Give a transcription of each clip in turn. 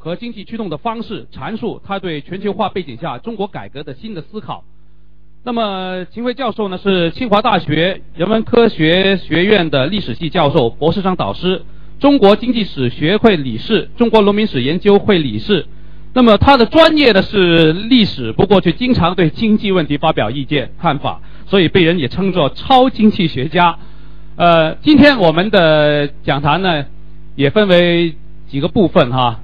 和经济驱动的方式，阐述他对全球化背景下中国改革的新的思考。那么，秦晖教授呢是清华大学人文科学学院的历史系教授、博士生导师，中国经济史学会理事，中国农民史研究会理事。那么他的专业呢是历史，不过却经常对经济问题发表意见看法，所以被人也称作超经济学家。呃，今天我们的讲坛呢也分为几个部分哈，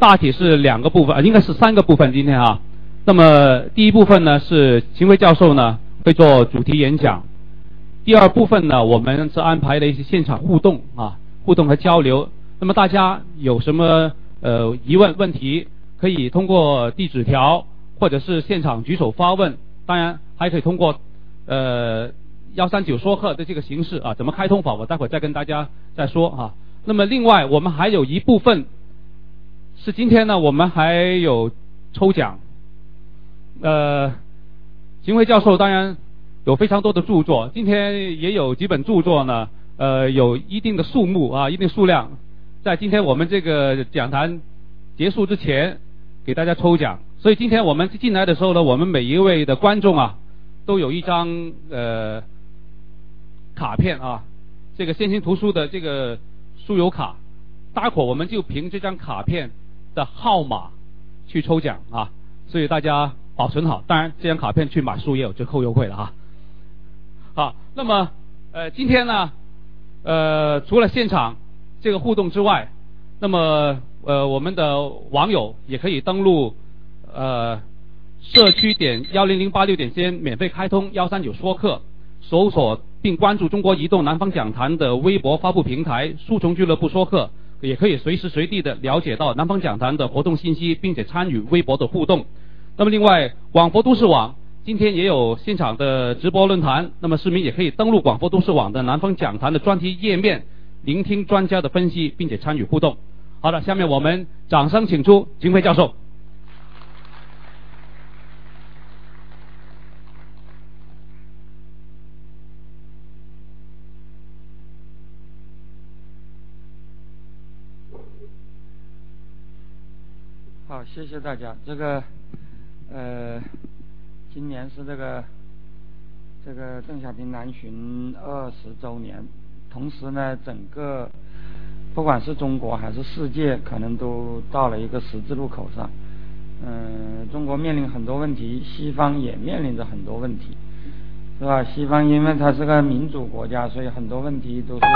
大体是两个部分，应该是三个部分今天啊。那么第一部分呢是秦晖教授呢会做主题演讲，第二部分呢我们是安排了一些现场互动啊，互动和交流。那么大家有什么呃疑问问题，可以通过递纸条或者是现场举手发问，当然还可以通过呃幺三九说课的这个形式啊，怎么开通法我待会再跟大家再说啊。那么另外我们还有一部分是今天呢我们还有抽奖。呃，秦晖教授当然有非常多的著作，今天也有几本著作呢，呃，有一定的数目啊，一定数量，在今天我们这个讲坛结束之前给大家抽奖。所以今天我们进来的时候呢，我们每一位的观众啊，都有一张呃卡片啊，这个先行图书的这个书友卡，待会我们就凭这张卡片的号码去抽奖啊，所以大家。保存好，当然这张卡片去买书也有折扣优惠了哈。好，那么呃今天呢，呃除了现场这个互动之外，那么呃我们的网友也可以登录呃社区点幺零零八六点先免费开通幺三九说课，搜索并关注中国移动南方讲坛的微博发布平台书虫俱乐部说课，也可以随时随地的了解到南方讲坛的活动信息，并且参与微博的互动。那么另外，广佛都市网今天也有现场的直播论坛，那么市民也可以登录广佛都市网的南方讲坛的专题页面，聆听专家的分析，并且参与互动。好的，下面我们掌声请出金辉教授。好，谢谢大家。这个。呃，今年是这个这个邓小平南巡二十周年，同时呢，整个不管是中国还是世界，可能都到了一个十字路口上。嗯，中国面临很多问题，西方也面临着很多问题，是吧？西方因为它是个民主国家，所以很多问题都是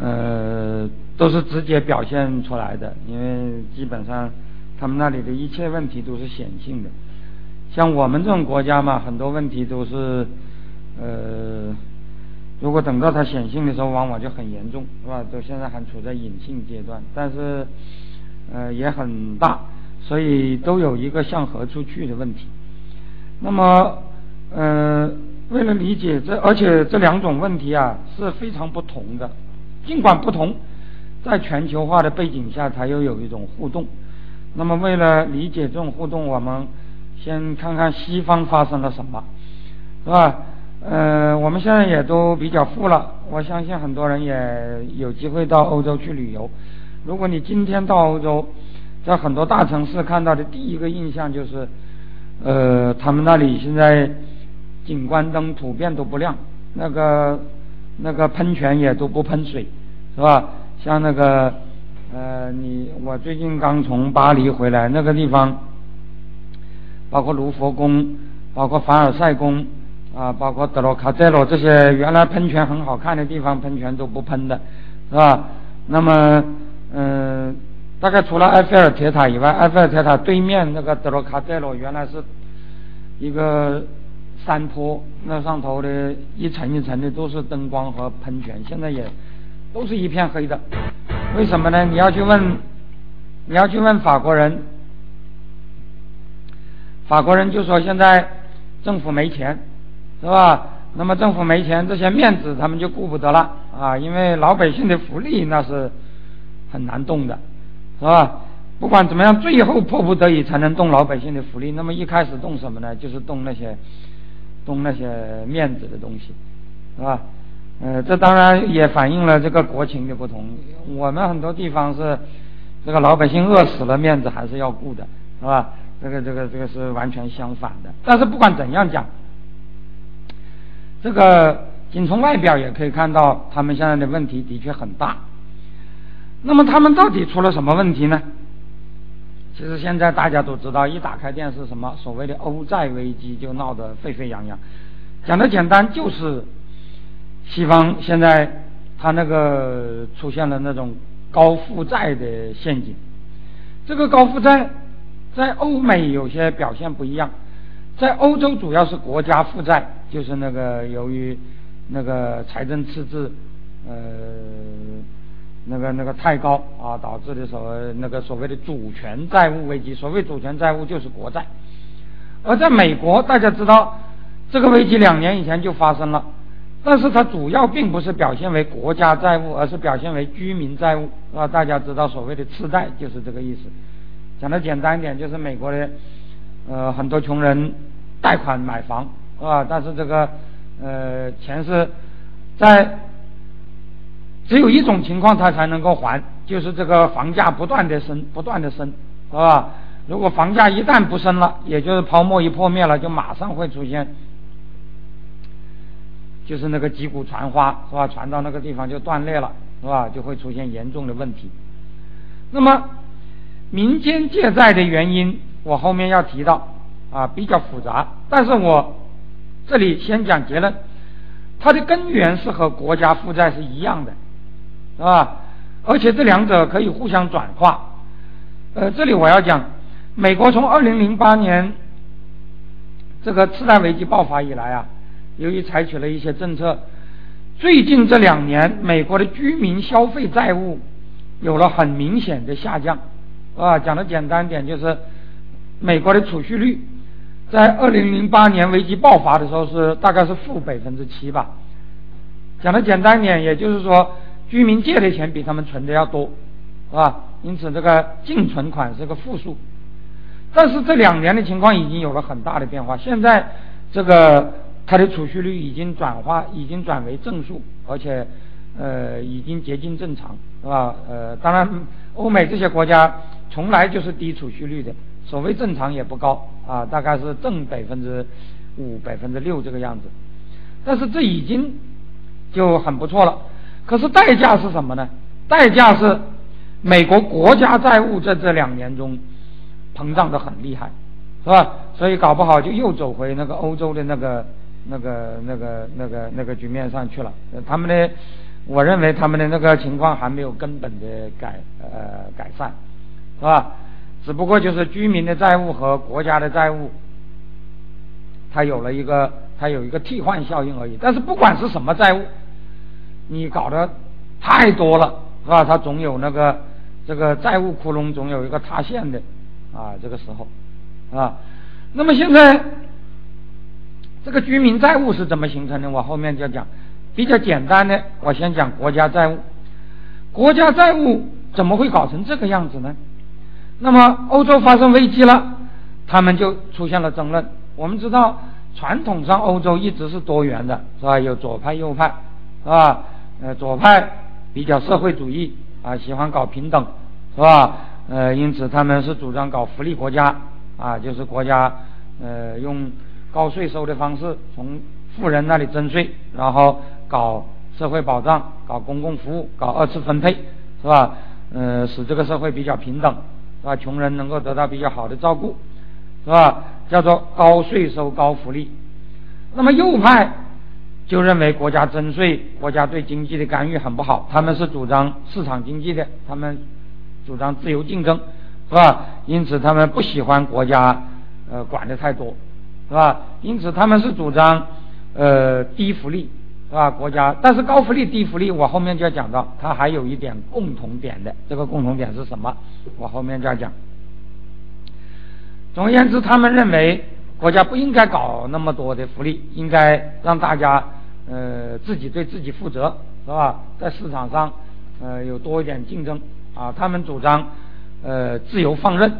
呃都是直接表现出来的，因为基本上。他们那里的一切问题都是显性的，像我们这种国家嘛，很多问题都是，呃，如果等到它显性的时候，往往就很严重，是吧？都现在还处在隐性阶段，但是，呃，也很大，所以都有一个向何处去的问题。那么，呃，为了理解这，而且这两种问题啊是非常不同的，尽管不同，在全球化的背景下，它又有一种互动。那么，为了理解这种互动，我们先看看西方发生了什么，是吧？呃，我们现在也都比较富了，我相信很多人也有机会到欧洲去旅游。如果你今天到欧洲，在很多大城市看到的第一个印象就是，呃，他们那里现在景观灯普遍都不亮，那个那个喷泉也都不喷水，是吧？像那个。呃，你我最近刚从巴黎回来，那个地方，包括卢浮宫，包括凡尔赛宫，啊，包括德罗卡塞罗这些原来喷泉很好看的地方，喷泉都不喷的，是吧？那么，嗯，大概除了埃菲尔铁塔以外，埃菲尔铁塔对面那个德罗卡塞罗原来是一个山坡，那上头的一层一层的都是灯光和喷泉，现在也都是一片黑的。为什么呢？你要去问，你要去问法国人，法国人就说现在政府没钱，是吧？那么政府没钱，这些面子他们就顾不得了啊！因为老百姓的福利那是很难动的，是吧？不管怎么样，最后迫不得已才能动老百姓的福利。那么一开始动什么呢？就是动那些动那些面子的东西，是吧？呃，这当然也反映了这个国情的不同。我们很多地方是这个老百姓饿死了，面子还是要顾的，是吧？这个这个这个是完全相反的。但是不管怎样讲，这个仅从外表也可以看到，他们现在的问题的确很大。那么他们到底出了什么问题呢？其实现在大家都知道，一打开电视，什么所谓的欧债危机就闹得沸沸扬扬。讲的简单，就是西方现在它那个出现了那种高负债的陷阱。这个高负债在欧美有些表现不一样，在欧洲主要是国家负债，就是那个由于那个财政赤字，呃。那个那个太高啊，导致的所谓那个所谓的主权债务危机。所谓主权债务就是国债。而在美国，大家知道这个危机两年以前就发生了，但是它主要并不是表现为国家债务，而是表现为居民债务啊。大家知道所谓的次贷就是这个意思。讲的简单一点，就是美国的呃很多穷人贷款买房啊，但是这个呃钱是在。只有一种情况，他才能够还，就是这个房价不断的升，不断的升，是吧？如果房价一旦不升了，也就是泡沫一破灭了，就马上会出现，就是那个击鼓传花，是吧？传到那个地方就断裂了，是吧？就会出现严重的问题。那么，民间借债的原因，我后面要提到，啊，比较复杂，但是我这里先讲结论，它的根源是和国家负债是一样的。是吧？而且这两者可以互相转化。呃，这里我要讲，美国从二零零八年这个次贷危机爆发以来啊，由于采取了一些政策，最近这两年美国的居民消费债务有了很明显的下降。啊，讲的简单点就是，美国的储蓄率在二零零八年危机爆发的时候是大概是负百分之七吧。讲的简单点，也就是说。居民借的钱比他们存的要多，是吧？因此这个净存款是个负数。但是这两年的情况已经有了很大的变化，现在这个它的储蓄率已经转化，已经转为正数，而且呃已经接近正常，是吧？呃，当然欧美这些国家从来就是低储蓄率的，所谓正常也不高啊，大概是正百分之五、百分之六这个样子。但是这已经就很不错了。可是代价是什么呢？代价是美国国家债务在这两年中膨胀的很厉害，是吧？所以搞不好就又走回那个欧洲的那个、那个、那个、那个、那个局面上去了。他们的，我认为他们的那个情况还没有根本的改呃改善，是吧？只不过就是居民的债务和国家的债务，它有了一个它有一个替换效应而已。但是不管是什么债务。你搞得太多了，是吧？它总有那个这个债务窟窿，总有一个塌陷的啊，这个时候，啊。那么现在这个居民债务是怎么形成的？我后面就讲。比较简单的，我先讲国家债务。国家债务怎么会搞成这个样子呢？那么欧洲发生危机了，他们就出现了争论。我们知道，传统上欧洲一直是多元的，是吧？有左派、右派，是吧？呃，左派比较社会主义啊，喜欢搞平等，是吧？呃，因此他们是主张搞福利国家啊，就是国家呃用高税收的方式从富人那里征税，然后搞社会保障、搞公共服务、搞二次分配，是吧？呃，使这个社会比较平等，是吧？穷人能够得到比较好的照顾，是吧？叫做高税收、高福利。那么右派。就认为国家征税，国家对经济的干预很不好。他们是主张市场经济的，他们主张自由竞争，是吧？因此他们不喜欢国家呃管的太多，是吧？因此他们是主张呃低福利，是吧？国家，但是高福利低福利，我后面就要讲到，它还有一点共同点的。这个共同点是什么？我后面就要讲。总而言之，他们认为。国家不应该搞那么多的福利，应该让大家呃自己对自己负责，是吧？在市场上呃有多一点竞争啊。他们主张呃自由放任，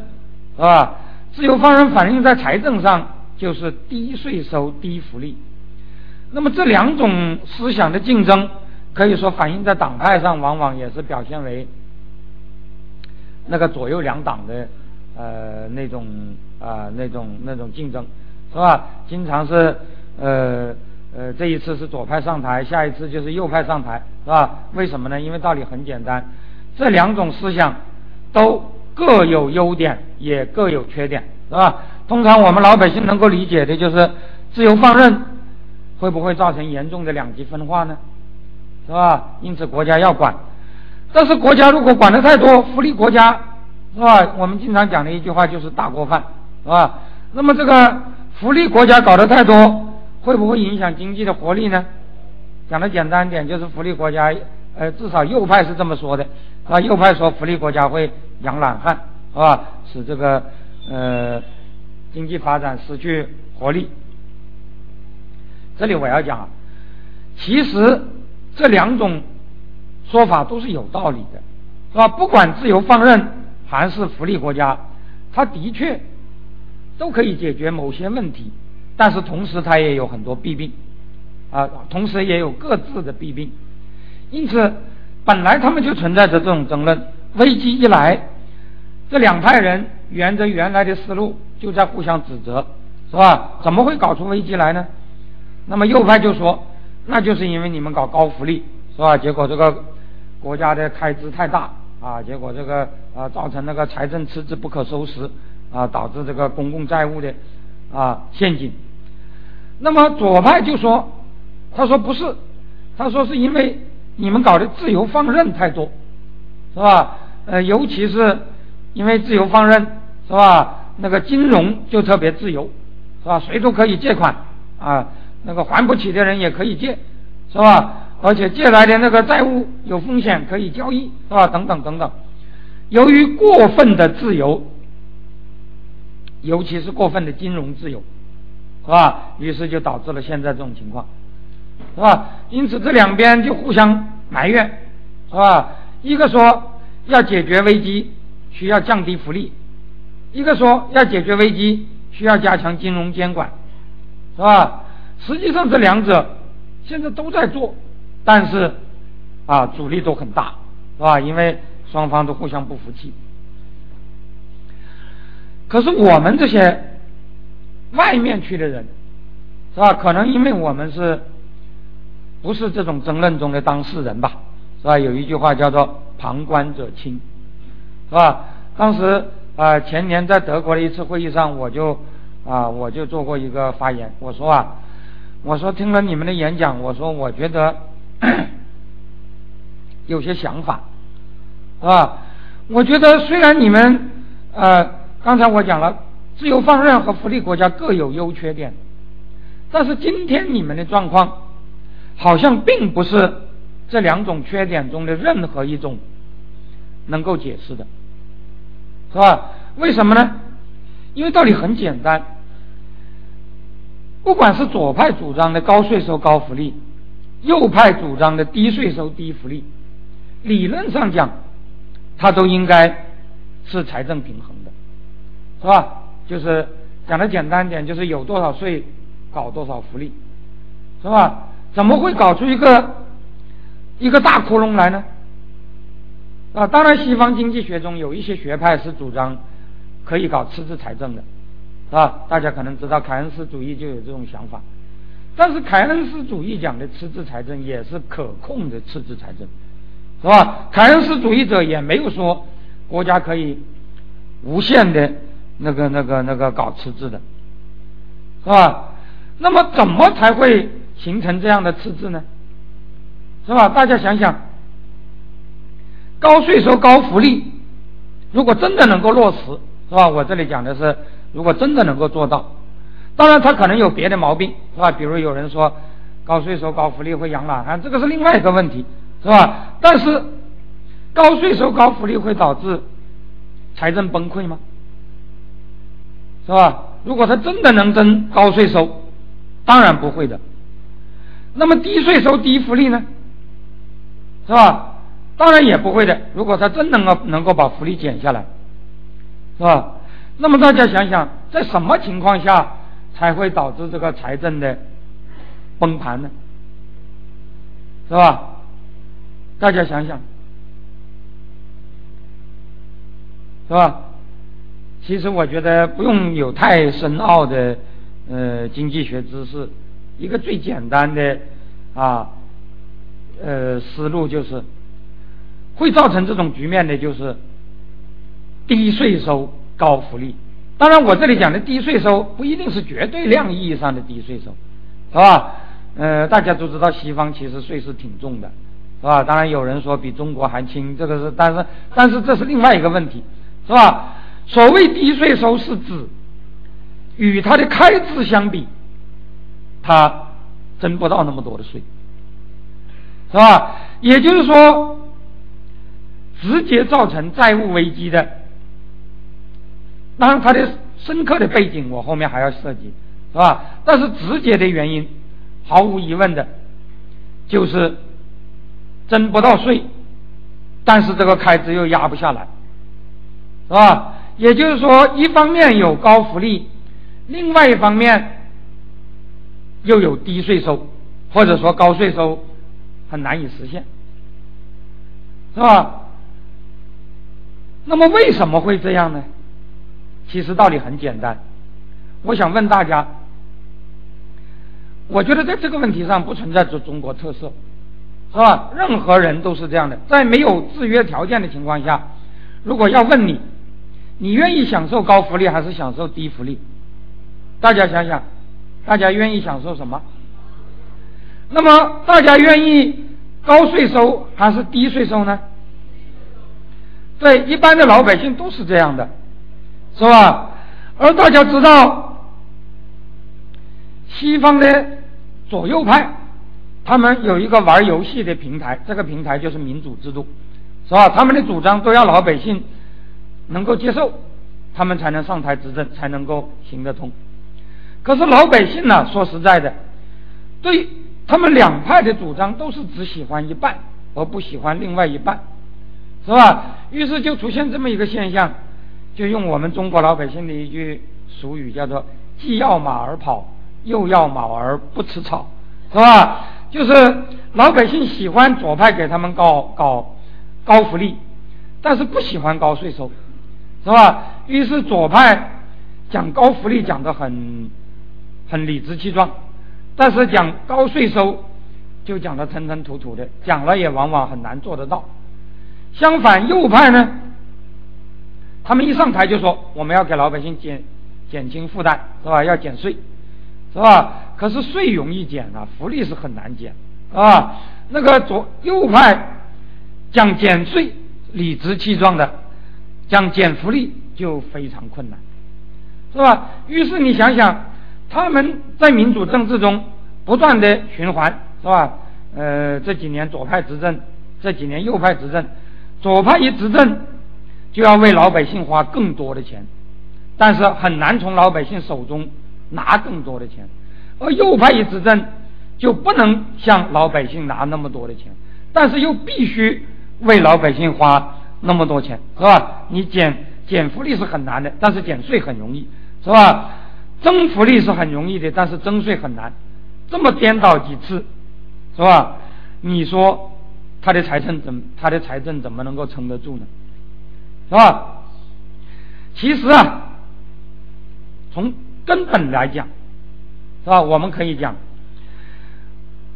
是吧？自由放任反映在财政上就是低税收、低福利。那么这两种思想的竞争，可以说反映在党派上，往往也是表现为那个左右两党的呃那种啊那种那种竞争，是吧？经常是呃呃这一次是左派上台，下一次就是右派上台，是吧？为什么呢？因为道理很简单，这两种思想都各有优点，也各有缺点，是吧？通常我们老百姓能够理解的就是自由放任会不会造成严重的两极分化呢？是吧？因此国家要管。但是国家如果管的太多，福利国家是吧？我们经常讲的一句话就是大锅饭，是吧？那么这个福利国家搞得太多，会不会影响经济的活力呢？讲的简单点，就是福利国家，呃，至少右派是这么说的，啊，右派说福利国家会养懒汉，是吧？使这个呃经济发展失去活力。这里我要讲，其实这两种。说法都是有道理的，是吧？不管自由放任还是福利国家，它的确都可以解决某些问题，但是同时它也有很多弊病，啊，同时也有各自的弊病。因此，本来他们就存在着这种争论。危机一来，这两派人沿着原来的思路就在互相指责，是吧？怎么会搞出危机来呢？那么右派就说，那就是因为你们搞高福利，是吧？结果这个。国家的开支太大啊，结果这个啊造成那个财政赤字不可收拾啊，导致这个公共债务的啊陷阱。那么左派就说，他说不是，他说是因为你们搞的自由放任太多，是吧？呃，尤其是因为自由放任，是吧？那个金融就特别自由，是吧？谁都可以借款啊，那个还不起的人也可以借，是吧？而且借来的那个债务有风险，可以交易，是吧？等等等等。由于过分的自由，尤其是过分的金融自由，是吧？于是就导致了现在这种情况，是吧？因此这两边就互相埋怨，是吧？一个说要解决危机需要降低福利，一个说要解决危机需要加强金融监管，是吧？实际上这两者现在都在做。但是，啊，阻力都很大，是吧？因为双方都互相不服气。可是我们这些外面去的人，是吧？可能因为我们是，不是这种争论中的当事人吧，是吧？有一句话叫做“旁观者清”，是吧？当时啊，前年在德国的一次会议上，我就啊，我就做过一个发言，我说啊，我说听了你们的演讲，我说我觉得。有些想法，是吧？我觉得虽然你们呃，刚才我讲了，自由放任和福利国家各有优缺点，但是今天你们的状况好像并不是这两种缺点中的任何一种能够解释的，是吧？为什么呢？因为道理很简单，不管是左派主张的高税收高福利。右派主张的低税收低福利，理论上讲，它都应该是财政平衡的，是吧？就是讲的简单点，就是有多少税搞多少福利，是吧？怎么会搞出一个一个大窟窿来呢？啊，当然，西方经济学中有一些学派是主张可以搞赤字财政的，啊，大家可能知道凯恩斯主义就有这种想法。但是凯恩斯主义讲的赤字财政也是可控的赤字财政，是吧？凯恩斯主义者也没有说国家可以无限的那个、那个、那个搞赤字的，是吧？那么怎么才会形成这样的赤字呢？是吧？大家想想，高税收、高福利，如果真的能够落实，是吧？我这里讲的是，如果真的能够做到。当然，他可能有别的毛病，是吧？比如有人说高税收、高福利会养懒汉，这个是另外一个问题，是吧？但是高税收、高福利会导致财政崩溃吗？是吧？如果他真的能征高税收，当然不会的。那么低税收、低福利呢？是吧？当然也不会的。如果他真能够能够把福利减下来，是吧？那么大家想想，在什么情况下？才会导致这个财政的崩盘呢，是吧？大家想想，是吧？其实我觉得不用有太深奥的呃经济学知识，一个最简单的啊呃思路就是，会造成这种局面的就是低税收高福利。当然，我这里讲的低税收不一定是绝对量意义上的低税收，是吧？呃，大家都知道西方其实税是挺重的，是吧？当然有人说比中国还轻，这个是，但是但是这是另外一个问题，是吧？所谓低税收是指与它的开支相比，它征不到那么多的税，是吧？也就是说，直接造成债务危机的，当然他的深刻的背景我后面还要涉及，是吧？但是直接的原因，毫无疑问的，就是征不到税，但是这个开支又压不下来，是吧？也就是说，一方面有高福利，另外一方面又有低税收，或者说高税收很难以实现，是吧？那么为什么会这样呢？其实道理很简单，我想问大家，我觉得在这个问题上不存在着中国特色，是吧？任何人都是这样的，在没有制约条件的情况下，如果要问你。你愿意享受高福利还是享受低福利？大家想想，大家愿意享受什么？那么大家愿意高税收还是低税收呢？对，一般的老百姓都是这样的，是吧？而大家知道，西方的左右派，他们有一个玩游戏的平台，这个平台就是民主制度，是吧？他们的主张都要老百姓。能够接受，他们才能上台执政，才能够行得通。可是老百姓呢？说实在的，对他们两派的主张都是只喜欢一半，而不喜欢另外一半，是吧？于是就出现这么一个现象，就用我们中国老百姓的一句俗语，叫做“既要马儿跑，又要马儿不吃草”，是吧？就是老百姓喜欢左派给他们搞搞高福利，但是不喜欢高税收。是吧？于是左派讲高福利讲得很很理直气壮，但是讲高税收就讲得吞吞吐吐的，讲了也往往很难做得到。相反，右派呢，他们一上台就说我们要给老百姓减减轻负担，是吧？要减税，是吧？可是税容易减啊，福利是很难减，啊。那个左右派讲减税，理直气壮的。讲减福利就非常困难，是吧？于是你想想，他们在民主政治中不断的循环，是吧？呃，这几年左派执政，这几年右派执政，左派一执政就要为老百姓花更多的钱，但是很难从老百姓手中拿更多的钱，而右派一执政就不能向老百姓拿那么多的钱，但是又必须为老百姓花。那么多钱是吧？你减减福利是很难的，但是减税很容易，是吧？增福利是很容易的，但是增税很难。这么颠倒几次，是吧？你说他的财政怎他的财政怎么能够撑得住呢？是吧？其实啊，从根本来讲，是吧？我们可以讲，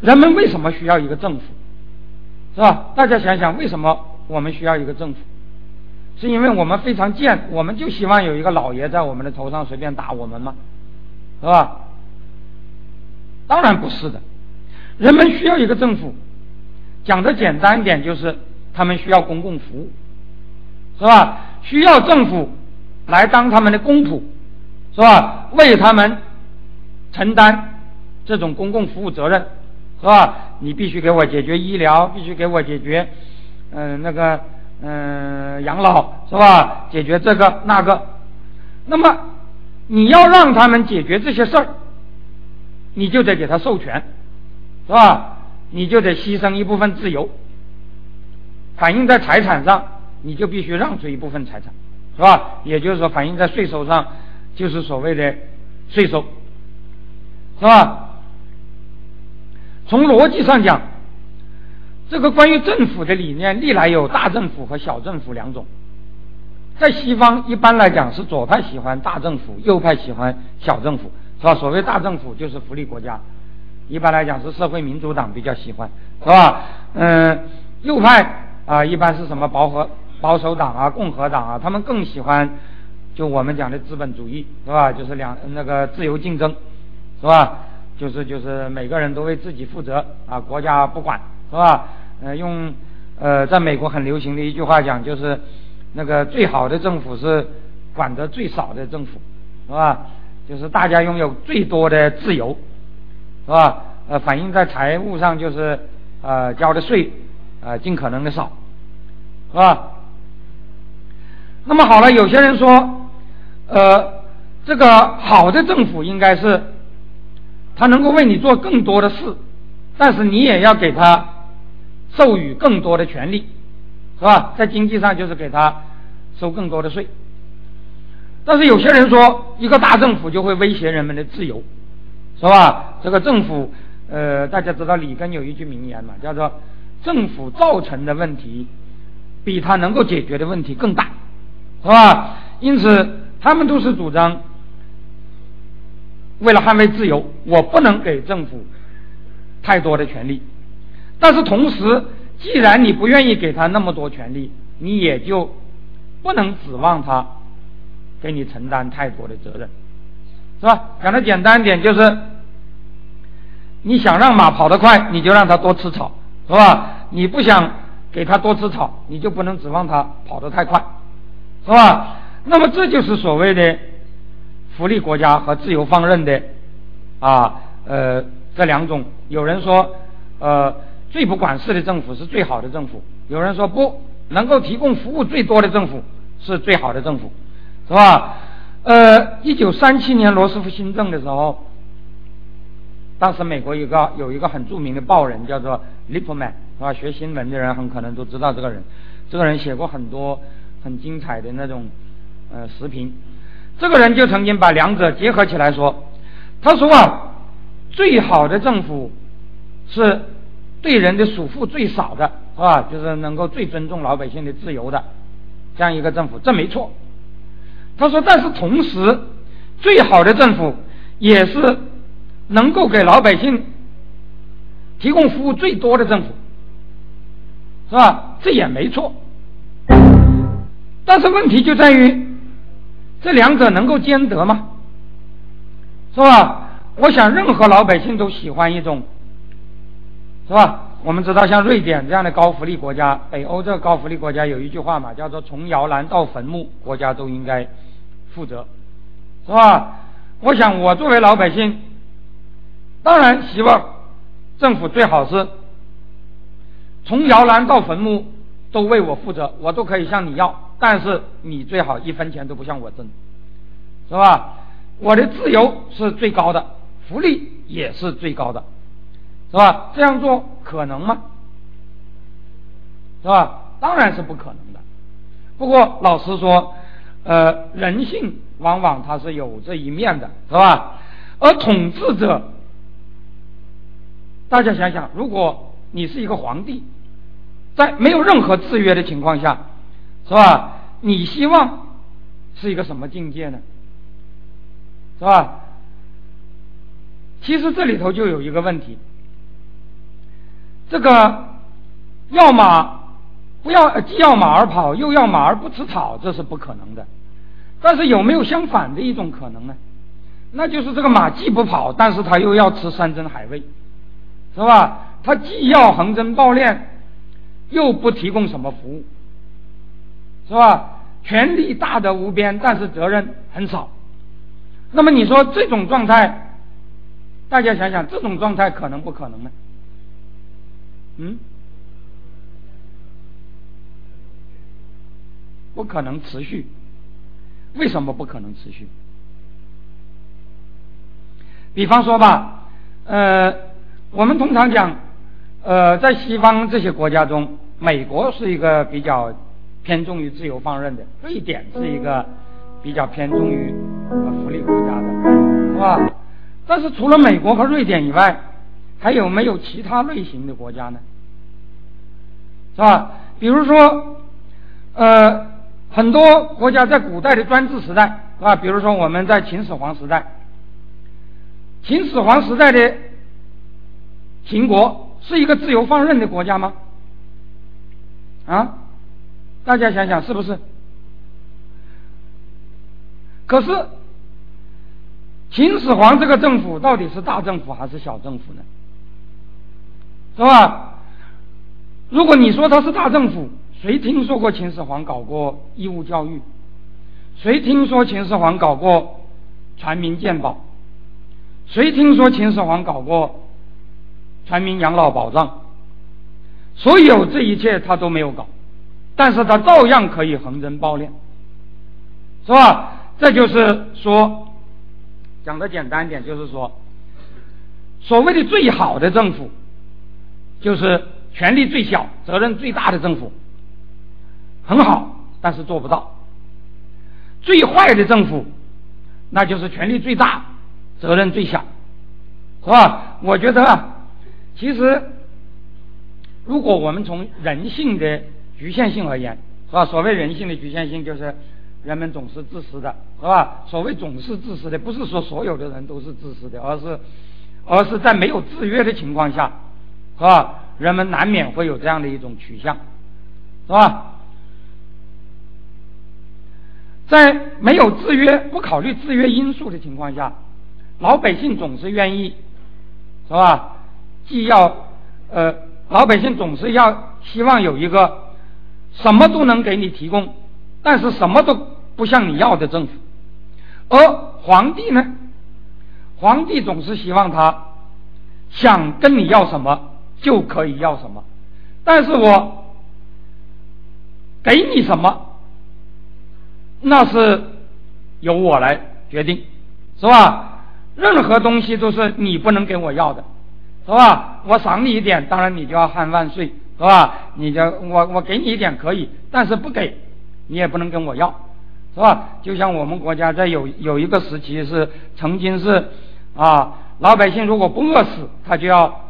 人们为什么需要一个政府？是吧？大家想想，为什么？我们需要一个政府，是因为我们非常贱，我们就希望有一个老爷在我们的头上随便打我们吗？是吧？当然不是的。人们需要一个政府，讲的简单一点，就是他们需要公共服务，是吧？需要政府来当他们的公仆，是吧？为他们承担这种公共服务责任，是吧？你必须给我解决医疗，必须给我解决。嗯，那个，嗯，养老是吧？解决这个那个，那么你要让他们解决这些事儿，你就得给他授权，是吧？你就得牺牲一部分自由，反映在财产上，你就必须让出一部分财产，是吧？也就是说，反映在税收上，就是所谓的税收，是吧？从逻辑上讲。这个关于政府的理念，历来有大政府和小政府两种，在西方一般来讲是左派喜欢大政府，右派喜欢小政府，是吧？所谓大政府就是福利国家，一般来讲是社会民主党比较喜欢，是吧？嗯，右派啊，一般是什么保和保守党啊、共和党啊，他们更喜欢就我们讲的资本主义，是吧？就是两那个自由竞争，是吧？就是就是每个人都为自己负责啊，国家不管，是吧？呃，用呃，在美国很流行的一句话讲就是。那个最好的政府是管得最少的政府，是吧？就是大家拥有最多的自由，是吧？呃，反映在财务上就是呃交的税呃尽可能的少，是吧？那么好了，有些人说，呃，这个好的政府应该是他能够为你做更多的事，但是你也要给他授予更多的权利。是吧？在经济上就是给他收更多的税，但是有些人说，一个大政府就会威胁人们的自由，是吧？这个政府，呃，大家知道里根有一句名言嘛，叫做“政府造成的问题，比他能够解决的问题更大”，是吧？因此，他们都是主张，为了捍卫自由，我不能给政府太多的权利，但是同时。既然你不愿意给他那么多权利，你也就不能指望他给你承担太多的责任，是吧？讲的简单一点就是，你想让马跑得快，你就让它多吃草，是吧？你不想给它多吃草，你就不能指望它跑得太快，是吧？那么这就是所谓的福利国家和自由放任的啊，呃，这两种。有人说，呃。最不管事的政府是最好的政府。有人说不能够提供服务最多的政府是最好的政府，是吧？呃，一九三七年罗斯福新政的时候，当时美国有个有一个很著名的报人叫做 Lippmann，是吧？学新闻的人很可能都知道这个人。这个人写过很多很精彩的那种呃视频。这个人就曾经把两者结合起来说，他说啊，最好的政府是。对人的束缚最少的，是吧？就是能够最尊重老百姓的自由的，这样一个政府，这没错。他说，但是同时，最好的政府也是能够给老百姓提供服务最多的政府，是吧？这也没错。但是问题就在于，这两者能够兼得吗？是吧？我想，任何老百姓都喜欢一种。是吧？我们知道，像瑞典这样的高福利国家，北欧这个高福利国家有一句话嘛，叫做“从摇篮到坟墓，国家都应该负责”，是吧？我想，我作为老百姓，当然希望政府最好是从摇篮到坟墓都为我负责，我都可以向你要，但是你最好一分钱都不向我征，是吧？我的自由是最高的，福利也是最高的。是吧？这样做可能吗？是吧？当然是不可能的。不过老实说，呃，人性往往它是有这一面的，是吧？而统治者，大家想想，如果你是一个皇帝，在没有任何制约的情况下，是吧？你希望是一个什么境界呢？是吧？其实这里头就有一个问题。这个要马不要既要马儿跑，又要马儿不吃草，这是不可能的。但是有没有相反的一种可能呢？那就是这个马既不跑，但是他又要吃山珍海味，是吧？他既要横征暴敛，又不提供什么服务，是吧？权力大得无边，但是责任很少。那么你说这种状态，大家想想，这种状态可能不可能呢？嗯，不可能持续。为什么不可能持续？比方说吧，呃，我们通常讲，呃，在西方这些国家中，美国是一个比较偏重于自由放任的，瑞典是一个比较偏重于福利国家的，是吧？但是除了美国和瑞典以外，还有没有其他类型的国家呢？是吧？比如说，呃，很多国家在古代的专制时代，啊？比如说我们在秦始皇时代，秦始皇时代的秦国是一个自由放任的国家吗？啊，大家想想是不是？可是秦始皇这个政府到底是大政府还是小政府呢？是吧？如果你说他是大政府，谁听说过秦始皇搞过义务教育？谁听说秦始皇搞过全民健保？谁听说秦始皇搞过全民养老保障？所有这一切他都没有搞，但是他照样可以横征暴敛，是吧？这就是说，讲的简单一点，就是说，所谓的最好的政府，就是权力最小、责任最大的政府，很好，但是做不到。最坏的政府，那就是权力最大、责任最小，是吧？我觉得啊，其实。如果我们从人性的局限性而言，是吧？所谓人性的局限性，就是人们总是自私的，是吧？所谓总是自私的，不是说所有的人都是自私的，而是而是在没有制约的情况下，是吧？人们难免会有这样的一种取向，是吧？在没有制约、不考虑制约因素的情况下，老百姓总是愿意，是吧？既要呃。老百姓总是要希望有一个什么都能给你提供，但是什么都不向你要的政府。而皇帝呢，皇帝总是希望他想跟你要什么就可以要什么，但是我给你什么，那是由我来决定，是吧？任何东西都是你不能给我要的。是吧？我赏你一点，当然你就要喊万岁，是吧？你就我我给你一点可以，但是不给，你也不能跟我要，是吧？就像我们国家在有有一个时期是曾经是啊，老百姓如果不饿死，他就要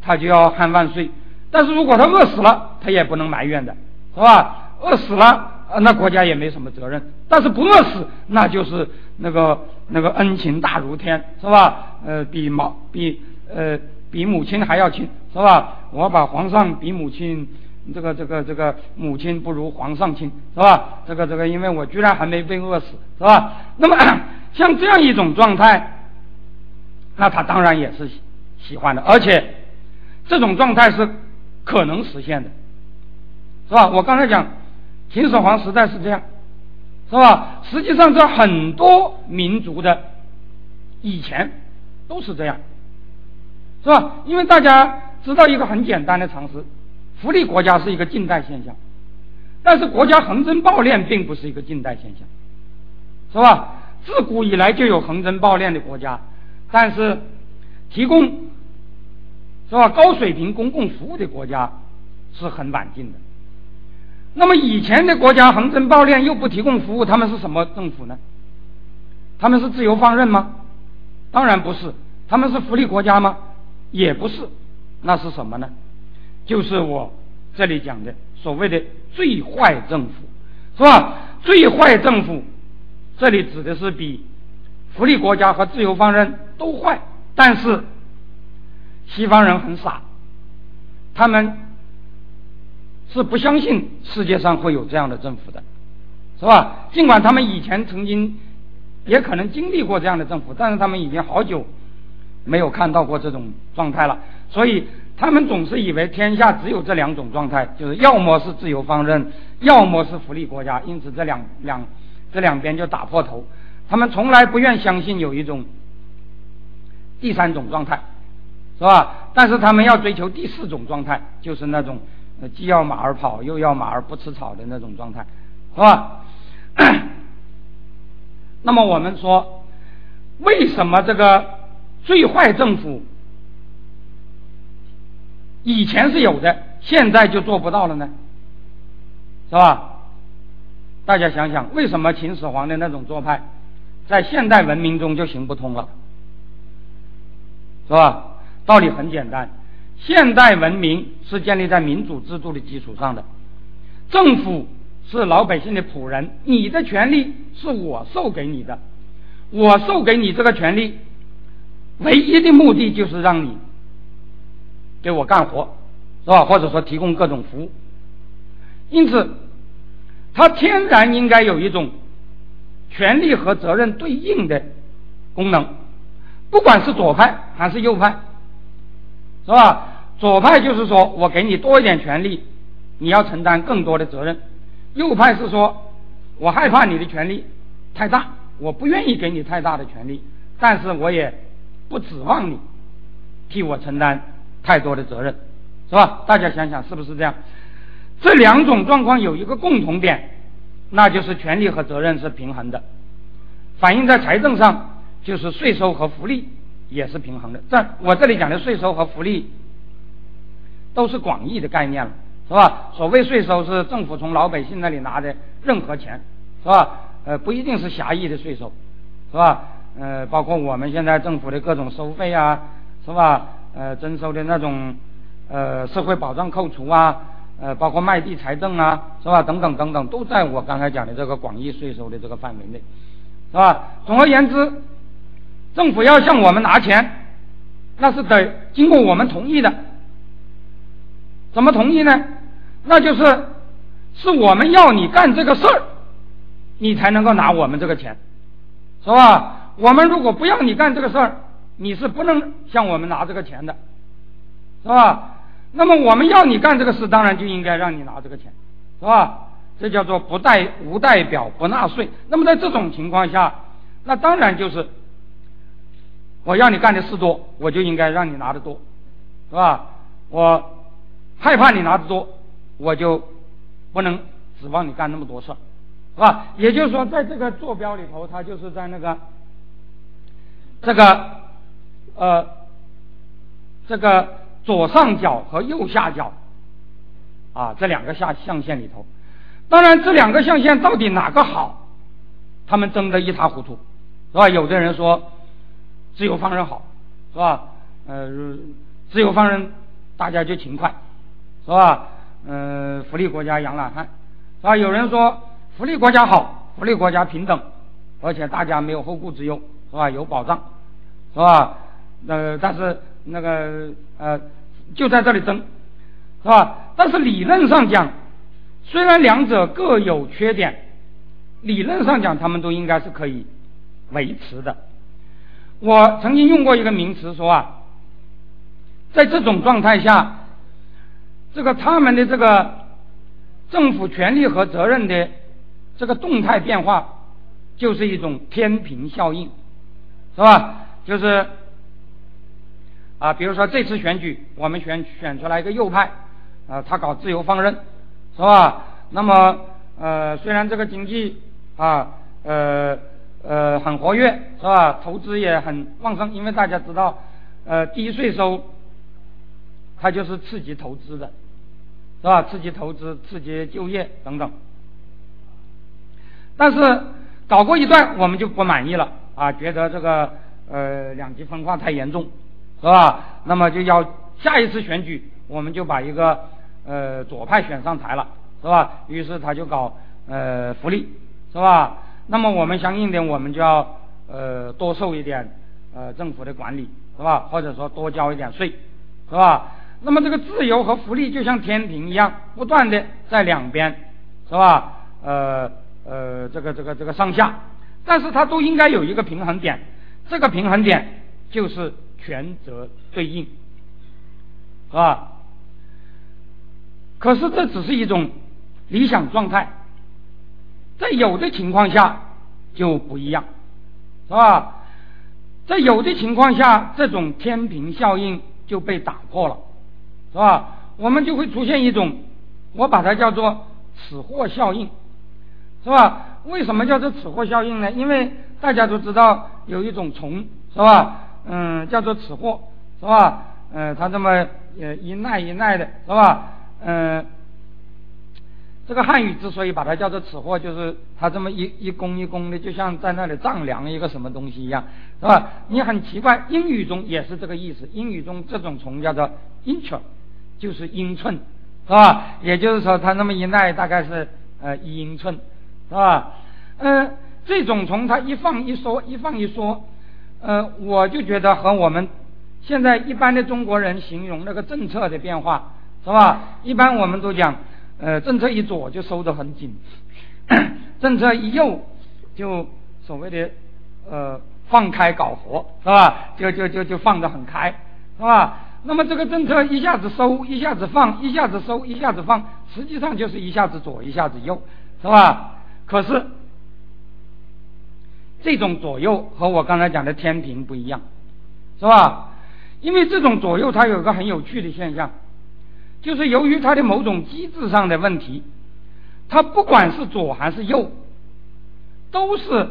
他就要喊万岁，但是如果他饿死了，他也不能埋怨的，是吧？饿死了，啊那国家也没什么责任，但是不饿死，那就是那个那个恩情大如天，是吧？呃，比毛比呃。比母亲还要亲，是吧？我把皇上比母亲，这个这个这个母亲不如皇上亲，是吧？这个这个，因为我居然还没被饿死，是吧？那么像这样一种状态，那他当然也是喜欢的，而且这种状态是可能实现的，是吧？我刚才讲秦始皇时代是这样，是吧？实际上，这很多民族的以前都是这样。是吧？因为大家知道一个很简单的常识，福利国家是一个近代现象，但是国家横征暴敛并不是一个近代现象，是吧？自古以来就有横征暴敛的国家，但是提供是吧高水平公共服务的国家是很晚近的。那么以前的国家横征暴敛又不提供服务，他们是什么政府呢？他们是自由放任吗？当然不是，他们是福利国家吗？也不是，那是什么呢？就是我这里讲的所谓的最坏政府，是吧？最坏政府，这里指的是比福利国家和自由放任都坏，但是西方人很傻，他们是不相信世界上会有这样的政府的，是吧？尽管他们以前曾经也可能经历过这样的政府，但是他们已经好久。没有看到过这种状态了，所以他们总是以为天下只有这两种状态，就是要么是自由放任，要么是福利国家。因此，这两两这两边就打破头。他们从来不愿相信有一种第三种状态，是吧？但是他们要追求第四种状态，就是那种那既要马儿跑又要马儿不吃草的那种状态，是吧？那么我们说，为什么这个？最坏政府以前是有的，现在就做不到了呢，是吧？大家想想，为什么秦始皇的那种做派在现代文明中就行不通了，是吧？道理很简单，现代文明是建立在民主制度的基础上的，政府是老百姓的仆人，你的权利是我授给你的，我授给你这个权利，唯一的目的就是让你给我干活，是吧？或者说提供各种服务。因此，它天然应该有一种权利和责任对应的功能，不管是左派还是右派，是吧？左派就是说我给你多一点权利，你要承担更多的责任；右派是说我害怕你的权利太大，我不愿意给你太大的权利，但是我也不指望你替我承担太多的责任，是吧？大家想想是不是这样？这两种状况有一个共同点，那就是权利和责任是平衡的，反映在财政上就是税收和福利也是平衡的。这我这里讲的税收和福利都是广义的概念了，是吧？所谓税收是政府从老百姓那里拿的任何钱，是吧？呃，不一定是狭义的税收，是吧？呃，包括我们现在政府的各种收费啊，是吧？呃，征收的那种呃社会保障扣除啊。呃，包括卖地财政啊，是吧？等等等等，都在我刚才讲的这个广义税收的这个范围内，是吧？总而言之，政府要向我们拿钱，那是得经过我们同意的。怎么同意呢？那就是是我们要你干这个事儿，你才能够拿我们这个钱，是吧？我们如果不要你干这个事儿，你是不能向我们拿这个钱的，是吧？那么我们要你干这个事，当然就应该让你拿这个钱，是吧？这叫做不代无代表不纳税。那么在这种情况下，那当然就是我要你干的事多，我就应该让你拿的多，是吧？我害怕你拿的多，我就不能指望你干那么多事儿，是吧？也就是说，在这个坐标里头，它就是在那个这个呃这个。左上角和右下角，啊，这两个下象限里头，当然这两个象限到底哪个好，他们争得一塌糊涂，是吧？有的人说自由放任好，是吧？呃，自由放任大家就勤快，是吧？呃，福利国家养懒汉，是吧？有人说福利国家好，福利国家平等，而且大家没有后顾之忧，是吧？有保障，是吧？呃，但是。那个呃，就在这里争，是吧？但是理论上讲，虽然两者各有缺点，理论上讲他们都应该是可以维持的。我曾经用过一个名词说啊，在这种状态下，这个他们的这个政府权力和责任的这个动态变化，就是一种天平效应，是吧？就是。啊，比如说这次选举，我们选选出来一个右派，啊，他搞自由放任，是吧？那么，呃，虽然这个经济啊，呃呃很活跃，是吧？投资也很旺盛，因为大家知道，呃，低税收，它就是刺激投资的，是吧？刺激投资，刺激就业等等。但是搞过一段，我们就不满意了，啊，觉得这个呃两极分化太严重。是吧？那么就要下一次选举，我们就把一个呃左派选上台了，是吧？于是他就搞呃福利，是吧？那么我们相应的，我们就要呃多受一点呃政府的管理，是吧？或者说多交一点税，是吧？那么这个自由和福利就像天平一样，不断的在两边，是吧？呃呃这个这个这个上下，但是它都应该有一个平衡点，这个平衡点就是。权责对应，是吧？可是这只是一种理想状态，在有的情况下就不一样，是吧？在有的情况下，这种天平效应就被打破了，是吧？我们就会出现一种，我把它叫做“此货效应”，是吧？为什么叫做“此货效应”呢？因为大家都知道有一种虫，是吧？嗯，叫做此货，是吧？嗯，它这么呃一耐一耐的，是吧？嗯，这个汉语之所以把它叫做此货，就是它这么一一弓一弓的，就像在那里丈量一个什么东西一样，是吧？你很奇怪，英语中也是这个意思。英语中这种虫叫做 inch，就是英寸，是吧？也就是说，它那么一耐大概是呃一英寸，是吧？呃，这种虫它一放一缩，一放一缩，呃，我就觉得和我们现在一般的中国人形容那个政策的变化，是吧？一般我们都讲，呃，政策一左就收得很紧，政策一右就所谓的呃放开搞活，是吧？就就就就放得很开，是吧？那么这个政策一下子收，一下子放，一下子收，一下子放，实际上就是一下子左，一下子右，是吧？可是这种左右和我刚才讲的天平不一样，是吧？因为这种左右它有个很有趣的现象，就是由于它的某种机制上的问题，它不管是左还是右，都是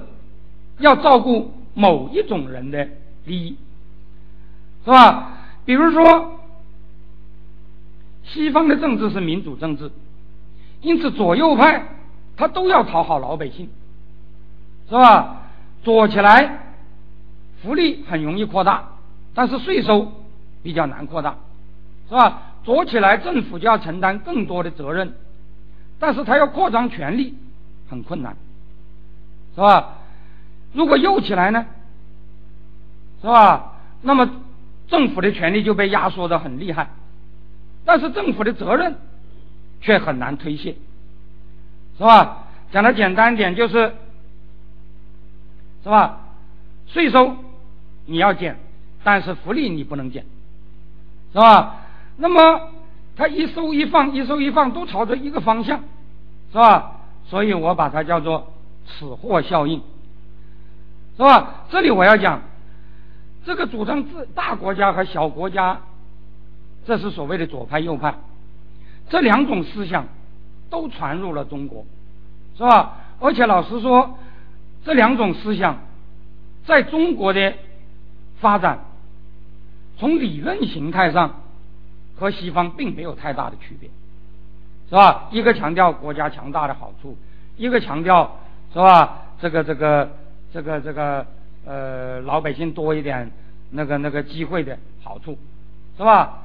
要照顾某一种人的利益，是吧？比如说，西方的政治是民主政治，因此左右派他都要讨好老百姓，是吧？左起来，福利很容易扩大，但是税收比较难扩大，是吧？左起来，政府就要承担更多的责任，但是他要扩张权力很困难，是吧？如果右起来呢，是吧？那么。政府的权力就被压缩的很厉害，但是政府的责任却很难推卸，是吧？讲的简单一点就是，是吧？税收你要减，但是福利你不能减，是吧？那么它一收一放，一收一放都朝着一个方向，是吧？所以我把它叫做此货效应，是吧？这里我要讲。这个主张自大国家和小国家，这是所谓的左派右派，这两种思想都传入了中国，是吧？而且老实说，这两种思想在中国的发展，从理论形态上和西方并没有太大的区别，是吧？一个强调国家强大的好处，一个强调是吧？这个这个这个这个。呃，老百姓多一点那个那个机会的好处，是吧？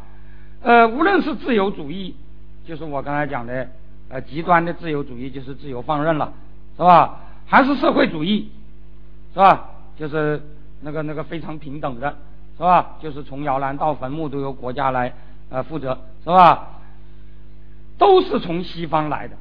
呃，无论是自由主义，就是我刚才讲的呃极端的自由主义，就是自由放任了，是吧？还是社会主义，是吧？就是那个那个非常平等的，是吧？就是从摇篮到坟墓都由国家来呃负责，是吧？都是从西方来的，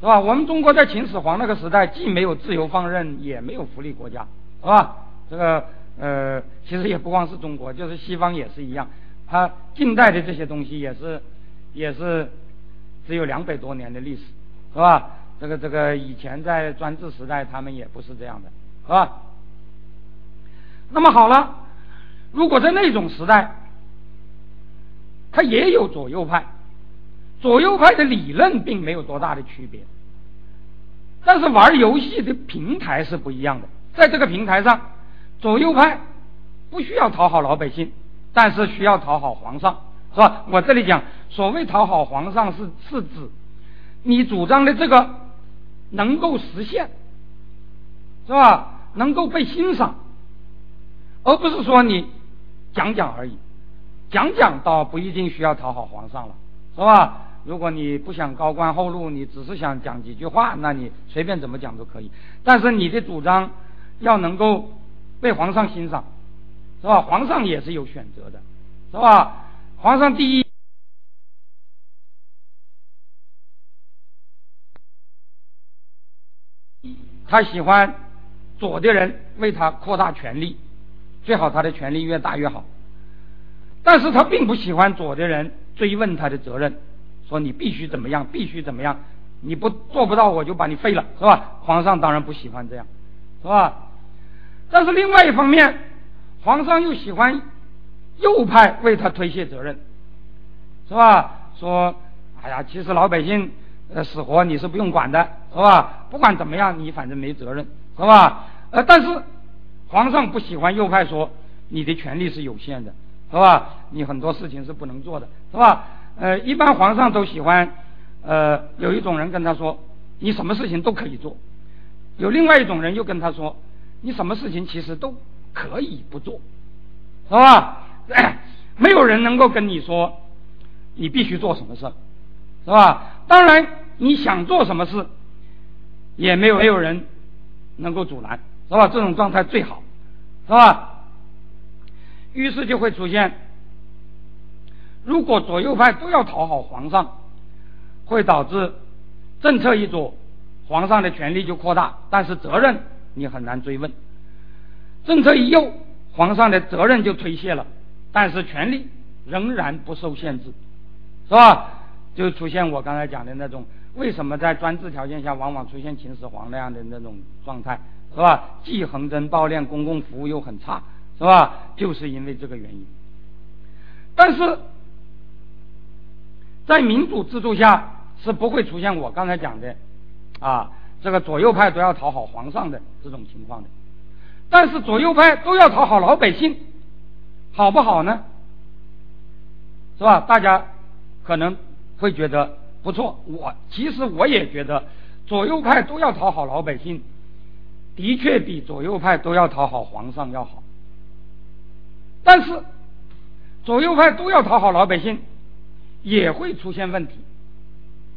是吧？我们中国在秦始皇那个时代，既没有自由放任，也没有福利国家。是吧？这个呃，其实也不光是中国，就是西方也是一样。它近代的这些东西也是，也是只有两百多年的历史，是吧？这个这个以前在专制时代，他们也不是这样的，是吧？那么好了，如果在那种时代，它也有左右派，左右派的理论并没有多大的区别，但是玩游戏的平台是不一样的。在这个平台上，左右派不需要讨好老百姓，但是需要讨好皇上，是吧？我这里讲，所谓讨好皇上，是是指你主张的这个能够实现，是吧？能够被欣赏，而不是说你讲讲而已，讲讲倒不一定需要讨好皇上了，是吧？如果你不想高官厚禄，你只是想讲几句话，那你随便怎么讲都可以。但是你的主张。要能够被皇上欣赏，是吧？皇上也是有选择的，是吧？皇上第一，他喜欢左的人为他扩大权力，最好他的权力越大越好。但是他并不喜欢左的人追问他的责任，说你必须怎么样，必须怎么样，你不做不到我就把你废了，是吧？皇上当然不喜欢这样，是吧？但是另外一方面，皇上又喜欢右派为他推卸责任，是吧？说，哎呀，其实老百姓呃死活你是不用管的，是吧？不管怎么样，你反正没责任，是吧？呃，但是皇上不喜欢右派说你的权利是有限的，是吧？你很多事情是不能做的，是吧？呃，一般皇上都喜欢，呃，有一种人跟他说，你什么事情都可以做；有另外一种人又跟他说。你什么事情其实都可以不做，是吧？没有人能够跟你说你必须做什么事，是吧？当然你想做什么事，也没有没有人能够阻拦，是吧？这种状态最好，是吧？于是就会出现，如果左右派都要讨好皇上，会导致政策一左，皇上的权力就扩大，但是责任你很难追问；政策一右，皇上的责任就推卸了，但是权力仍然不受限制，是吧？就出现我刚才讲的那种，为什么在专制条件下往往出现秦始皇那样的那种状态，是吧？既横征暴敛，公共服务又很差，是吧？就是因为这个原因。但是在民主制度下是不会出现我刚才讲的啊，这个左右派都要讨好皇上的这种情况的。但是左右派都要讨好老百姓，好不好呢？是吧？大家可能。会觉得不错，我其实我也觉得左右派都要讨好老百姓，的确比左右派都要讨好皇上要好。但是左右派都要讨好老百姓，也会出现问题，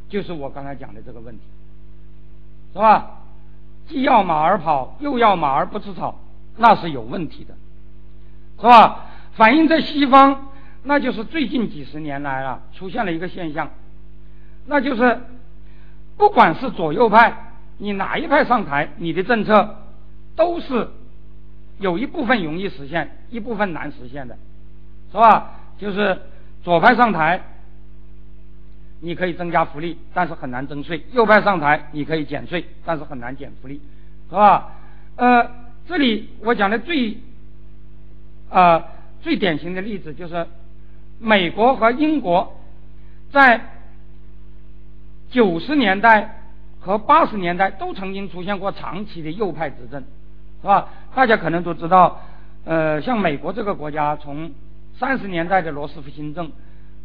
就是我刚才讲的这个问题，是吧？既要马儿跑，又要马儿不吃草，那是有问题的，是吧？反映在西方。那就是最近几十年来啊，出现了一个现象，那就是不管是左右派，你哪一派上台，你的政策都是有一部分容易实现，一部分难实现的，是吧？就是左派上台，你可以增加福利，但是很难征税；右派上台，你可以减税，但是很难减福利，是吧？呃，这里我讲的最啊最典型的例子就是。美国和英国在九十年代和八十年代都曾经出现过长期的右派执政，是吧？大家可能都知道，呃，像美国这个国家，从三十年代的罗斯福新政，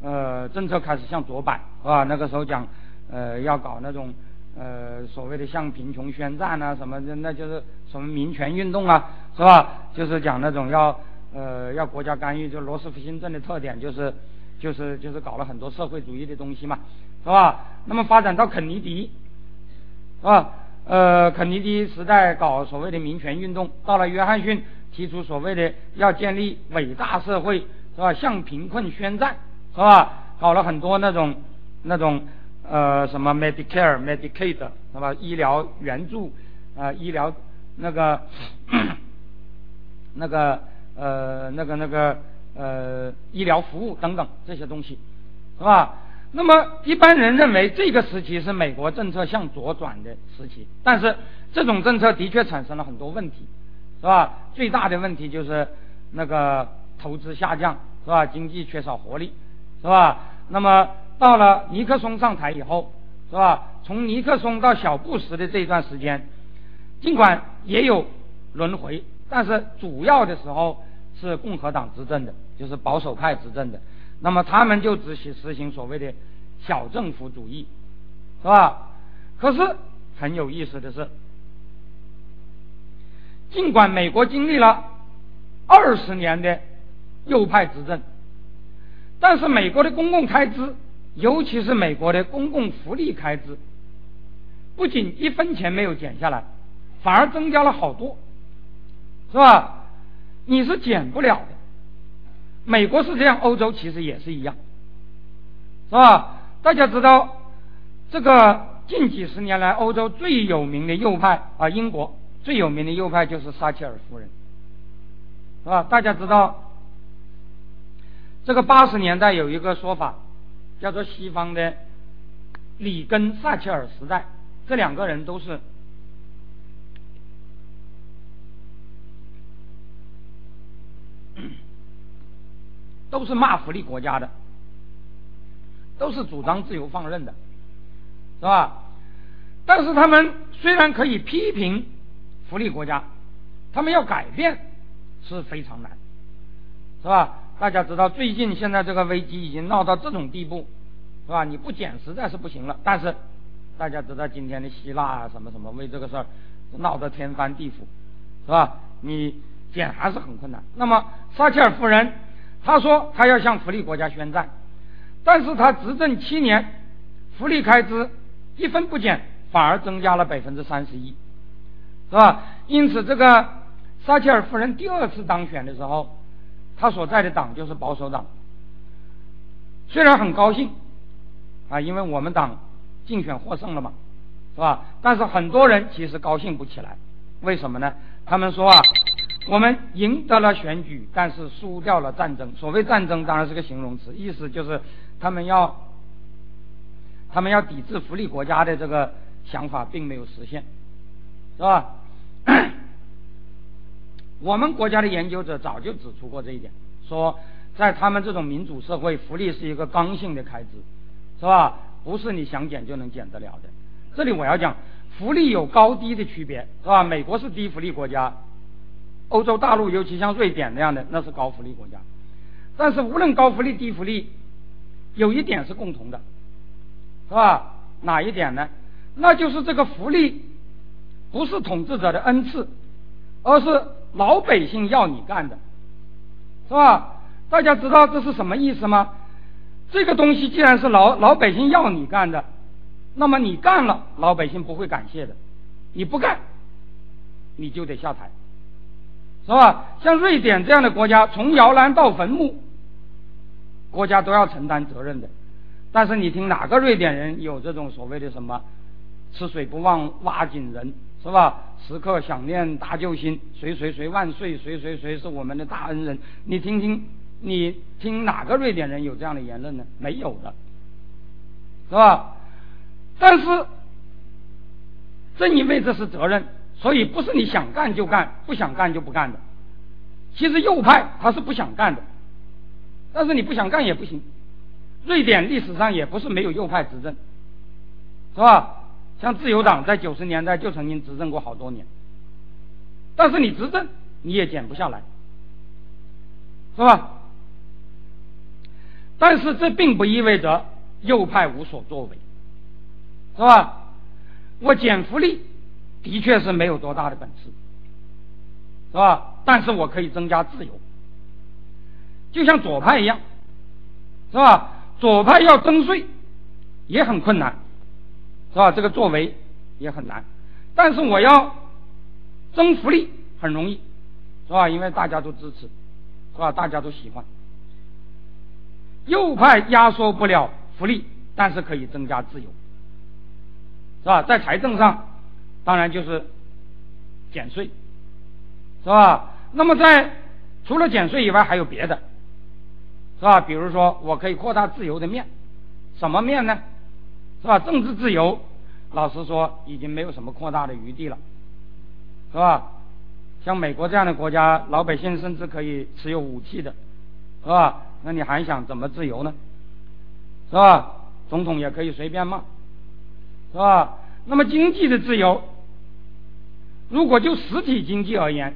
呃，政策开始向左摆，是吧？那个时候讲，呃，要搞那种呃所谓的向贫穷宣战啊，什么的，那就是什么民权运动啊，是吧？就是讲那种要。呃，要国家干预，就罗斯福新政的特点就是，就是就是搞了很多社会主义的东西嘛，是吧？那么发展到肯尼迪，是吧？呃，肯尼迪时代搞所谓的民权运动，到了约翰逊提出所谓的要建立伟大社会，是吧？向贫困宣战，是吧？搞了很多那种那种呃什么 Medicare、Medicaid，是吧？医疗援助啊，医疗那个 那个。呃，那个那个呃，医疗服务等等这些东西，是吧？那么一般人认为这个时期是美国政策向左转的时期，但是这种政策的确产生了很多问题，是吧？最大的问题就是那个投资下降，是吧？经济缺少活力，是吧？那么到了尼克松上台以后，是吧？从尼克松到小布什的这一段时间，尽管也有轮回。但是主要的时候是共和党执政的，就是保守派执政的，那么他们就只实实行所谓的小政府主义，是吧？可是很有意思的是，尽管美国经历了二十年的右派执政，但是美国的公共开支，尤其是美国的公共福利开支，不仅一分钱没有减下来，反而增加了好多。是吧？你是减不了的。美国是这样，欧洲其实也是一样，是吧？大家知道，这个近几十年来，欧洲最有名的右派啊，英国最有名的右派就是撒切尔夫人，是吧？大家知道，这个八十年代有一个说法，叫做西方的里根撒切尔时代，这两个人都是。都是骂福利国家的，都是主张自由放任的，是吧？但是他们虽然可以批评福利国家，他们要改变是非常难，是吧？大家知道最近现在这个危机已经闹到这种地步，是吧？你不减实在是不行了。但是大家知道今天的希腊啊什么什么为这个事儿闹得天翻地覆，是吧？你减还是很困难。那么撒切尔夫人。他说他要向福利国家宣战，但是他执政七年，福利开支一分不减，反而增加了百分之三十一，是吧？因此，这个撒切尔夫人第二次当选的时候，她所在的党就是保守党，虽然很高兴啊，因为我们党竞选获胜了嘛，是吧？但是很多人其实高兴不起来，为什么呢？他们说啊。我们赢得了选举，但是输掉了战争。所谓战争当然是个形容词，意思就是他们要他们要抵制福利国家的这个想法并没有实现，是吧？我们国家的研究者早就指出过这一点，说在他们这种民主社会，福利是一个刚性的开支，是吧？不是你想减就能减得了的。这里我要讲，福利有高低的区别，是吧？美国是低福利国家。欧洲大陆，尤其像瑞典那样的，那是高福利国家。但是无论高福利低福利，有一点是共同的，是吧？哪一点呢？那就是这个福利不是统治者的恩赐，而是老百姓要你干的，是吧？大家知道这是什么意思吗？这个东西既然是老老百姓要你干的，那么你干了，老百姓不会感谢的；你不干，你就得下台。是吧？像瑞典这样的国家，从摇篮到坟墓，国家都要承担责任的。但是你听哪个瑞典人有这种所谓的什么“吃水不忘挖井人”是吧？时刻想念大救星，谁谁谁万岁，谁谁谁是我们的大恩人。你听听，你听哪个瑞典人有这样的言论呢？没有的，是吧？但是正因为这是责任。所以不是你想干就干，不想干就不干的。其实右派他是不想干的，但是你不想干也不行。瑞典历史上也不是没有右派执政，是吧？像自由党在九十年代就曾经执政过好多年，但是你执政你也减不下来，是吧？但是这并不意味着右派无所作为，是吧？我减福利。的确是没有多大的本事，是吧？但是我可以增加自由，就像左派一样，是吧？左派要征税也很困难，是吧？这个作为也很难，但是我要征福利很容易，是吧？因为大家都支持，是吧？大家都喜欢。右派压缩不了福利，但是可以增加自由，是吧？在财政上。当然就是减税，是吧？那么在除了减税以外，还有别的，是吧？比如说，我可以扩大自由的面，什么面呢？是吧？政治自由，老实说，已经没有什么扩大的余地了，是吧？像美国这样的国家，老百姓甚至可以持有武器的，是吧？那你还想怎么自由呢？是吧？总统也可以随便骂，是吧？那么经济的自由，如果就实体经济而言，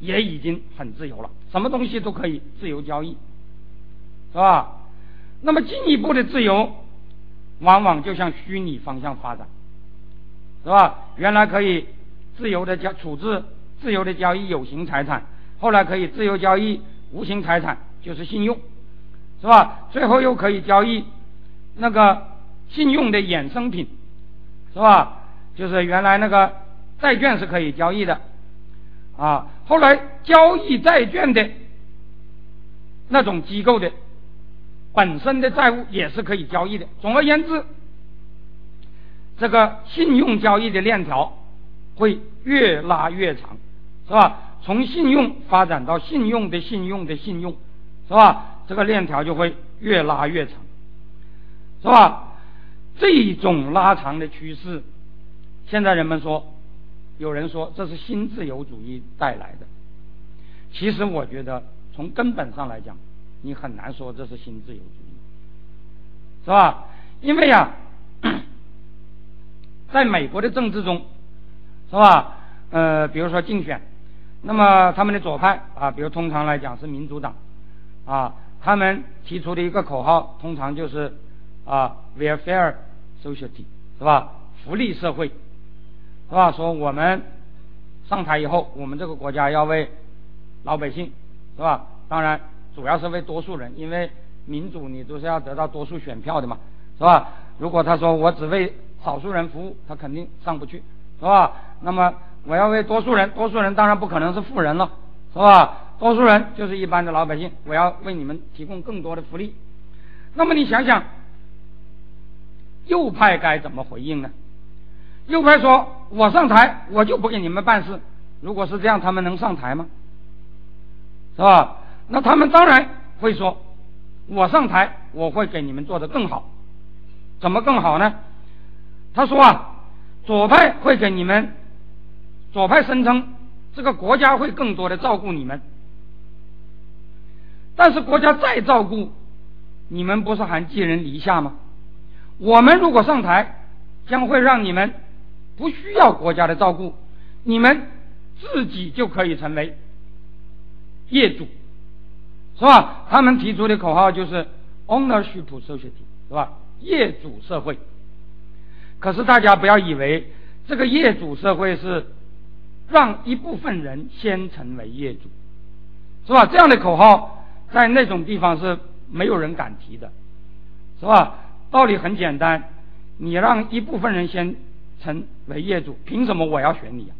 也已经很自由了，什么东西都可以自由交易，是吧？那么进一步的自由，往往就向虚拟方向发展，是吧？原来可以自由的交处置、自由的交易有形财产，后来可以自由交易无形财产，就是信用，是吧？最后又可以交易那个信用的衍生品。是吧？就是原来那个债券是可以交易的，啊，后来交易债券的那种机构的本身的债务也是可以交易的。总而言之，这个信用交易的链条会越拉越长，是吧？从信用发展到信用的信用的信用，是吧？这个链条就会越拉越长，是吧？这种拉长的趋势，现在人们说，有人说这是新自由主义带来的。其实我觉得从根本上来讲，你很难说这是新自由主义，是吧？因为呀，在美国的政治中，是吧？呃，比如说竞选，那么他们的左派啊，比如通常来讲是民主党，啊，他们提出的一个口号，通常就是啊，welfare。society 是吧？福利社会是吧？说我们上台以后，我们这个国家要为老百姓是吧？当然主要是为多数人，因为民主你都是要得到多数选票的嘛，是吧？如果他说我只为少数人服务，他肯定上不去，是吧？那么我要为多数人，多数人当然不可能是富人了，是吧？多数人就是一般的老百姓，我要为你们提供更多的福利。那么你想想，右派该怎么回应呢？右派说：“我上台，我就不给你们办事。”如果是这样，他们能上台吗？是吧？那他们当然会说：“我上台，我会给你们做得更好。”怎么更好呢？他说啊，左派会给你们，左派声称这个国家会更多的照顾你们，但是国家再照顾，你们不是还寄人篱下吗？我们如果上台，将会让你们不需要国家的照顾，你们自己就可以成为业主，是吧？他们提出的口号就是 ownership society，是吧？业主社会。可是大家不要以为这个业主社会是让一部分人先成为业主，是吧？这样的口号在那种地方是没有人敢提的，是吧？道理很简单，你让一部分人先成为业主，凭什么我要选你啊？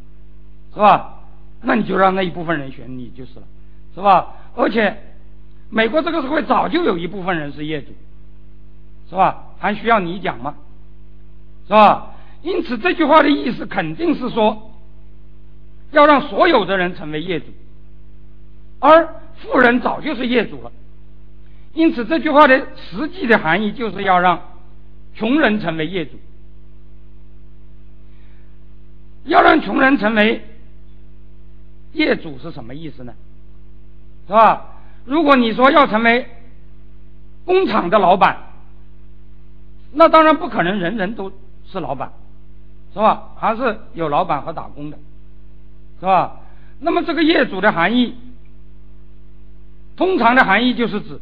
是吧？那你就让那一部分人选你就是了，是吧？而且美国这个社会早就有一部分人是业主，是吧？还需要你讲吗？是吧？因此这句话的意思肯定是说，要让所有的人成为业主，而富人早就是业主了。因此这句话的实际的含义就是要让穷人成为业主，要让穷人成为业主是什么意思呢？是吧？如果你说要成为工厂的老板，那当然不可能人人都。是老板，是吧？还是有老板和打工的，是吧？那么这个业主的含义，通常的含义就是指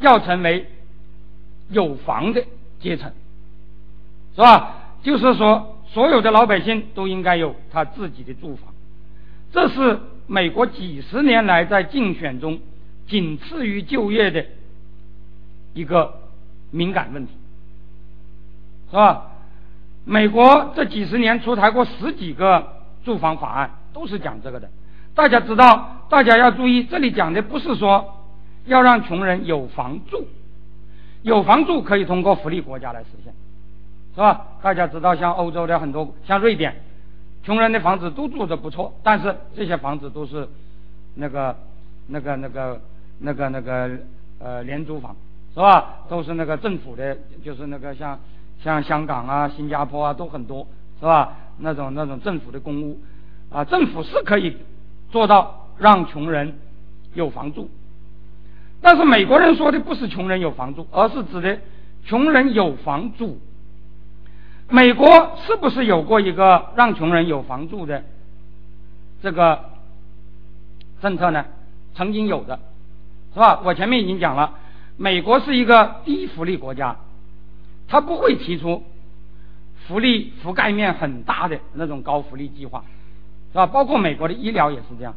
要成为有房的阶层，是吧？就是说，所有的老百姓都应该有他自己的住房。这是美国几十年来在竞选中仅次于就业的一个敏感问题。是吧？美国这几十年出台过十几个住房法案，都是讲这个的。大家知道，大家要注意，这里讲的不是说要让穷人有房住，有房住可以通过福利国家来实现，是吧？大家知道，像欧洲的很多，像瑞典，穷人的房子都住的不错，但是这些房子都是那个、那个、那个、那个、那个呃廉租房，是吧？都是那个政府的，就是那个像。像香港啊、新加坡啊都很多，是吧？那种那种政府的公屋，啊，政府是可以做到让穷人有房住，但是美国人说的不是穷人有房住，而是指的穷人有房住。美国是不是有过一个让穷人有房住的这个政策呢？曾经有的，是吧？我前面已经讲了，美国是一个低福利国家。他不会提出福利覆盖面很大的那种高福利计划，是吧？包括美国的医疗也是这样。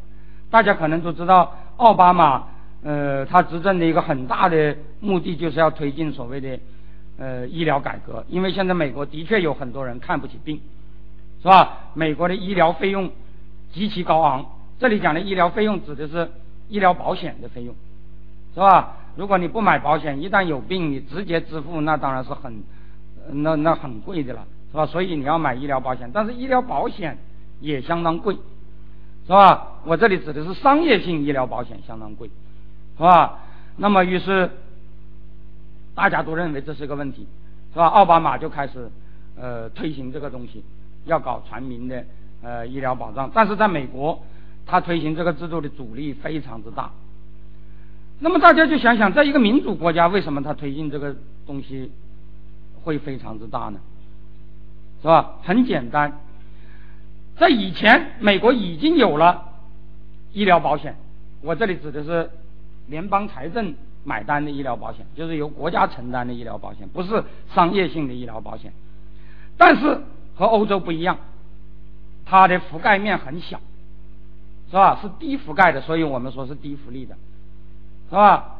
大家可能都知道，奥巴马呃，他执政的一个很大的目的就是要推进所谓的呃医疗改革，因为现在美国的确有很多人看不起病，是吧？美国的医疗费用极其高昂。这里讲的医疗费用指的是医疗保险的费用，是吧？如果你不买保险，一旦有病，你直接支付，那当然是很，那那很贵的了，是吧？所以你要买医疗保险，但是医疗保险也相当贵，是吧？我这里指的是商业性医疗保险相当贵，是吧？那么于是大家都认为这是个问题，是吧？奥巴马就开始呃推行这个东西，要搞全民的呃医疗保障，但是在美国，他推行这个制度的阻力非常之大。那么大家就想想，在一个民主国家，为什么他推进这个东西会非常之大呢？是吧？很简单，在以前，美国已经有了医疗保险。我这里指的是联邦财政买单的医疗保险，就是由国家承担的医疗保险，不是商业性的医疗保险。但是和欧洲不一样，它的覆盖面很小，是吧？是低覆盖的，所以我们说是低福利的。是吧？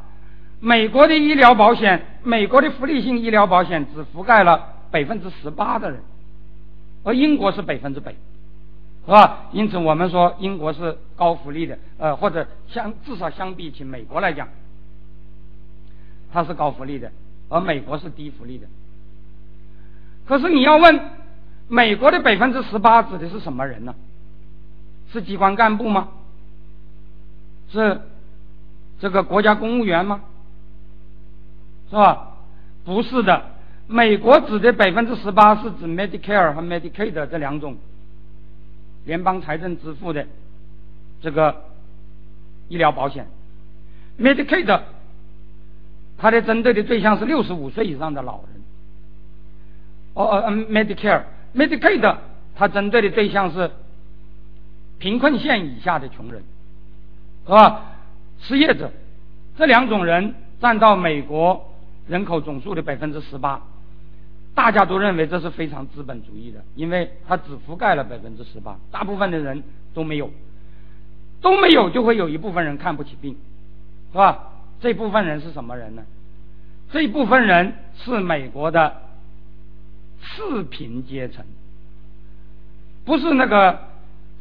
美国的医疗保险，美国的福利性医疗保险只覆盖了百分之十八的人，而英国是百分之百，是吧？因此我们说英国是高福利的，呃，或者相至少相比起美国来讲，它是高福利的，而美国是低福利的。可是你要问，美国的百分之十八指的是什么人呢？是机关干部吗？是这个国家公务员吗？是吧？不是的，美国指的百分之十八是指 Medicare 和 Medicaid 这两种联邦财政支付的这个医疗保险。Medicaid 它的针对的对象是六十五岁以上的老人。哦哦，Medicare，Medicaid 它针对的对象是贫困线以下的穷人，是吧？失业者，这两种人占到美国。人口总数的百分之十八，大家都认为这是非常资本主义的，因为它只覆盖了百分之十八，大部分的人都没有，都没有就会有一部分人看不起病，是吧？这部分人是什么人呢？这部分人是美国的次贫阶层，不是那个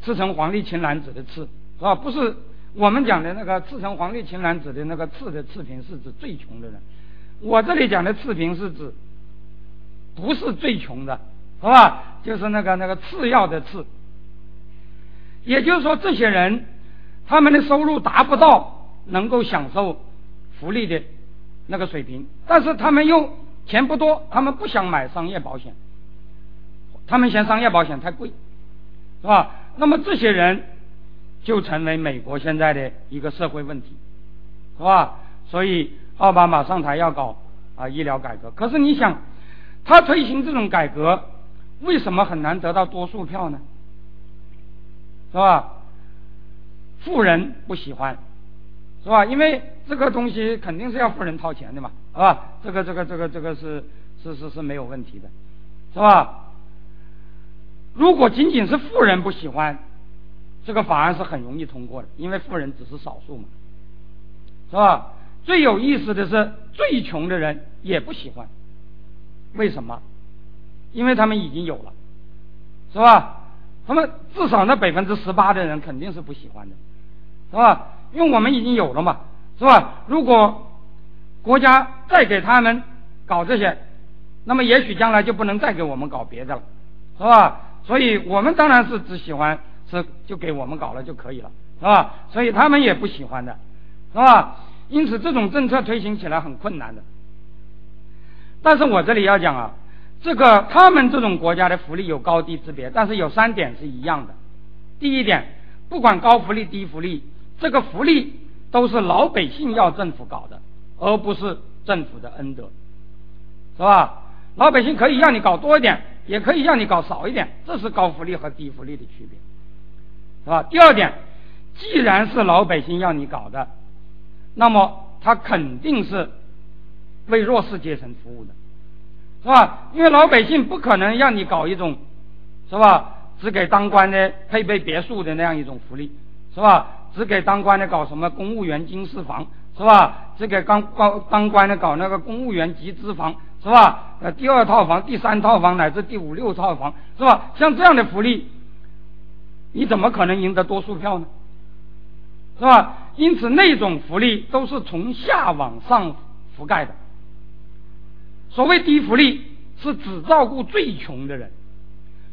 赤橙黄绿青蓝紫的赤，是吧？不是我们讲的那个赤橙黄绿青蓝紫的那个赤的次贫，是指最穷的人。我这里讲的次贫是指，不是最穷的，是吧？就是那个那个次要的次。也就是说，这些人他们的收入达不到能够享受福利的那个水平，但是他们又钱不多，他们不想买商业保险，他们嫌商业保险太贵，是吧？那么这些人就成为美国现在的一个社会问题，是吧？所以。奥巴马上台要搞啊医疗改革，可是你想，他推行这种改革，为什么很难得到多数票呢？是吧？富人不喜欢，是吧？因为这个东西肯定是要富人掏钱的嘛，是吧？这个这个这个这个是是是是没有问题的，是吧？如果仅仅是富人不喜欢，这个法案是很容易通过的，因为富人只是少数嘛，是吧？最有意思的是，最穷的人也不喜欢。为什么？因为他们已经有了，是吧？他们至少那百分之十八的人肯定是不喜欢的，是吧？因为我们已经有了嘛，是吧？如果国家再给他们搞这些，那么也许将来就不能再给我们搞别的了，是吧？所以我们当然是只喜欢是就给我们搞了就可以了，是吧？所以他们也不喜欢的，是吧？因此，这种政策推行起来很困难的。但是我这里要讲啊，这个他们这种国家的福利有高低之别，但是有三点是一样的。第一点，不管高福利低福利，这个福利都是老百姓要政府搞的，而不是政府的恩德，是吧？老百姓可以让你搞多一点，也可以让你搞少一点，这是高福利和低福利的区别，是吧？第二点，既然是老百姓要你搞的。那么他肯定是为弱势阶层服务的，是吧？因为老百姓不可能让你搞一种，是吧？只给当官的配备别墅的那样一种福利，是吧？只给当官的搞什么公务员经适房，是吧？只给当当当官的搞那个公务员集资房，是吧？呃，第二套房、第三套房乃至第五六套房，是吧？像这样的福利，你怎么可能赢得多数票呢？是吧？因此，那种福利都是从下往上覆盖的。所谓低福利，是只照顾最穷的人；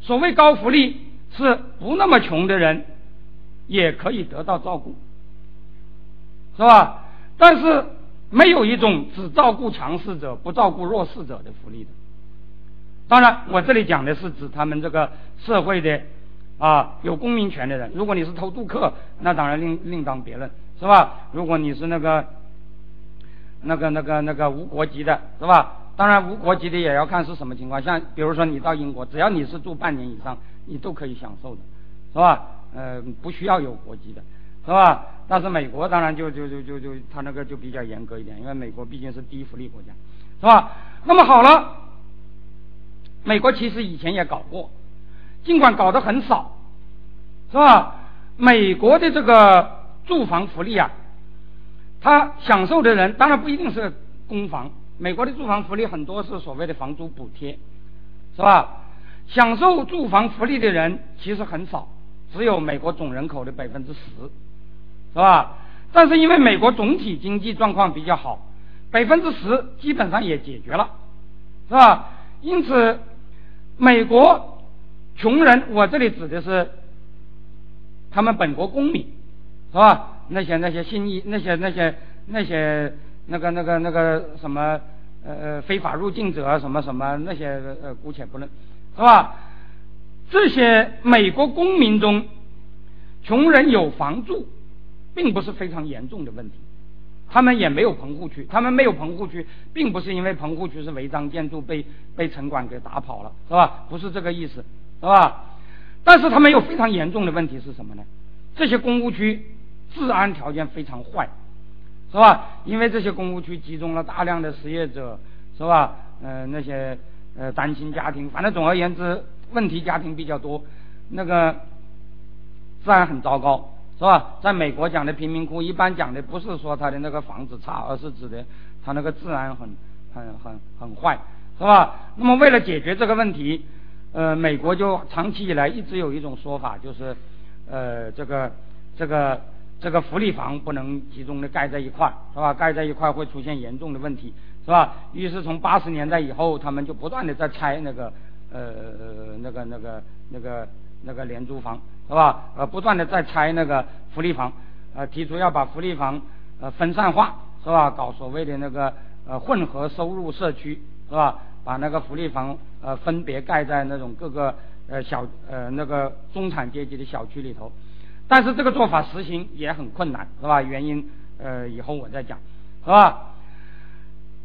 所谓高福利，是不那么穷的人也可以得到照顾，是吧？但是，没有一种只照顾强势者不照顾弱势者的福利的。当然，我这里讲的是指他们这个社会的。啊，有公民权的人，如果你是偷渡客，那当然另另当别论，是吧？如果你是那个、那个、那个、那个无国籍的，是吧？当然无国籍的也要看是什么情况，像比如说你到英国，只要你是住半年以上，你都可以享受的，是吧？呃，不需要有国籍的，是吧？但是美国当然就就就就就他那个就比较严格一点，因为美国毕竟是低福利国家，是吧？那么好了，美国其实以前也搞过。尽管搞得很少，是吧？美国的这个住房福利啊，他享受的人当然不一定是公房。美国的住房福利很多是所谓的房租补贴，是吧？享受住房福利的人其实很少，只有美国总人口的百分之十，是吧？但是因为美国总体经济状况比较好，百分之十基本上也解决了，是吧？因此，美国穷人，我这里指的是他们本国公民，是吧？那些那些新移那些那些那些那个那个那个什么呃非法入境者什么什么那些呃姑且不论，是吧？这些美国公民中，穷人有房住，并不是非常严重的问题。他们也没有棚户区，他们没有棚户区，并不是因为棚户区是违章建筑被被城管给打跑了，是吧？不是这个意思，是吧？但是他们有非常严重的问题是什么呢？这些公务区治安条件非常坏，是吧？因为这些公务区集中了大量的失业者，是吧？呃，那些呃单亲家庭，反正总而言之，问题家庭比较多，那个治安很糟糕。是吧？在美国讲的贫民窟，一般讲的不是说他的那个房子差，而是指的他那个治安很、很、很、很坏，是吧？那么为了解决这个问题，呃，美国就长期以来一直有一种说法，就是，呃，这个、这个、这个福利房不能集中的盖在一块儿，是吧？盖在一块儿会出现严重的问题，是吧？于是从八十年代以后，他们就不断的在拆那个，呃，那个、那个、那个、那个廉租房。是吧？呃，不断的在拆那个福利房，呃，提出要把福利房呃分散化，是吧？搞所谓的那个呃混合收入社区，是吧？把那个福利房呃分别盖在那种各个呃小呃那个中产阶级的小区里头，但是这个做法实行也很困难，是吧？原因呃以后我再讲，是吧？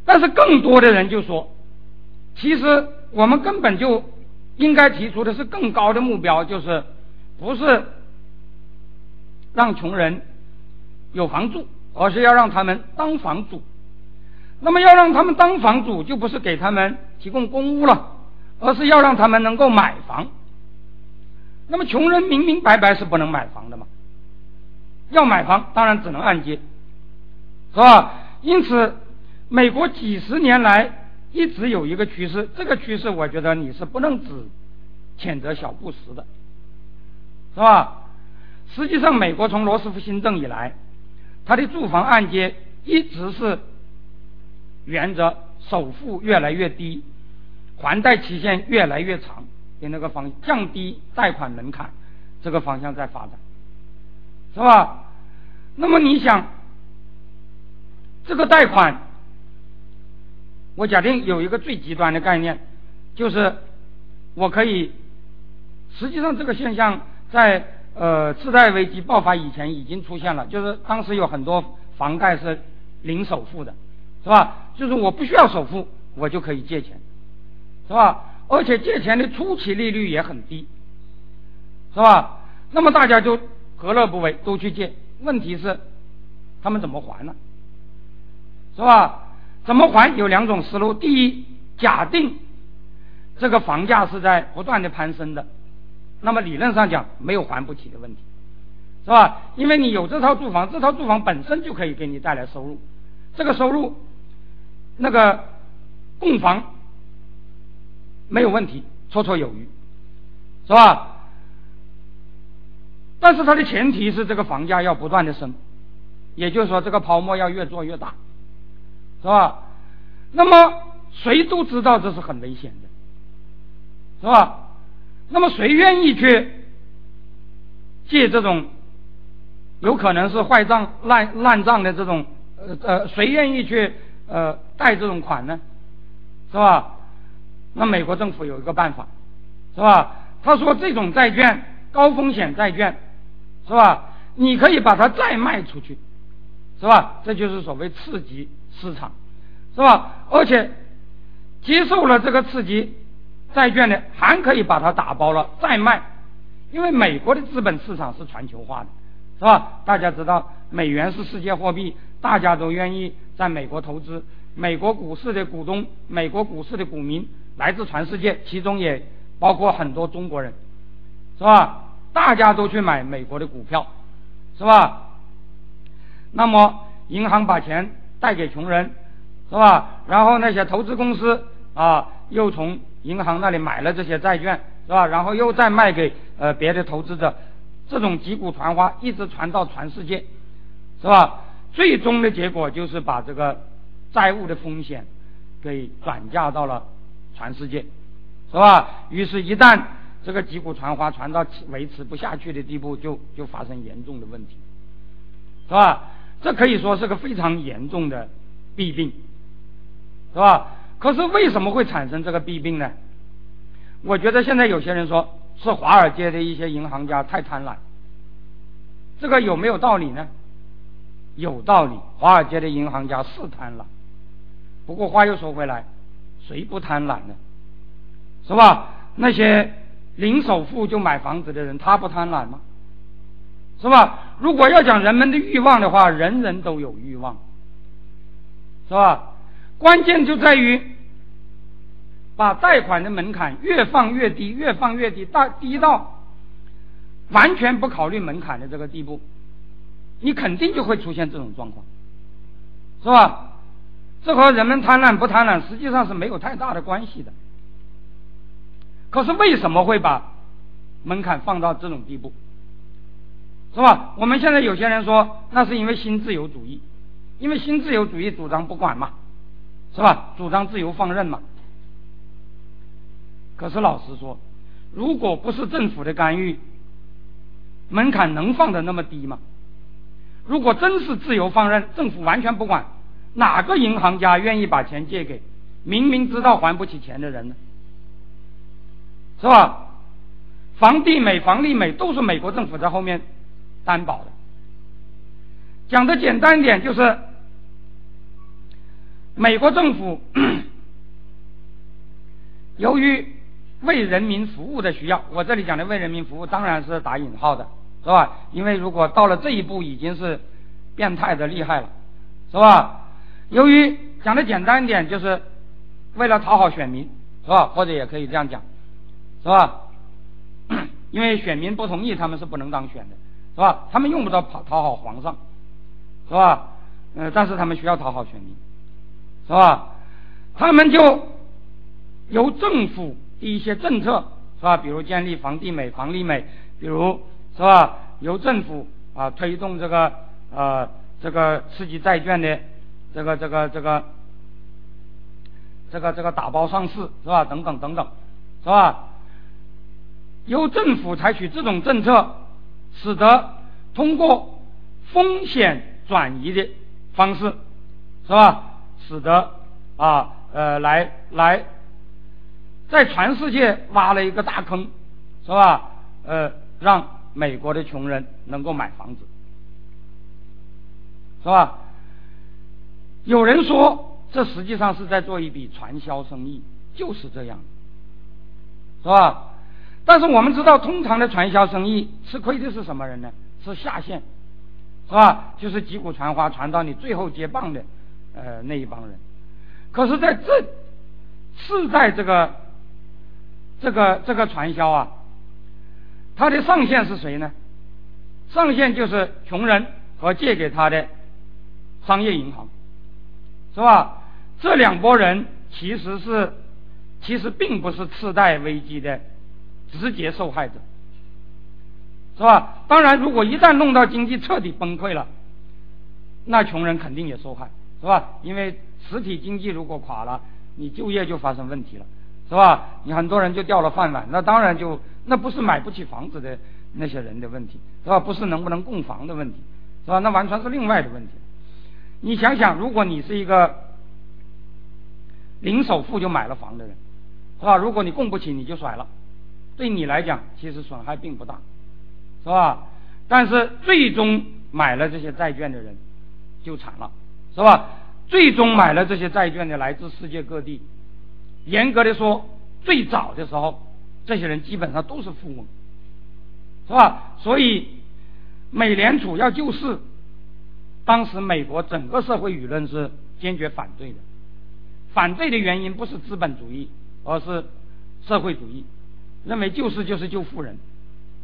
但是更多的人就说，其实我们根本就应该提出的是更高的目标，就是。不是让穷人有房住，而是要让他们当房主。那么要让他们当房主，就不是给他们提供公屋了，而是要让他们能够买房。那么穷人明明白白是不能买房的嘛，要买房当然只能按揭，是吧？因此，美国几十年来一直有一个趋势，这个趋势我觉得你是不能只谴责小布什的。是吧？实际上，美国从罗斯福新政以来，它的住房按揭一直是沿着首付越来越低、还贷期限越来越长的那个方降低贷款门槛这个方向在发展，是吧？那么你想，这个贷款，我假定有一个最极端的概念，就是我可以，实际上这个现象。在呃次贷危机爆发以前已经出现了，就是当时有很多房贷是零首付的，是吧？就是我不需要首付，我就可以借钱，是吧？而且借钱的初期利率也很低，是吧？那么大家就何乐不为，都去借。问题是他们怎么还呢？是吧？怎么还有两种思路：第一，假定这个房价是在不断的攀升的。那么理论上讲，没有还不起的问题，是吧？因为你有这套住房，这套住房本身就可以给你带来收入，这个收入，那个供房没有问题，绰绰有余，是吧？但是它的前提是这个房价要不断的升，也就是说这个泡沫要越做越大，是吧？那么谁都知道这是很危险的，是吧？那么谁愿意去借这种有可能是坏账烂烂账的这种呃呃谁愿意去呃贷这种款呢？是吧？那美国政府有一个办法，是吧？他说这种债券高风险债券，是吧？你可以把它再卖出去，是吧？这就是所谓刺激市场，是吧？而且接受了这个刺激。债券呢，还可以把它打包了再卖，因为美国的资本市场是全球化的，是吧？大家知道，美元是世界货币，大家都愿意在美国投资。美国股市的股东，美国股市的股民来自全世界，其中也包括很多中国人，是吧？大家都去买美国的股票，是吧？那么银行把钱贷给穷人，是吧？然后那些投资公司啊。又从银行那里买了这些债券，是吧？然后又再卖给呃别的投资者，这种击鼓传花一直传到全世界，是吧？最终的结果就是把这个债务的风险给转嫁到了全世界，是吧？于是，一旦这个击鼓传花传到维持不下去的地步，就就发生严重的问题，是吧？这可以说是个非常严重的弊病，是吧？可是为什么会产生这个弊病呢？我觉得现在有些人说是华尔街的一些银行家太贪婪，这个有没有道理呢？有道理，华尔街的银行家是贪婪。不过话又说回来，谁不贪婪呢？是吧？那些零首付就买房子的人，他不贪婪吗？是吧？如果要讲人们的欲望的话，人人都有欲望，是吧？关键就在于把贷款的门槛越放越低，越放越低，到低到完全不考虑门槛的这个地步，你肯定就会出现这种状况，是吧？这和人们贪婪不贪婪实际上是没有太大的关系的。可是为什么会把门槛放到这种地步？是吧？我们现在有些人说，那是因为新自由主义，因为新自由主义主张不管嘛。是吧？主张自由放任嘛。可是老实说，如果不是政府的干预，门槛能放的那么低吗？如果真是自由放任，政府完全不管，哪个银行家愿意把钱借给明明知道还不起钱的人呢？是吧？房地美、房利美都是美国政府在后面担保的。讲的简单一点，就是。美国政府 由于为人民服务的需要，我这里讲的为人民服务当然是打引号的，是吧？因为如果到了这一步，已经是变态的厉害了，是吧？由于讲的简单一点，就是为了讨好选民，是吧？或者也可以这样讲，是吧？因为选民不同意，他们是不能当选的，是吧？他们用不着讨讨好皇上，是吧？呃，但是他们需要讨好选民。是吧？他们就由政府的一些政策，是吧？比如建立房地美、房利美，比如是吧？由政府啊推动这个呃这个刺激债券的这个这个这个这个这个打包上市，是吧？等等等等，是吧？由政府采取这种政策，使得通过风险转移的方式，是吧？使得啊呃来来，在全世界挖了一个大坑，是吧？呃，让美国的穷人能够买房子，是吧？有人说，这实际上是在做一笔传销生意，就是这样，是吧？但是我们知道，通常的传销生意吃亏的是什么人呢？是下线，是吧？就是击鼓传花，传到你最后接棒的。呃，那一帮人，可是在这是在这个这个这个传销啊，它的上线是谁呢？上线就是穷人和借给他的商业银行，是吧？这两拨人其实是其实并不是次贷危机的直接受害者，是吧？当然，如果一旦弄到经济彻底崩溃了，那穷人肯定也受害。是吧？因为实体经济如果垮了，你就业就发生问题了，是吧？你很多人就掉了饭碗，那当然就那不是买不起房子的那些人的问题，是吧？不是能不能供房的问题，是吧？那完全是另外的问题。你想想，如果你是一个零首付就买了房的人，是吧？如果你供不起，你就甩了，对你来讲其实损害并不大，是吧？但是最终买了这些债券的人就惨了。是吧？最终买了这些债券的来自世界各地。严格的说，最早的时候，这些人基本上都是富翁，是吧？所以，美联储要救市，当时美国整个社会舆论是坚决反对的。反对的原因不是资本主义，而是社会主义，认为救市就是救富人，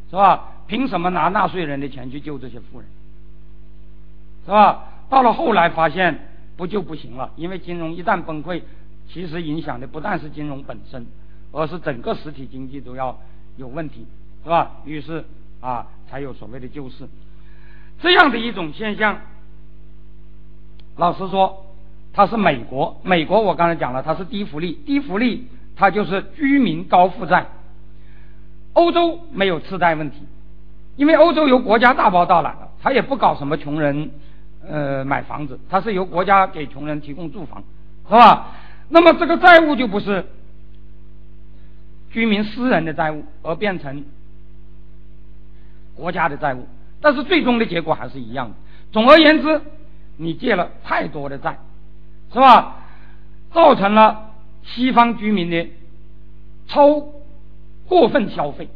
是吧？凭什么拿纳税人的钱去救这些富人？是吧？到了后来发现不就不行了，因为金融一旦崩溃，其实影响的不但是金融本身，而是整个实体经济都要有问题，是吧？于是啊，才有所谓的救市这样的一种现象。老实说，它是美国，美国我刚才讲了，它是低福利，低福利它就是居民高负债。欧洲没有次贷问题，因为欧洲由国家大包大揽的，他也不搞什么穷人呃买房子，它是由国家给穷人提供住房，是吧？那么这个债务就不是居民私人的债务，而变成国家的债务，但是最终的结果还是一样的。总而言之，你借了太多的债，是吧？造成了西方居民的超过分消费，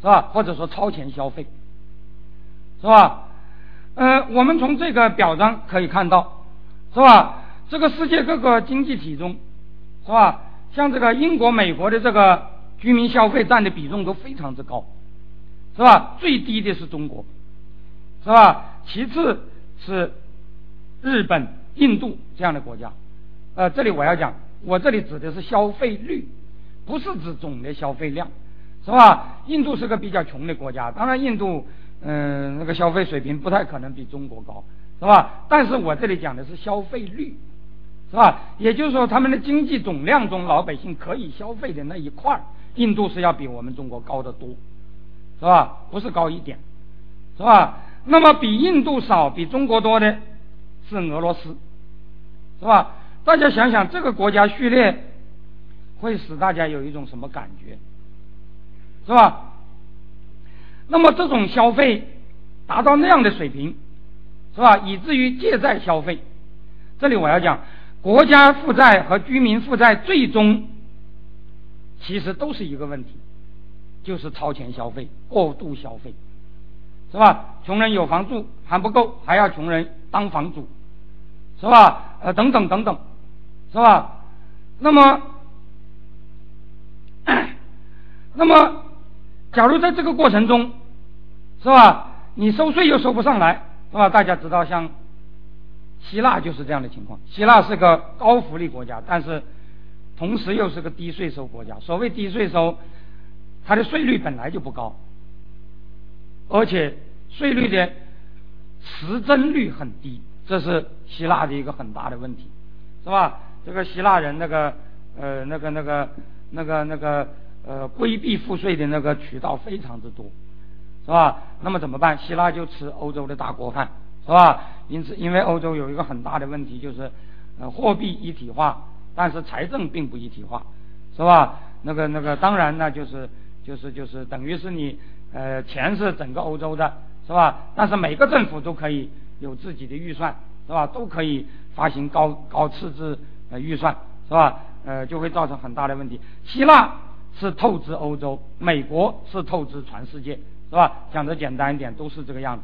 是吧？或者说超前消费，是吧？呃，我们从这个表彰可以看到，是吧？这个世界各个经济体中，是吧？像这个英国、美国的这个居民消费占的比重都非常之高，是吧？最低的是中国，是吧？其次是日本、印度这样的国家。呃，这里我要讲，我这里指的是消费率，不是指总的消费量，是吧？印度是个比较穷的国家，当然印度，嗯，那个消费水平不太可能比中国高，是吧？但是我这里讲的是消费率。是吧？也就是说，他们的经济总量中，老百姓可以消费的那一块印度是要比我们中国高得多，是吧？不是高一点，是吧？那么比印度少、比中国多的是俄罗斯，是吧？大家想想，这个国家序列会使大家有一种什么感觉，是吧？那么这种消费达到那样的水平，是吧？以至于借债消费，这里我要讲。国家负债和居民负债最终其实都是一个问题，就是超前消费、过度消费，是吧？穷人有房住还不够，还要穷人当房主，是吧？呃，等等等等，是吧？那么，那么，假如在这个过程中，是吧？你收税又收不上来，是吧？大家知道像。希腊就是这样的情况。希腊是个高福利国家，但是同时又是个低税收国家。所谓低税收，它的税率本来就不高，而且税率的实增率很低，这是希腊的一个很大的问题，是吧？这个希腊人那个呃那个那个那个那个呃规避赋税的那个渠道非常之多，是吧？那么怎么办？希腊就吃欧洲的大锅饭。是吧？因此，因为欧洲有一个很大的问题，就是，呃，货币一体化，但是财政并不一体化，是吧？那个那个，当然呢，就是就是就是等于是你，呃，钱是整个欧洲的，是吧？但是每个政府都可以有自己的预算，是吧？都可以发行高高赤字呃预算，是吧？呃，就会造成很大的问题。希腊是透支欧洲，美国是透支全世界，是吧？讲的简单一点，都是这个样子。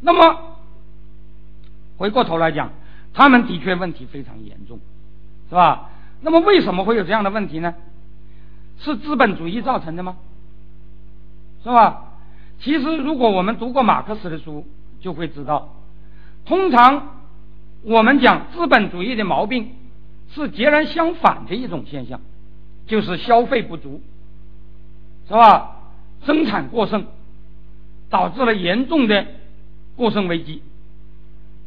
那么，回过头来讲，他们的确问题非常严重，是吧？那么为什么会有这样的问题呢？是资本主义造成的吗？是吧？其实，如果我们读过马克思的书，就会知道，通常我们讲资本主义的毛病是截然相反的一种现象，就是消费不足，是吧？生产过剩，导致了严重的。过剩危机，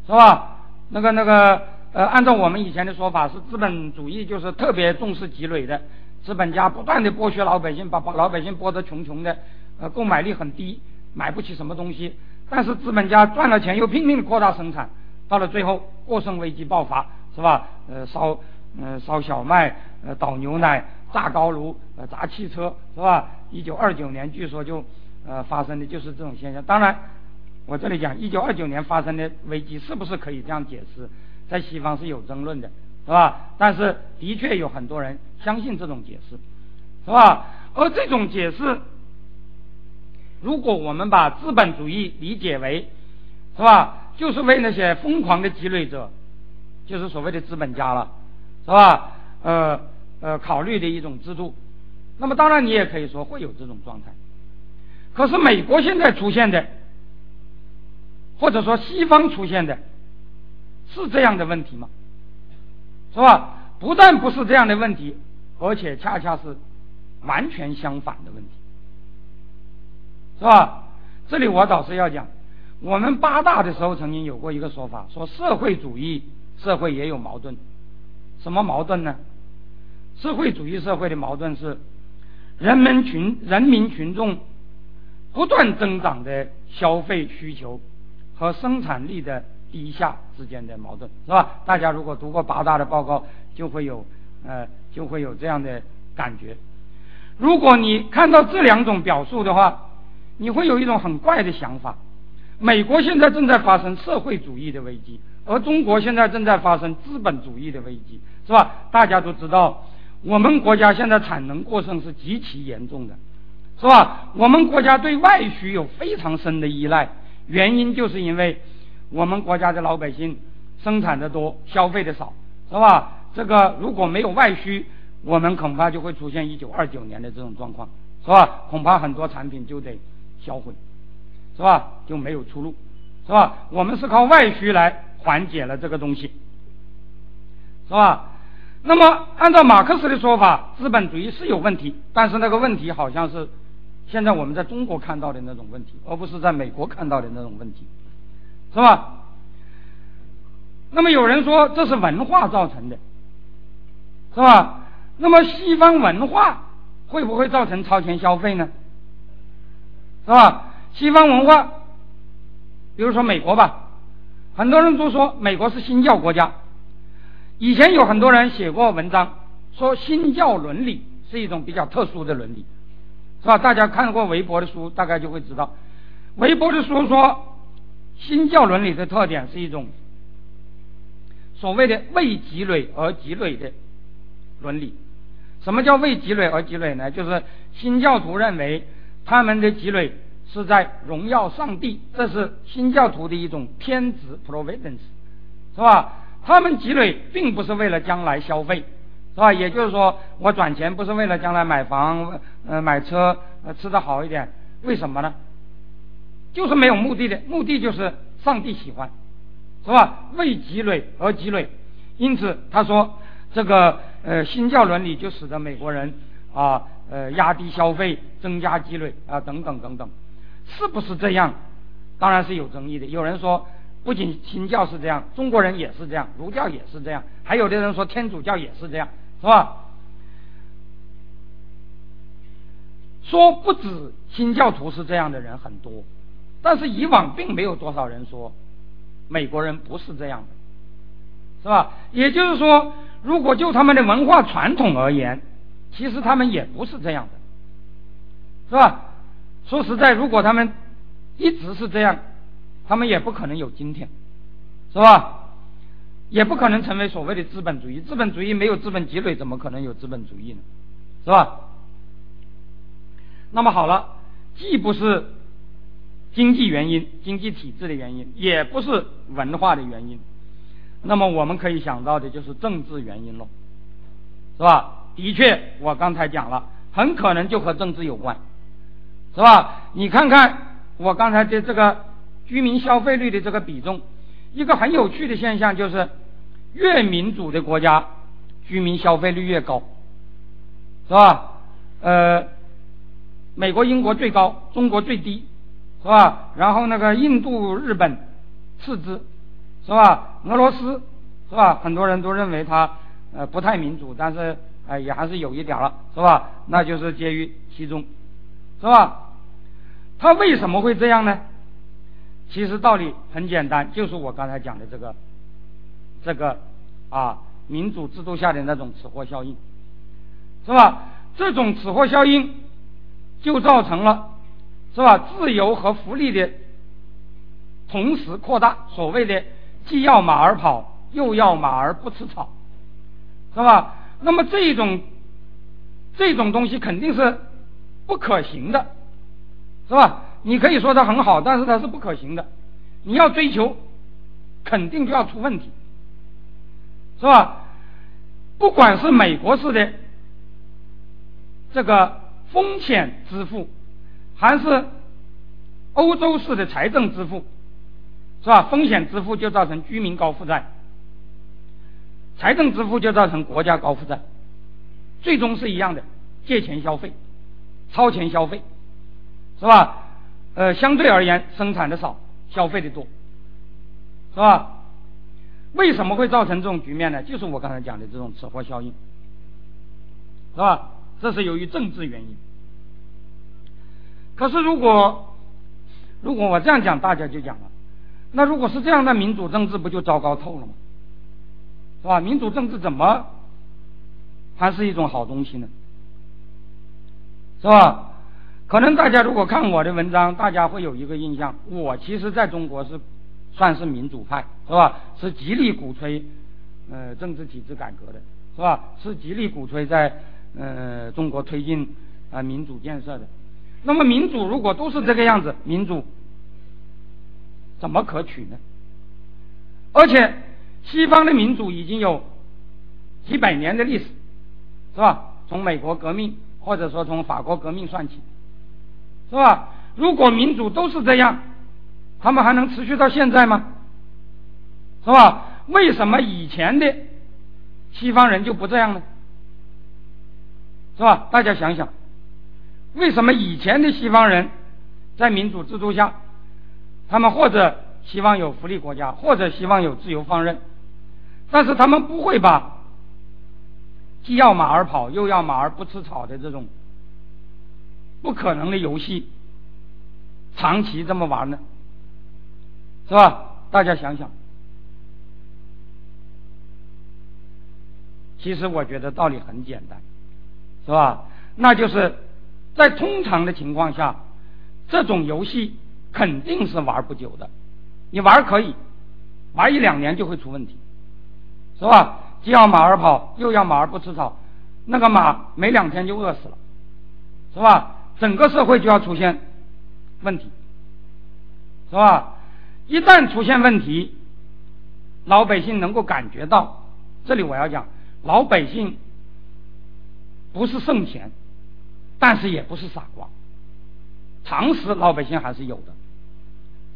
是吧？那个那个呃，按照我们以前的说法，是资本主义就是特别重视积累的，资本家不断的剥削老百姓，把把老百姓剥得穷穷的，呃，购买力很低，买不起什么东西。但是资本家赚了钱又拼命的扩大生产，到了最后过剩危机爆发，是吧？呃，烧呃烧小麦，呃倒牛奶，炸高炉，呃砸汽车，是吧？一九二九年据说就呃发生的就是这种现象。当然。我这里讲，一九二九年发生的危机是不是可以这样解释？在西方是有争论的，是吧？但是的确有很多人相信这种解释，是吧？而这种解释，如果我们把资本主义理解为，是吧？就是为那些疯狂的积累者，就是所谓的资本家了，是吧？呃呃，考虑的一种制度。那么当然，你也可以说会有这种状态。可是美国现在出现的。或者说西方出现的是这样的问题吗？是吧？不但不是这样的问题，而且恰恰是完全相反的问题，是吧？这里我倒是要讲，我们八大的时候曾经有过一个说法，说社会主义社会也有矛盾，什么矛盾呢？社会主义社会的矛盾是人们群人民群众不断增长的消费需求和生产力的低下之间的矛盾，是吧？大家如果读过八大的报告，就会有呃就会有这样的感觉。如果你看到这两种表述的话，你会有一种很怪的想法：美国现在正在发生社会主义的危机，而中国现在正在发生资本主义的危机，是吧？大家都知道。我们国家现在产能过剩是极其严重的，是吧？我们国家对外需有非常深的依赖，原因就是因为我们国家的老百姓生产的多，消费的少，是吧？这个如果没有外需，我们恐怕就会出现一九二九年的这种状况，是吧？恐怕很多产品就得销毁，是吧？就没有出路，是吧？我们是靠外需来缓解了这个东西，是吧？那么，按照马克思的说法，资本主义是有问题，但是那个问题好像是现在我们在中国看到的那种问题，而不是在美国看到的那种问题，是吧？那么有人说这是文化造成的，是吧？那么西方文化会不会造成超前消费呢？是吧？西方文化，比如说美国吧，很多人都说美国是新教国家。以前有很多人写过文章，说新教伦理是一种比较特殊的伦理，是吧？大家看过韦伯的书，大概就会知道，韦伯的书说，新教伦理的特点是一种所谓的为积累而积累的伦理。什么叫为积累而积累呢？就是新教徒认为他们的积累是在荣耀上帝，这是新教徒的一种天职 （providence），是吧？他们积累并不是为了将来消费，是吧？也就是说，我赚钱不是为了将来买房、呃买车、呃吃的好一点，为什么呢？就是没有目的的，目的就是上帝喜欢，是吧？为积累而积累，因此他说这个呃新教伦理就使得美国人啊呃压低消费、增加积累啊等等等等，是不是这样？当然是有争议的。有人说。不仅新教是这样，中国人也是这样，儒教也是这样，还有的人说天主教也是这样，是吧？说不止新教徒是这样的人很多，但是以往并没有多少人说美国人不是这样的，是吧？也就是说，如果就他们的文化传统而言，其实他们也不是这样的，是吧？说实在，如果他们一直是这样。他们也不可能有今天，是吧？也不可能成为所谓的资本主义。资本主义没有资本积累，怎么可能有资本主义呢？是吧？那么好了，既不是经济原因、经济体制的原因，也不是文化的原因，那么我们可以想到的就是政治原因喽，是吧？的确，我刚才讲了，很可能就和政治有关，是吧？你看看我刚才的这个。居民消费率的这个比重，一个很有趣的现象就是，越民主的国家，居民消费率越高，是吧？呃，美国、英国最高，中国最低，是吧？然后那个印度、日本次之，是吧？俄罗斯，是吧？很多人都认为它呃不太民主，但是呃也还是有一点了，是吧？那就是介于其中，是吧？它为什么会这样呢？其实道理很简单，就是我刚才讲的这个，这个啊民主制度下的那种此货效应，是吧？这种此货效应就造成了，是吧？自由和福利的同时扩大，所谓的既要马儿跑，又要马儿不吃草，是吧？那么这种这种东西肯定是不可行的，是吧？你可以说它很好，但是它是不可行的。你要追求，肯定就要出问题，是吧？不管是美国式的这个风险支付，还是欧洲式的财政支付，是吧？风险支付就造成居民高负债，财政支付就造成国家高负债，最终是一样的，借钱消费，超前消费，是吧？呃，相对而言，生产的少，消费的多，是吧？为什么会造成这种局面呢？就是我刚才讲的这种吃货效应，是吧？这是由于政治原因。可是如果如果我这样讲，大家就讲了，那如果是这样，的民主政治不就糟糕透了吗？是吧？民主政治怎么还是一种好东西呢？是吧？可能大家如果看我的文章，大家会有一个印象，我其实在中国是。算是民主派是吧？是极力鼓吹呃政治体制改革的，是吧？是极力鼓吹在呃中国推进啊民主建设的。那么民主如果都是这个样子，民主怎么可取呢？而且西方的民主已经有几百年的历史，是吧？从美国革命或者说从法国革命算起，是吧？如果民主都是这样。他们还能持续到现在吗？是吧？为什么以前的西方人就不这样呢？是吧？大家想想，为什么以前的西方人在民主制度下，他们或者希望有福利国家，或者希望有自由放任，但是他们不会把既要马儿跑又要马儿不吃草的这种不可能的游戏长期这么玩呢？是吧？大家想想，其实我觉得道理很简单，是吧？那就是在通常的情况下，这种游戏肯定是玩不久的。你玩可以，玩一两年就会出问题，是吧？既要马儿跑，又要马儿不吃草，那个马没两天就饿死了，是吧？整个社会就要出现问题，是吧？一旦出现问题，老百姓能够感觉到。这里我要讲，老百姓不是圣贤，但是也不是傻瓜，常识老百姓还是有的，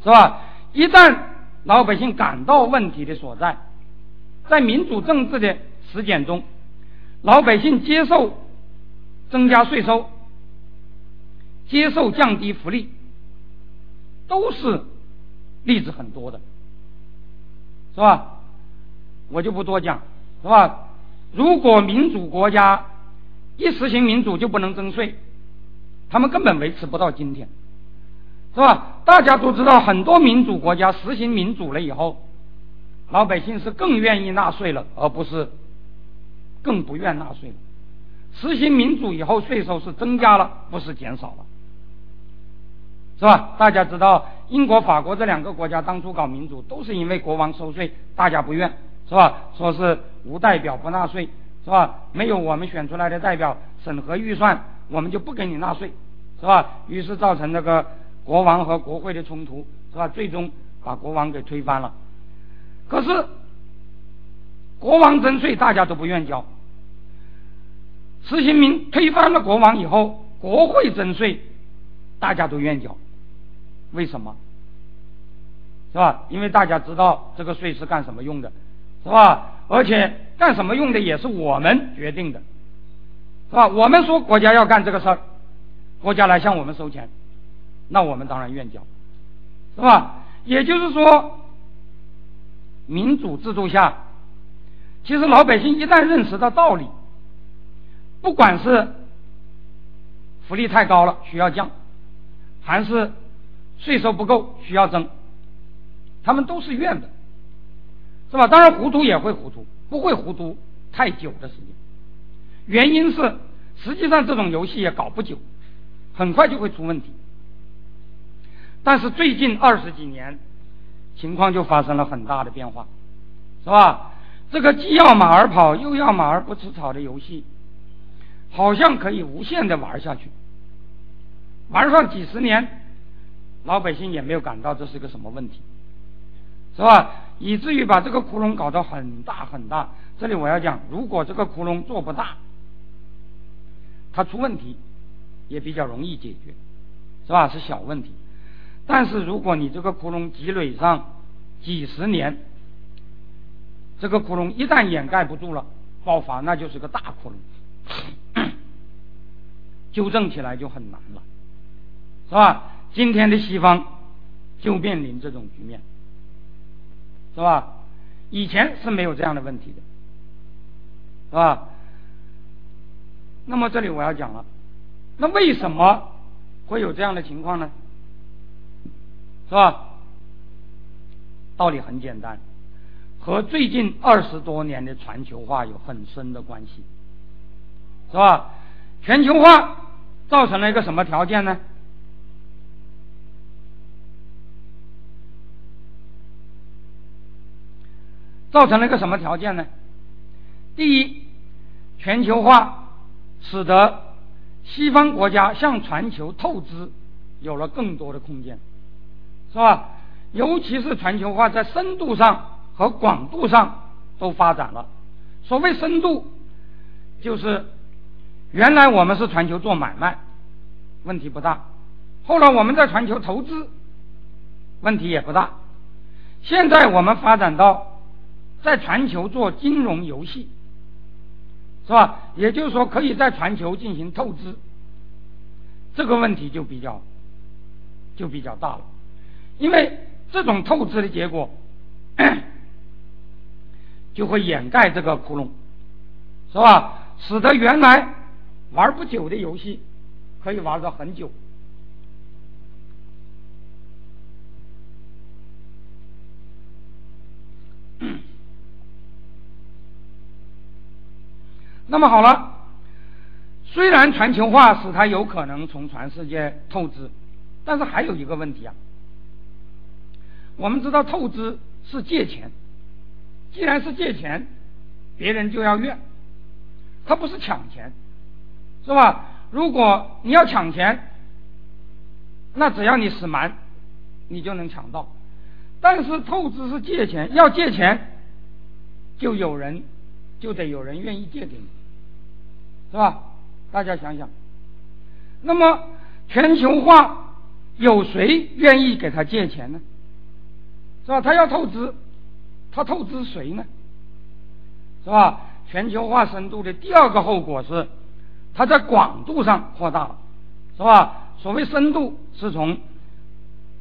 是吧？一旦老百姓感到问题的所在，在民主政治的实践中，老百姓接受增加税收，接受降低福利，都是。例子很多的，是吧？我就不多讲，是吧？如果民主国家一实行民主就不能征税，他们根本维持不到今天，是吧？大家都知道，很多民主国家实行民主了以后，老百姓是更愿意纳税了，而不是更不愿纳税了。实行民主以后，税收是增加了，不是减少了。是吧？大家知道，英国、法国这两个国家当初搞民主，都是因为国王收税，大家不愿，是吧？说是无代表不纳税，是吧？没有我们选出来的代表审核预算，我们就不给你纳税，是吧？于是造成那个国王和国会的冲突，是吧？最终把国王给推翻了。可是国王征税，大家都不愿交。实行民推翻了国王以后，国会征税，大家都愿交。为什么？是吧？因为大家知道这个税是干什么用的，是吧？而且干什么用的也是我们决定的，是吧？我们说国家要干这个事儿，国家来向我们收钱，那我们当然愿交，是吧？也就是说，民主制度下，其实老百姓一旦认识到道理，不管是福利太高了需要降，还是税收不够，需要增，他们都是愿的，是吧？当然糊涂也会糊涂，不会糊涂太久的时间。原因是，实际上这种游戏也搞不久，很快就会出问题。但是最近二十几年，情况就发生了很大的变化，是吧？这个既要马儿跑，又要马儿不吃草的游戏，好像可以无限的玩下去，玩上几十年。老百姓也没有感到这是个什么问题，是吧？以至于把这个窟窿搞得很大很大。这里我要讲，如果这个窟窿做不大，它出问题也比较容易解决，是吧？是小问题。但是如果你这个窟窿积累上几十年，这个窟窿一旦掩盖不住了，爆发那就是个大窟窿，纠正起来就很难了，是吧？今天的西方就面临这种局面，是吧？以前是没有这样的问题的，是吧？那么这里我要讲了，那为什么会有这样的情况呢？是吧？道理很简单，和最近二十多年的全球化有很深的关系，是吧？全球化造成了一个什么条件呢？造成了一个什么条件呢？第一，全球化使得西方国家向全球透支有了更多的空间，是吧？尤其是全球化在深度上和广度上都发展了。所谓深度，就是原来我们是全球做买卖，问题不大；后来我们在全球投资，问题也不大。现在我们发展到在全球做金融游戏，是吧？也就是说，可以在全球进行透支，这个问题就比较就比较大了，因为。这种透支的结果，就会掩盖这个窟窿，是吧？使得原来玩不久的游戏可以玩到很久。那么好了，虽然全球化使它有可能从全世界透支，但是还有一个问题啊。我们知道透支是借钱，既然是借钱，别人就要怨，他不是抢钱，是吧？如果你要抢钱，那只要你使蛮，你就能抢到。但是透支是借钱，要借钱，就有人就得有人愿意借给你，是吧？大家想想，那么全球化有谁愿意给他借钱呢？是吧？他要透支，他透支谁呢？是吧？全球化深度的第二个后果是，它在广度上扩大了，是吧？所谓深度是从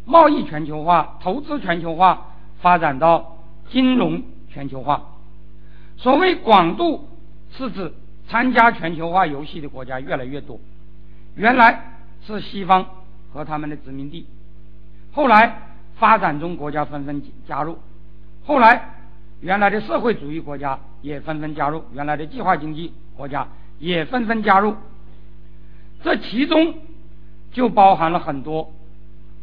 贸易全球化、投资全球化发展到金融全球化。所谓广度是指参加全球化游戏的国家越来越多，原来是西方和他们的殖民地，后来。发展中国家纷纷加入，后来原来的社会主义国家也纷纷加入，原来的计划经济国家也纷纷加入。这其中就包含了很多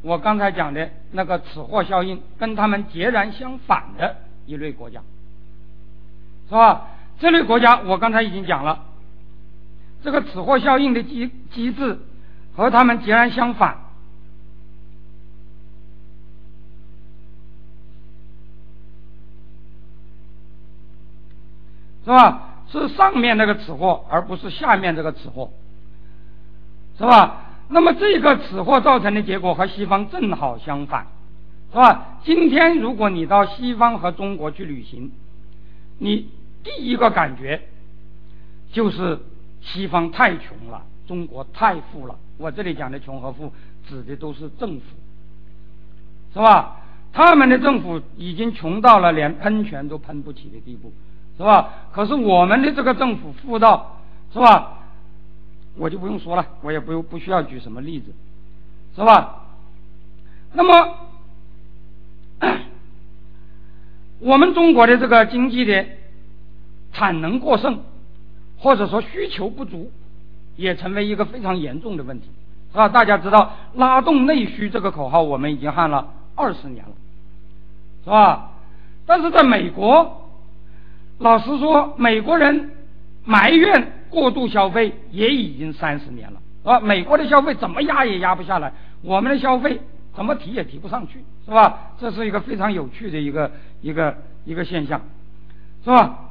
我刚才讲的那个此货效应跟他们截然相反的一类国家，是吧？这类国家我刚才已经讲了，这个此货效应的机机制和他们截然相反。是吧？是上面那个此货，而不是下面这个此货，是吧？那么这个此货造成的结果和西方正好相反，是吧？今天如果你到西方和中国去旅行，你第一个感觉就是西方太穷了，中国太富了。我这里讲的穷和富，指的都是政府，是吧？他们的政府已经穷到了连喷泉都喷不起的地步。是吧？可是我们的这个政府富到，是吧？我就不用说了，我也不用不需要举什么例子，是吧？那么，我们中国的这个经济的产能过剩，或者说需求不足，也成为一个非常严重的问题，是吧？大家知道“拉动内需”这个口号，我们已经喊了二十年了，是吧？但是在美国。老实说，美国人埋怨过度消费也已经三十年了，啊？美国的消费怎么压也压不下来，我们的消费怎么提也提不上去，是吧？这是一个非常有趣的一个一个一个现象，是吧？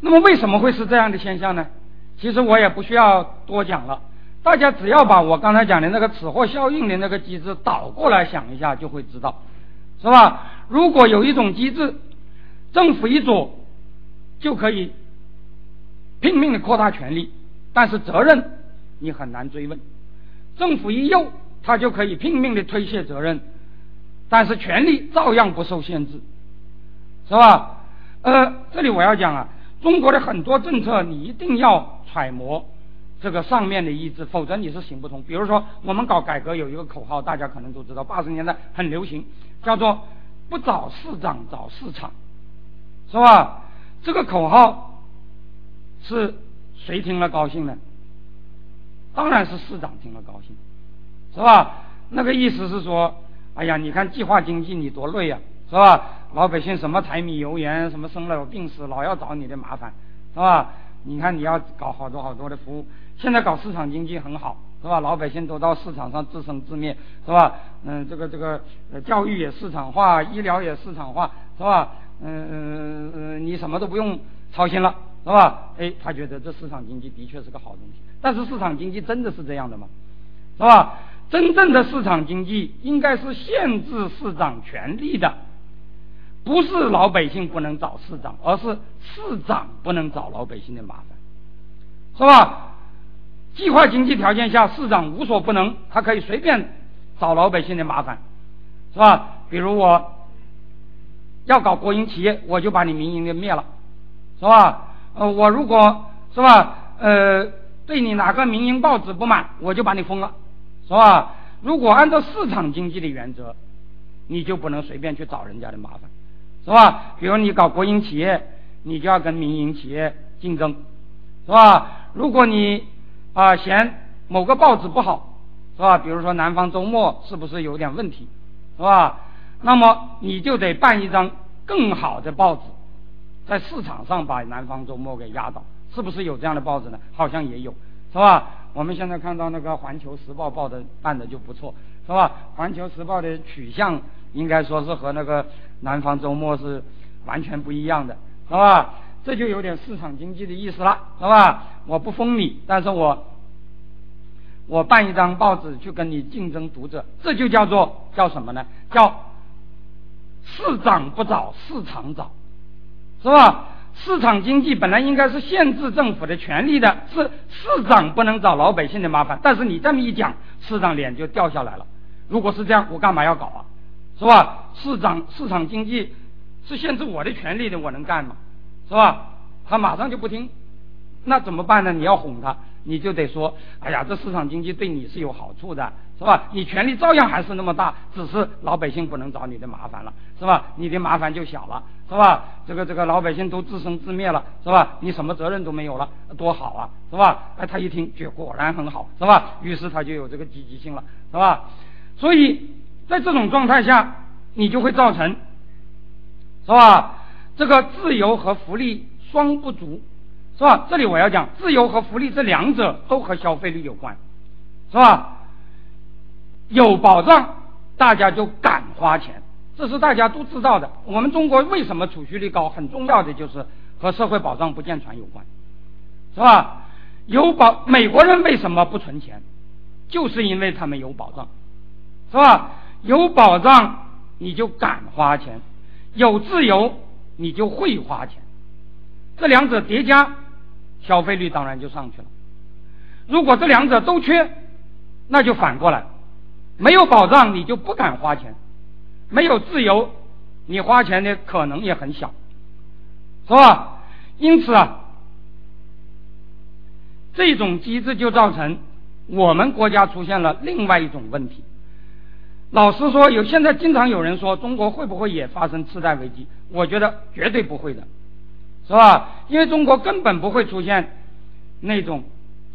那么为什么会是这样的现象呢？其实我也不需要多讲了，大家只要把我刚才讲的那个此货效应的那个机制倒过来想一下，就会知道，是吧？如果有一种机制，政府一左就可以拼命的扩大权力，但是责任你很难追问；政府一右，他就可以拼命的推卸责任，但是权力照样不受限制，是吧？呃，这里我要讲啊，中国的很多政策你一定要揣摩这个上面的意志，否则你是行不通。比如说，我们搞改革有一个口号，大家可能都知道，八十年代很流行，叫做“不找市长找市场”，是吧？这个口号是谁听了高兴呢？当然是市长听了高兴，是吧？那个意思是说，哎呀，你看计划经济你多累呀，是吧？老百姓什么柴米油盐，什么生老病死，老要找你的麻烦，是吧？你看你要搞好多好多的服务，现在搞市场经济很好，是吧？老百姓都到市场上自生自灭，是吧？嗯，这个这个，教育也市场化，医疗也市场化，是吧？嗯嗯嗯，你什么都不用操心了，是吧？哎，他觉得这市场经济的确是个好东西，但是市场经济真的是这样的吗？是吧？真正的市场经济应该是限制市长权力的。不是老百姓不能找市长，而是市长不能找老百姓的麻烦，是吧？计划经济条件下，市长无所不能，他可以随便找老百姓的麻烦，是吧？比如我要搞国营企业，我就把你民营的灭了，是吧？呃，我如果是吧，呃，对你哪个民营报纸不满，我就把你封了，是吧？如果按照市场经济的原则，你就不能随便去找人家的麻烦。是吧？比如你搞国营企业，你就要跟民营企业竞争，是吧？如果你啊嫌某个报纸不好，是吧？比如说《南方周末》是不是有点问题，是吧？那么你就得办一张更好的报纸，在市场上把《南方周末》给压倒，是不是有这样的报纸呢？好像也有，是吧？我们现在看到那个《环球时报》报的办的就不错，是吧？《环球时报》的取向应该说是和那个。南方周末是完全不一样的，是吧？这就有点市场经济的意思了，是吧？我不封你，但是我我办一张报纸去跟你竞争读者，这就叫做叫什么呢？叫市长不找市场找，是吧？市场经济本来应该是限制政府的权利的，是市长不能找老百姓的麻烦。但是你这么一讲，市长脸就掉下来了。如果是这样，我干嘛要搞啊？是吧？市长市场经济是限制我的权利的，我能干吗？是吧？他马上就不听，那怎么办呢？你要哄他，你就得说：哎呀，这市场经济对你是有好处的，是吧？你权力照样还是那么大，只是老百姓不能找你的麻烦了，是吧？你的麻烦就小了，是吧？这个这个老百姓都自生自灭了，是吧？你什么责任都没有了，多好啊，是吧？哎，他一听，觉果然很好，是吧？于是他就有这个积极性了，是吧？所以。在这种状态下，你就会造成，是吧？这个自由和福利双不足，是吧？这里我要讲，自由和福利这两者都和消费率有关，是吧？有保障，大家就敢花钱，这是大家都知道的。我们中国为什么储蓄率高？很重要的就是和社会保障不健全有关，是吧？有保，美国人为什么不存钱？就是因为他们有保障，是吧？有保障，你就敢花钱；有自由，你就会花钱。这两者叠加，消费率当然就上去了。如果这两者都缺，那就反过来：没有保障，你就不敢花钱；没有自由，你花钱的可能也很小，是吧？因此啊，这种机制就造成我们国家出现了另外一种问题。老实说，有现在经常有人说中国会不会也发生次贷危机？我觉得绝对不会的，是吧？因为中国根本不会出现那种，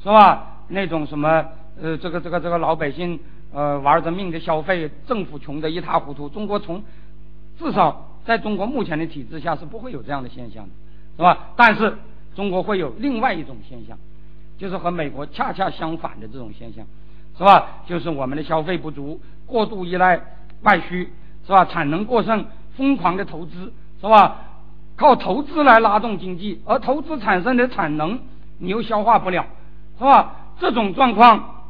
是吧？那种什么呃，这个这个这个老百姓呃玩着命的消费，政府穷得一塌糊涂。中国从至少在中国目前的体制下是不会有这样的现象的，是吧？但是中国会有另外一种现象，就是和美国恰恰相反的这种现象。是吧？就是我们的消费不足，过度依赖外需，是吧？产能过剩，疯狂的投资，是吧？靠投资来拉动经济，而投资产生的产能你又消化不了，是吧？这种状况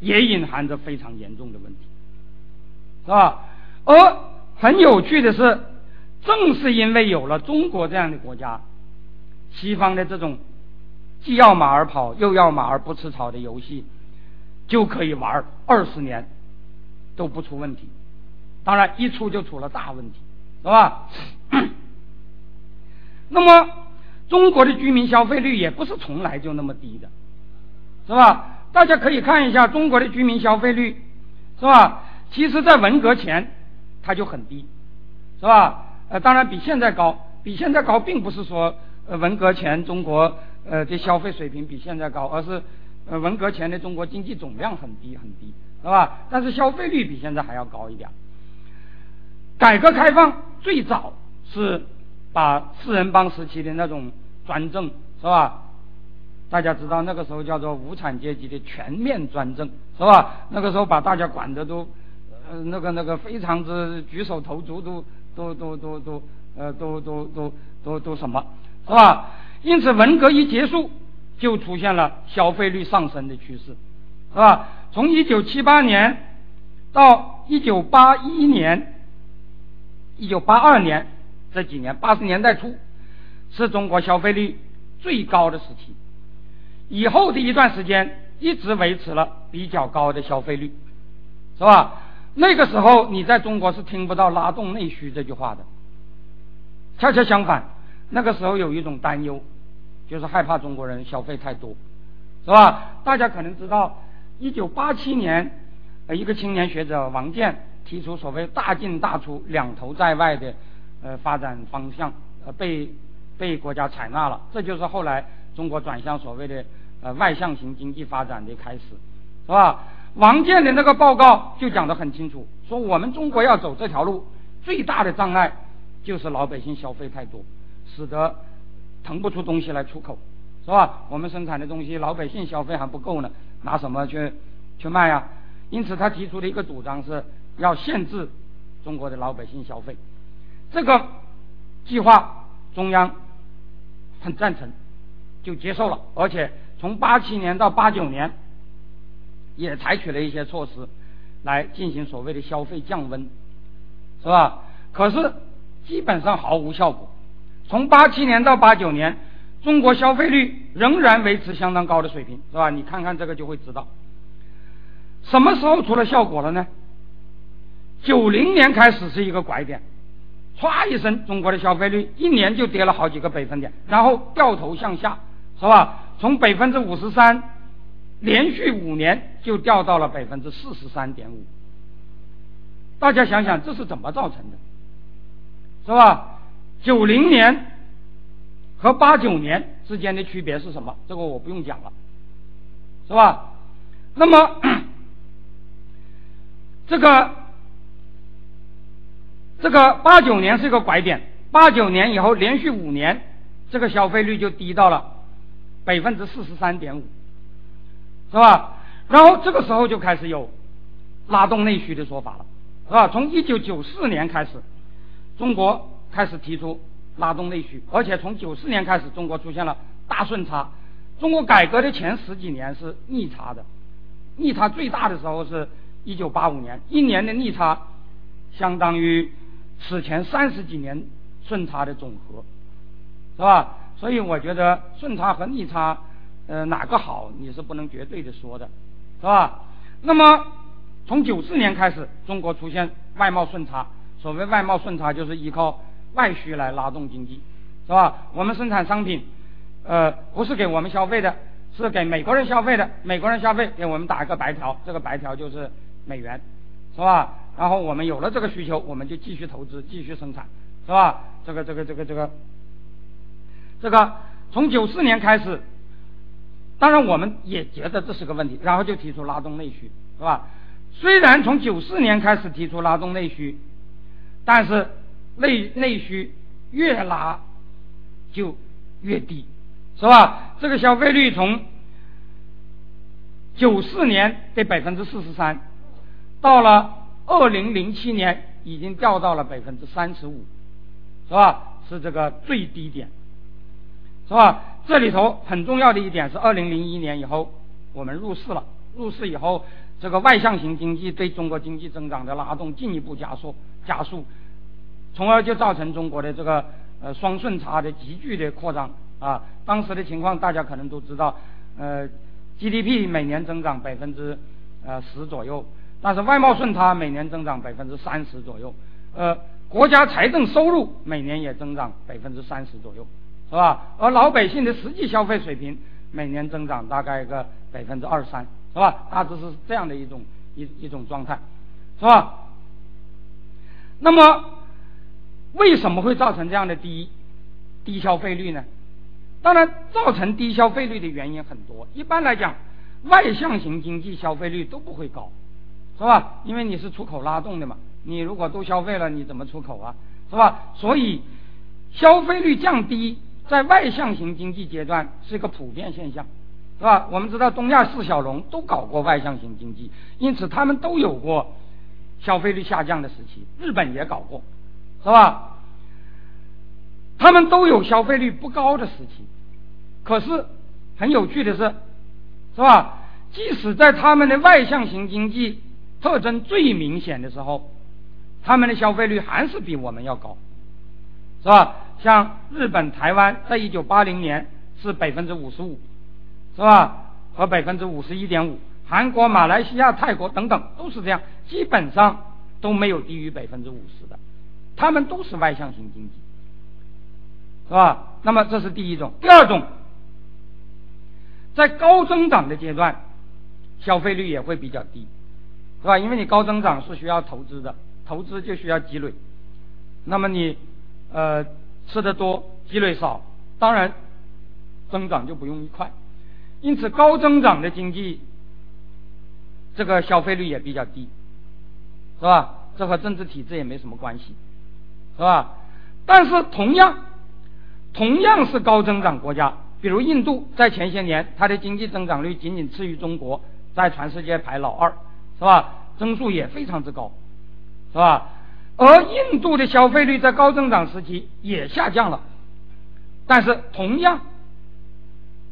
也隐含着非常严重的问题，是吧？而很有趣的是，正是因为有了中国这样的国家，西方的这种既要马儿跑又要马儿不吃草的游戏，就可以玩二十年都不出问题。当然，一出就出了大问题，是吧？那么，中国的居民消费率也不是从来就那么低的，是吧？大家可以看一下中国的居民消费率，是吧？其实，在文革前，它就很低，是吧？呃，当然比现在高，比现在高，并不是说呃文革前中国呃的消费水平比现在高，而是呃文革前的中国经济总量很低很低，是吧？但是消费率比现在还要高一点。改革开放最早是把四人帮时期的那种专政，是吧？大家知道那个时候叫做无产阶级的全面专政，是吧？那个时候把大家管的都，呃，那个那个非常之举手投足都都都都都呃都都都都都什么，是吧？因此文革一结束，就出现了消费率上升的趋势，是吧？从一九七八年到一九八一年。一九八二年这几年，八十年代初是中国消费率最高的时期。以后的一段时间一直维持了比较高的消费率，是吧？那个时候你在中国是听不到“拉动内需”这句话的。恰恰相反，那个时候有一种担忧，就是害怕中国人消费太多，是吧？大家可能知道，一九八七年，呃一个青年学者王健。提出所谓“大进大出，两头在外”的呃发展方向，呃被被国家采纳了，这就是后来中国转向所谓的呃外向型经济发展的开始，是吧？王健的那个报告就讲得很清楚，说我们中国要走这条路，最大的障碍就是老百姓消费太多，使得腾不出东西来出口，是吧？我们生产的东西老百姓消费还不够呢，拿什么去去卖呀？因此他提出的一个主张是。要限制中国的老百姓消费，这个计划中央很赞成，就接受了。而且从八七年到八九年，也采取了一些措施来进行所谓的消费降温，是吧？可是基本上毫无效果。从八七年到八九年，中国消费率仍然维持相当高的水平，是吧？你看看这个就会知道，什么时候出了效果了呢？九零年开始是一个拐点，唰一声，中国的消费率一年就跌了好几个百分点，然后掉头向下，是吧？从百分之五十三，连续五年就掉到了百分之四十三点五。大家想想这是怎么造成的，是吧？九零年和八九年之间的区别是什么？这个我不用讲了，是吧？那么这个。这个八九年是一个拐点，八九年以后连续五年，这个消费率就低到了百分之四十三点五，是吧？然后这个时候就开始有拉动内需的说法了，是吧？从一九九四年开始，中国开始提出拉动内需，而且从九四年开始，中国出现了大顺差。中国改革的前十几年是逆差的，逆差最大的时候是一九八五年，一年的逆差相当于。此前三十几年顺差的总和，是吧？所以我觉得顺差和逆差，呃，哪个好你是不能绝对的说的，是吧？那么从九四年开始，中国出现外贸顺差。所谓外贸顺差，就是依靠外需来拉动经济，是吧？我们生产商品，呃，不是给我们消费的，是给美国人消费的。美国人消费给我们打一个白条，这个白条就是美元，是吧？然后我们有了这个需求，我们就继续投资，继续生产，是吧？这个这个这个这个，这个从九四年开始，当然我们也觉得这是个问题，然后就提出拉动内需，是吧？虽然从九四年开始提出拉动内需，但是内内需越拉就越低，是吧？这个消费率从九四年的百分之四十三，到了。二零零七年已经掉到了百分之三十五，是吧？是这个最低点，是吧？这里头很重要的一点是，二零零一年以后我们入市了，入市以后，这个外向型经济对中国经济增长的拉动进一步加速，加速，从而就造成中国的这个呃双顺差的急剧的扩张啊。当时的情况大家可能都知道，呃，GDP 每年增长百分之呃十左右，但是外贸顺差每年增长百分之三十左右，呃。国家财政收入每年也增长百分之三十左右，是吧？而老百姓的实际消费水平每年增长大概个百分之二三，是吧？大致是这样的一种一一种状态，是吧？那么为什么会造成这样的低低消费率呢？当然，造成低消费率的原因很多。一般来讲，外向型经济消费率都不会高，是吧？因为你是出口拉动的嘛。你如果都消费了，你怎么出口啊？是吧？所以消费率降低在外向型经济阶段是一个普遍现象，是吧？我们知道东亚四小龙都搞过外向型经济，因此他们都有过消费率下降的时期。日本也搞过，是吧？他们都有消费率不高的时期。可是很有趣的是，是吧？即使在他们的外向型经济特征最明显的时候。他们的消费率还是比我们要高，是吧？像日本、台湾，在一九八零年是百分之五十五，是吧？和百分之五十一点五，韩国、马来西亚、泰国等等都是这样，基本上都没有低于百分之五十的，他们都是外向型经济，是吧？那么这是第一种，第二种，在高增长的阶段，消费率也会比较低，是吧？因为你高增长是需要投资的。投资就需要积累，那么你呃吃的多，积累少，当然增长就不容易快。因此，高增长的经济，这个消费率也比较低，是吧？这和政治体制也没什么关系，是吧？但是同样，同样是高增长国家，比如印度，在前些年它的经济增长率仅仅次于中国，在全世界排老二，是吧？增速也非常之高。是吧？而印度的消费率在高增长时期也下降了，但是同样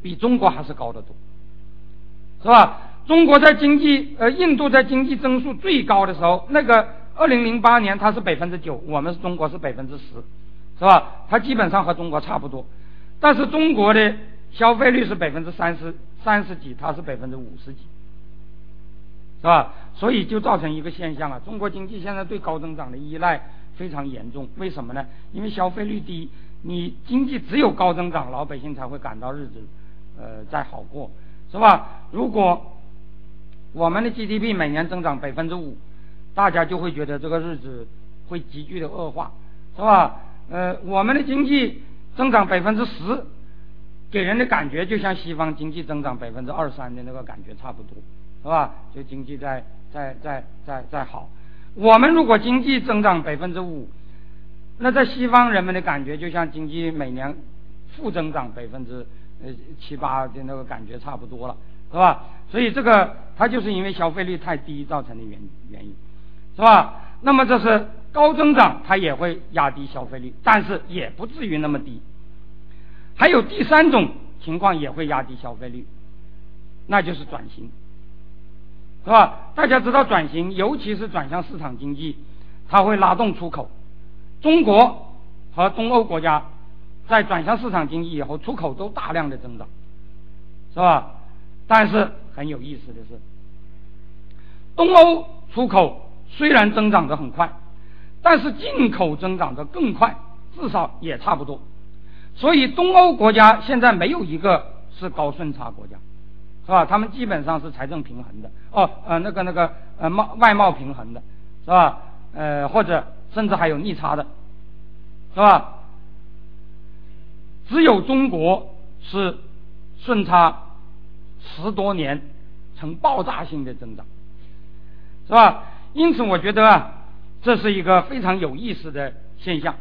比中国还是高得多，是吧？中国在经济呃，印度在经济增速最高的时候，那个二零零八年它是百分之九，我们是中国是百分之十，是吧？它基本上和中国差不多，但是中国的消费率是百分之三十三十几，它是百分之五十几。是吧？所以就造成一个现象啊，中国经济现在对高增长的依赖非常严重。为什么呢？因为消费率低，你经济只有高增长，老百姓才会感到日子呃在好过，是吧？如果我们的 GDP 每年增长百分之五，大家就会觉得这个日子会急剧的恶化，是吧？呃，我们的经济增长百分之十，给人的感觉就像西方经济增长百分之二三的那个感觉差不多。是吧？就经济在在在在在好。我们如果经济增长百分之五，那在西方人们的感觉就像经济每年负增长百分之呃七八的那个感觉差不多了，是吧？所以这个它就是因为消费率太低造成的原原因，是吧？那么这是高增长，它也会压低消费率，但是也不至于那么低。还有第三种情况也会压低消费率，那就是转型。是吧？大家知道转型，尤其是转向市场经济，它会拉动出口。中国和东欧国家在转向市场经济以后，出口都大量的增长，是吧？但是很有意思的是，东欧出口虽然增长的很快，但是进口增长的更快，至少也差不多。所以东欧国家现在没有一个是高顺差国家。是吧？他们基本上是财政平衡的，哦，呃，那个那个呃贸外贸平衡的，是吧？呃，或者甚至还有逆差的，是吧？只有中国是顺差十多年呈爆炸性的增长，是吧？因此，我觉得啊，这是一个非常有意思的现象，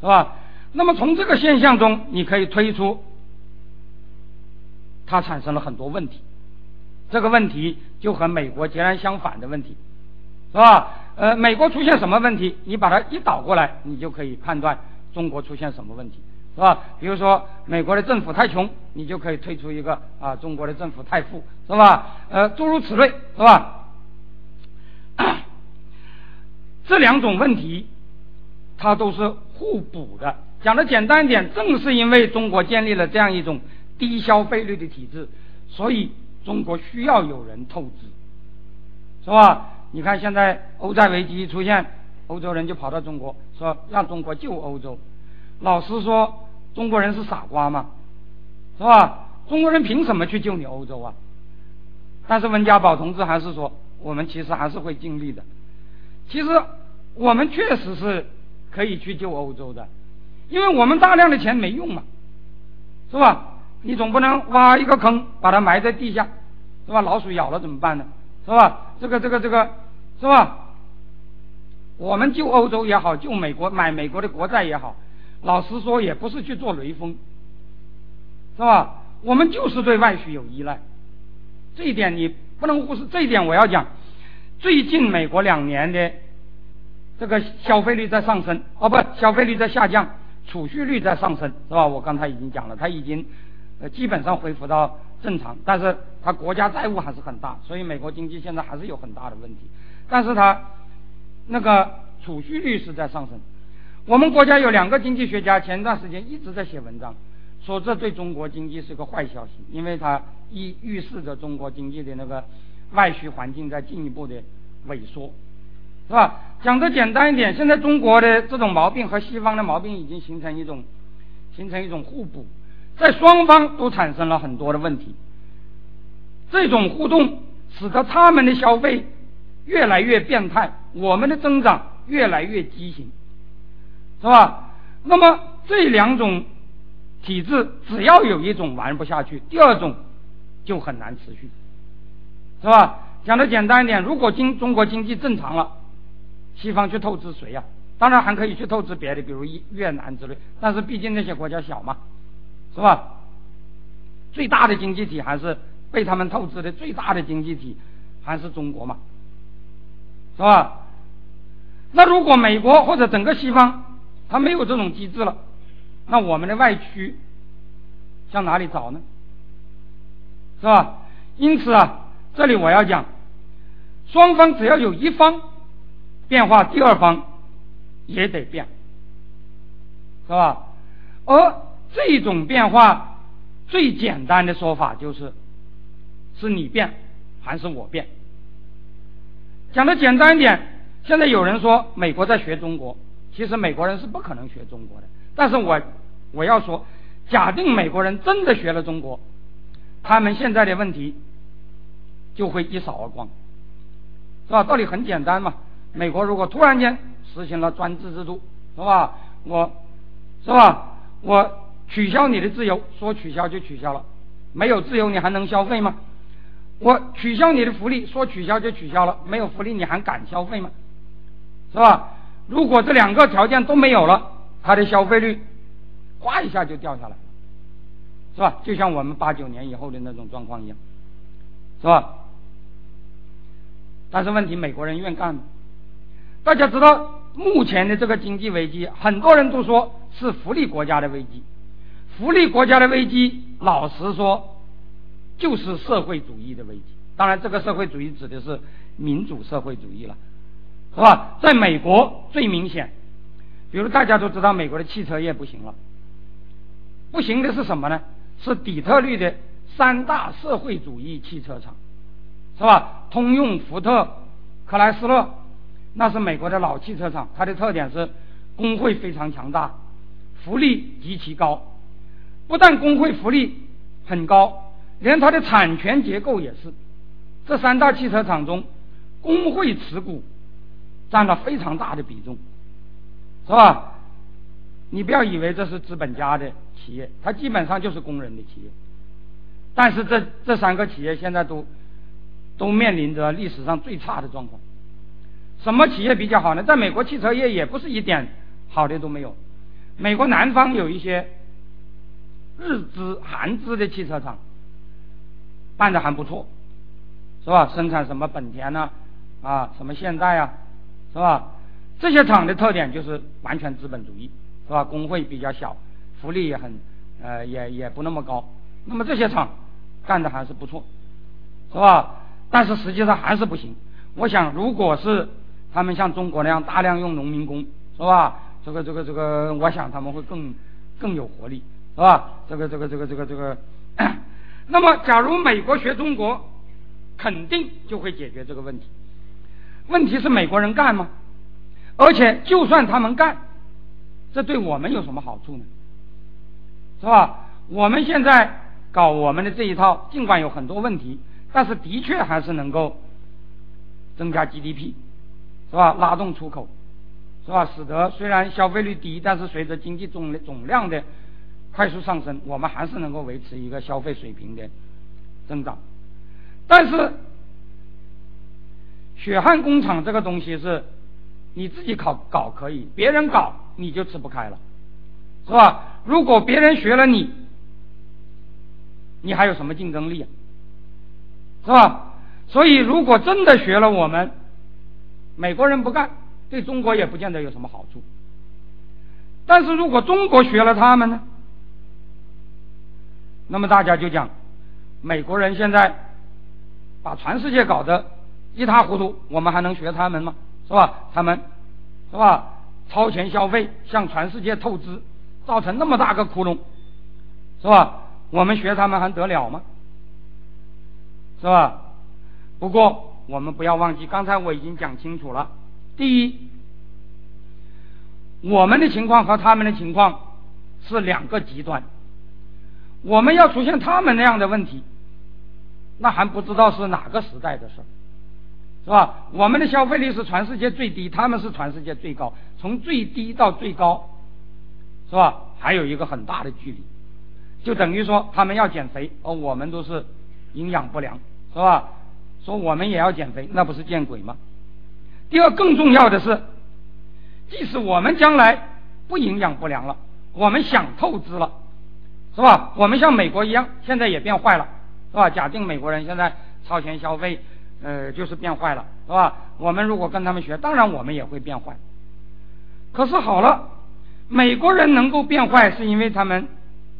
是吧？那么从这个现象中，你可以推出。它产生了很多问题，这个问题就和美国截然相反的问题，是吧？呃，美国出现什么问题，你把它一倒过来，你就可以判断中国出现什么问题。是吧？比如说美国的政府太穷，你就可以推出一个啊，中国的政府太富，是吧？呃，诸如此类，是吧？这两种问题，它都是互补的。讲的简单一点，正是因为中国建立了这样一种低消费率的体制，所以中国需要有人透支，是吧？你看现在欧债危机一出现，欧洲人就跑到中国说让中国救欧洲。老实说，中国人是傻瓜吗？是吧？中国人凭什么去救你欧洲啊？但是温家宝同志还是说，我们其实还是会尽力的。其实我们确实是可以去救欧洲的，因为我们大量的钱没用嘛，是吧？你总不能挖一个坑把它埋在地下，是吧？老鼠咬了怎么办呢？是吧？这个这个这个，是吧？我们救欧洲也好，救美国买美国的国债也好。老实说，也不是去做雷锋，是吧？我们就是对外需有依赖，这一点你不能忽视。这一点我要讲，最近美国两年的这个消费率在上升，哦不，消费率在下降，储蓄率在上升，是吧？我刚才已经讲了，它已经呃基本上恢复到正常，但是它国家债务还是很大，所以美国经济现在还是有很大的问题。但是它那个储蓄率是在上升。我们国家有两个经济学家，前段时间一直在写文章，说这对中国经济是个坏消息，因为它预预示着中国经济的那个外需环境在进一步的萎缩，是吧？讲的简单一点，现在中国的这种毛病和西方的毛病已经形成一种形成一种互补，在双方都产生了很多的问题，这种互动使得他们的消费越来越变态，我们的增长越来越畸形。是吧？那么这两种体制，只要有一种玩不下去，第二种就很难持续，是吧？讲的简单一点，如果经中国经济正常了，西方去透支谁呀？当然还可以去透支别的，比如越越南之类，但是毕竟那些国家小嘛，是吧？最大的经济体还是被他们透支的最大的经济体还是中国嘛，是吧？那如果美国或者整个西方，他没有这种机制了，那我们的外需向哪里找呢？是吧？因此啊，这里我要讲，双方只要有一方变化，第二方也得变，是吧？而这种变化最简单的说法就是，是你变还是我变？讲的简单一点，现在有人说美国在学中国。其实美国人是不可能学中国的，但是我我要说，假定美国人真的学了中国，他们现在的问题就会一扫而光，是吧？道理很简单嘛。美国如果突然间实行了专制制度，是吧？我，是吧？我取消你的自由，说取消就取消了，没有自由你还能消费吗？我取消你的福利，说取消就取消了，没有福利你还敢消费吗？是吧？如果这两个条件都没有了，它的消费率哗一下就掉下来了，是吧？就像我们八九年以后的那种状况一样，是吧？但是问题，美国人愿干吗？大家知道，目前的这个经济危机，很多人都说是福利国家的危机。福利国家的危机，老实说，就是社会主义的危机。当然，这个社会主义指的是民主社会主义了。是吧？在美国最明显，比如大家都知道，美国的汽车业不行了。不行的是什么呢？是底特律的三大社会主义汽车厂，是吧？通用、福特、克莱斯勒，那是美国的老汽车厂。它的特点是工会非常强大，福利极其高。不但工会福利很高，连它的产权结构也是。这三大汽车厂中，工会持股。占了非常大的比重，是吧？你不要以为这是资本家的企业，它基本上就是工人的企业。但是这这三个企业现在都都面临着历史上最差的状况。什么企业比较好呢？在美国汽车业也不是一点好的都没有。美国南方有一些日资、韩资的汽车厂，办的还不错，是吧？生产什么本田呐，啊，什么现代啊。是吧？这些厂的特点就是完全资本主义，是吧？工会比较小，福利也很呃也也不那么高。那么这些厂干的还是不错，是吧？但是实际上还是不行。我想，如果是他们像中国那样大量用农民工，是吧？这个这个这个，我想他们会更更有活力，是吧？这个这个这个这个这个。那么，假如美国学中国，肯定就会解决这个问题。问题是美国人干吗？而且，就算他们干，这对我们有什么好处呢？是吧？我们现在搞我们的这一套，尽管有很多问题，但是的确还是能够增加 GDP，是吧？拉动出口，是吧？使得虽然消费率低，但是随着经济总总量的快速上升，我们还是能够维持一个消费水平的增长。但是，血汗工厂这个东西是你自己搞搞可以，别人搞你就吃不开了，是吧？如果别人学了你，你还有什么竞争力啊？是吧？所以，如果真的学了我们，美国人不干，对中国也不见得有什么好处。但是如果中国学了他们呢？那么大家就讲，美国人现在把全世界搞得一塌糊涂，我们还能学他们吗？是吧？他们是吧？超前消费，向全世界透支，造成那么大个窟窿，是吧？我们学他们还得了吗？是吧？不过我们不要忘记，刚才我已经讲清楚了。第一，我们的情况和他们的情况是两个极端。我们要出现他们那样的问题，那还不知道是哪个时代的事儿是吧？我们的消费率是全世界最低，他们是全世界最高，从最低到最高，是吧？还有一个很大的距离，就等于说他们要减肥，而我们都是营养不良，是吧？说我们也要减肥，那不是见鬼吗？第二，更重要的是，即使我们将来不营养不良了，我们想透支了。是吧？我们像美国一样，现在也变坏了，是吧？假定美国人现在超前消费，呃，就是变坏了，是吧？我们如果跟他们学，当然我们也会变坏。可是好了，美国人能够变坏，是因为他们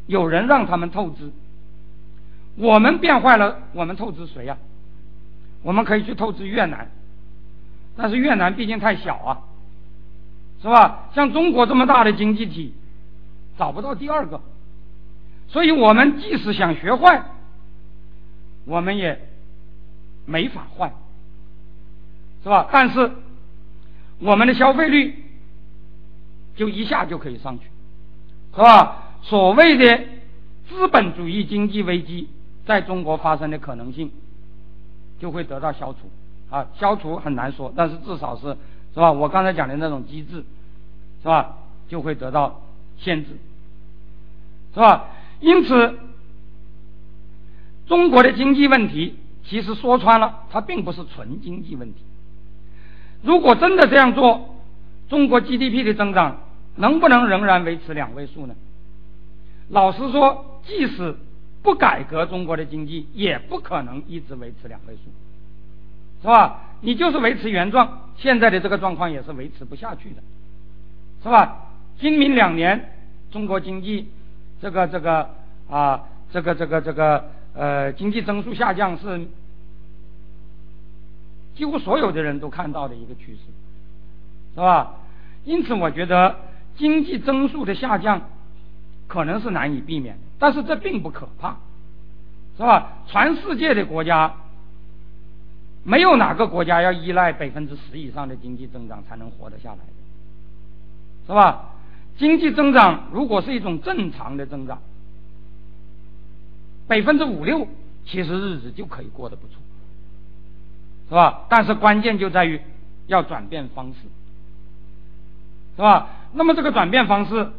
有人让他们透支。我们变坏了，我们透支谁呀？我们可以去透支越南，但是越南毕竟太小啊，是吧？像中国这么大的经济体，找不到第二个。所以我们即使想学坏，我们也没法坏，是吧？但是我们的消费率就一下就可以上去，是吧？所谓的资本主义经济危机在中国发生的可能性就会得到消除啊，消除很难说，但是至少是是吧？我刚才讲的那种机制是吧，就会得到限制，是吧？因此，中国的经济问题其实说穿了，它并不是纯经济问题。如果真的这样做，中国 GDP 的增长能不能仍然维持两位数呢？老实说，即使不改革，中国的经济也不可能一直维持两位数，是吧？你就是维持原状，现在的这个状况也是维持不下去的，是吧？今明两年，中国经济。这个这个啊，这个这个这个呃，经济增速下降是几乎所有的人都看到的一个趋势，是吧？因此，我觉得经济增速的下降可能是难以避免的，但是这并不可怕，是吧？全世界的国家没有哪个国家要依赖百分之十以上的经济增长才能活得下来，是吧？经济增长如果是一种正常的增长，百分之五六，其实日子就可以过得不错，是吧？但是关键就在于要转变方式，是吧？那么这个转变方式，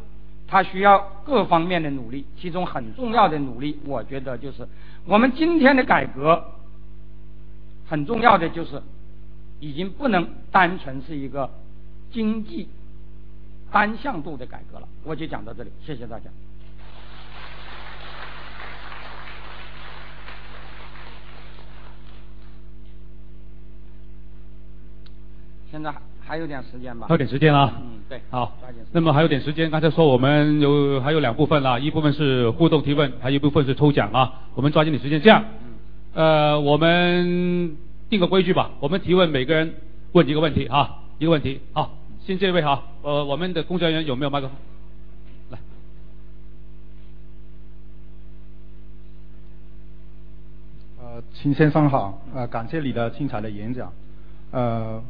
它需要各方面的努力，其中很重要的努力，我觉得就是我们今天的改革，很重要的就是已经不能单纯是一个经济。单向度的改革了，我就讲到这里，谢谢大家。现在还有点时间吧？还有点时间啊。嗯。对。好，那么还有点时间，刚才说我们有还有两部分了，一部分是互动提问，还有一部分是抽奖啊。我们抓紧点时间，这样，呃，我们定个规矩吧，我们提问每个人问一个问题啊，一个问题。好，先这位哈，呃，我们的工作人员有没有麦克风？来。呃，秦先生好，呃，感谢你的精彩的演讲，呃。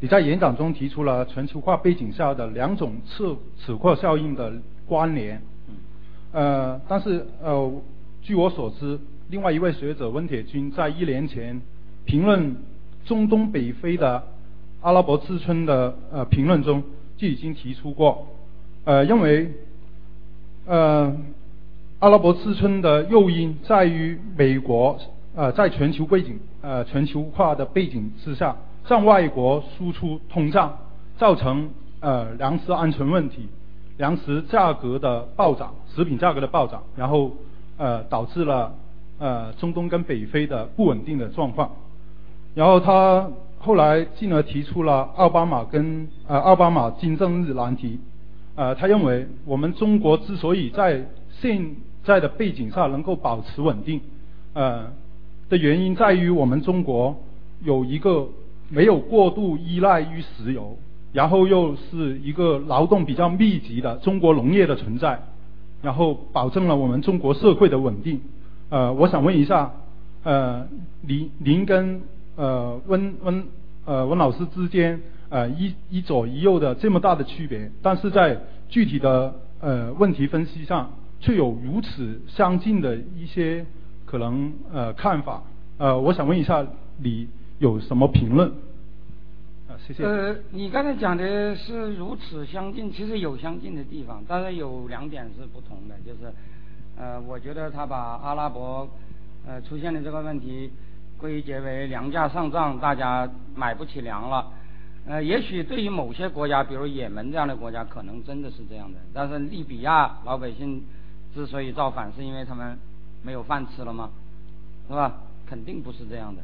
你在演讲中提出了全球化背景下的两种次此扩效应的关联，呃，但是呃，据我所知，另外一位学者温铁军在一年前评论中东北非的阿拉伯之春的呃评论中就已经提出过，呃，认为呃阿拉伯之春的诱因在于美国呃在全球背景呃全球化的背景之下。向外国输出通胀，造成呃粮食安全问题，粮食价格的暴涨，食品价格的暴涨，然后呃导致了呃中东跟北非的不稳定的状况。然后他后来进而提出了奥巴马跟呃奥巴马金正日难题。呃，他认为我们中国之所以在现在的背景下能够保持稳定，呃的原因在于我们中国有一个。没有过度依赖于石油，然后又是一个劳动比较密集的中国农业的存在，然后保证了我们中国社会的稳定。呃，我想问一下，呃，您您跟呃温温呃温老师之间呃一一左一右的这么大的区别，但是在具体的呃问题分析上却有如此相近的一些可能呃看法。呃，我想问一下你。有什么评论？啊，谢谢。呃，你刚才讲的是如此相近，其实有相近的地方，但是有两点是不同的，就是，呃，我觉得他把阿拉伯，呃，出现的这个问题归结为粮价上涨，大家买不起粮了。呃，也许对于某些国家，比如也门这样的国家，可能真的是这样的。但是利比亚老百姓之所以造反，是因为他们没有饭吃了吗？是吧？肯定不是这样的。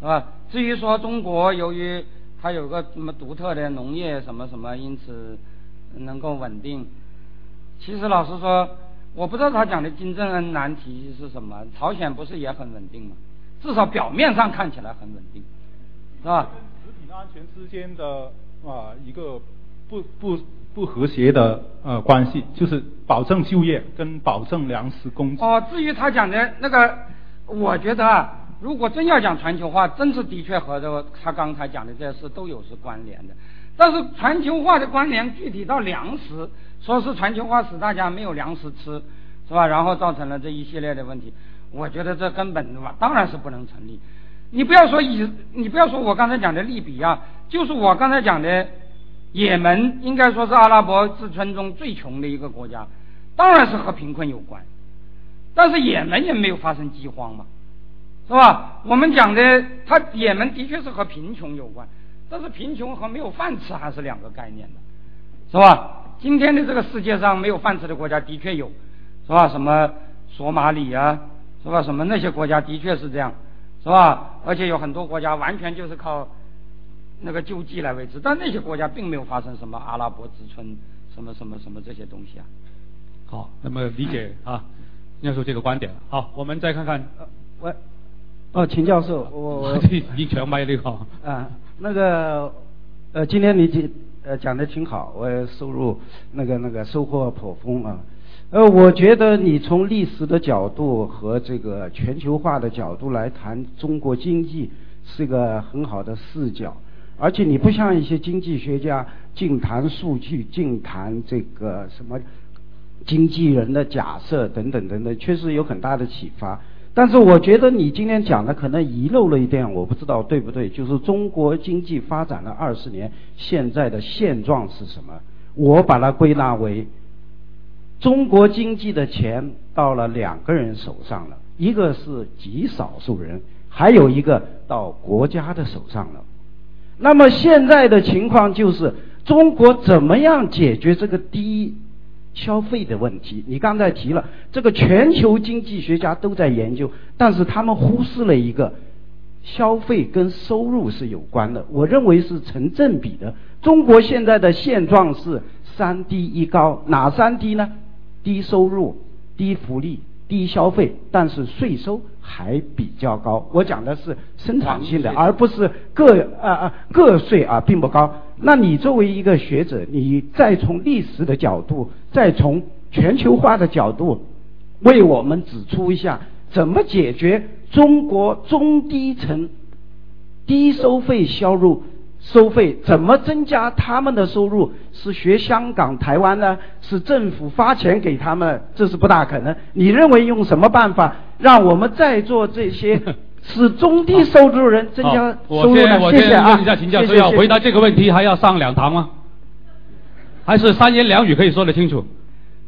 是吧？至于说中国，由于它有个什么独特的农业什么什么，因此能够稳定。其实老实说，我不知道他讲的金正恩难题是什么。朝鲜不是也很稳定吗？至少表面上看起来很稳定，是吧？食品安全之间的啊一个不不不和谐的呃关系，就是保证就业跟保证粮食供给。哦，至于他讲的那个，我觉得。啊。如果真要讲全球化，真是的确和这个他刚才讲的这些事都有是关联的。但是全球化的关联具体到粮食，说是全球化使大家没有粮食吃，是吧？然后造成了这一系列的问题，我觉得这根本的话当然是不能成立。你不要说以，你不要说我刚才讲的利比亚，就是我刚才讲的也门，应该说是阿拉伯之春中最穷的一个国家，当然是和贫困有关。但是也门也没有发生饥荒嘛。是吧？我们讲的，它也门的确是和贫穷有关，但是贫穷和没有饭吃还是两个概念的，是吧？今天的这个世界上没有饭吃的国家的确有，是吧？什么索马里啊，是吧？什么那些国家的确是这样，是吧？而且有很多国家完全就是靠那个救济来维持，但那些国家并没有发生什么阿拉伯之春，什么什么什么这些东西啊。好，那么理解啊，教授这个观点。好，我们再看看呃，我。哦，秦教授，我你全麦那个啊，那个呃，今天你讲呃讲的挺好，我也收入那个那个收获颇丰啊。呃，我觉得你从历史的角度和这个全球化的角度来谈中国经济，是个很好的视角。而且你不像一些经济学家净谈数据、净谈这个什么经纪人的假设等等等等，确实有很大的启发。但是我觉得你今天讲的可能遗漏了一点，我不知道对不对。就是中国经济发展了二十年，现在的现状是什么？我把它归纳为：中国经济的钱到了两个人手上了，一个是极少数人，还有一个到国家的手上了。那么现在的情况就是，中国怎么样解决这个低？消费的问题，你刚才提了，这个全球经济学家都在研究，但是他们忽视了一个，消费跟收入是有关的，我认为是成正比的，中国现在的现状是三低一高，哪三低呢？低收入、低福利、低消费，但是税收还比较高。我讲的是生产性的，而不是个啊啊个税啊并不高。那你作为一个学者，你再从历史的角度，再从全球化的角度，为我们指出一下怎么解决中国中低层低收费销入。收费怎么增加他们的收入？是学香港、台湾呢？是政府发钱给他们？这是不大可能。你认为用什么办法让我们在座这些是中低收入人增加收入呢？谢谢啊！问一下秦教授，要回答这个问题还要上两堂吗？还是三言两语可以说得清楚？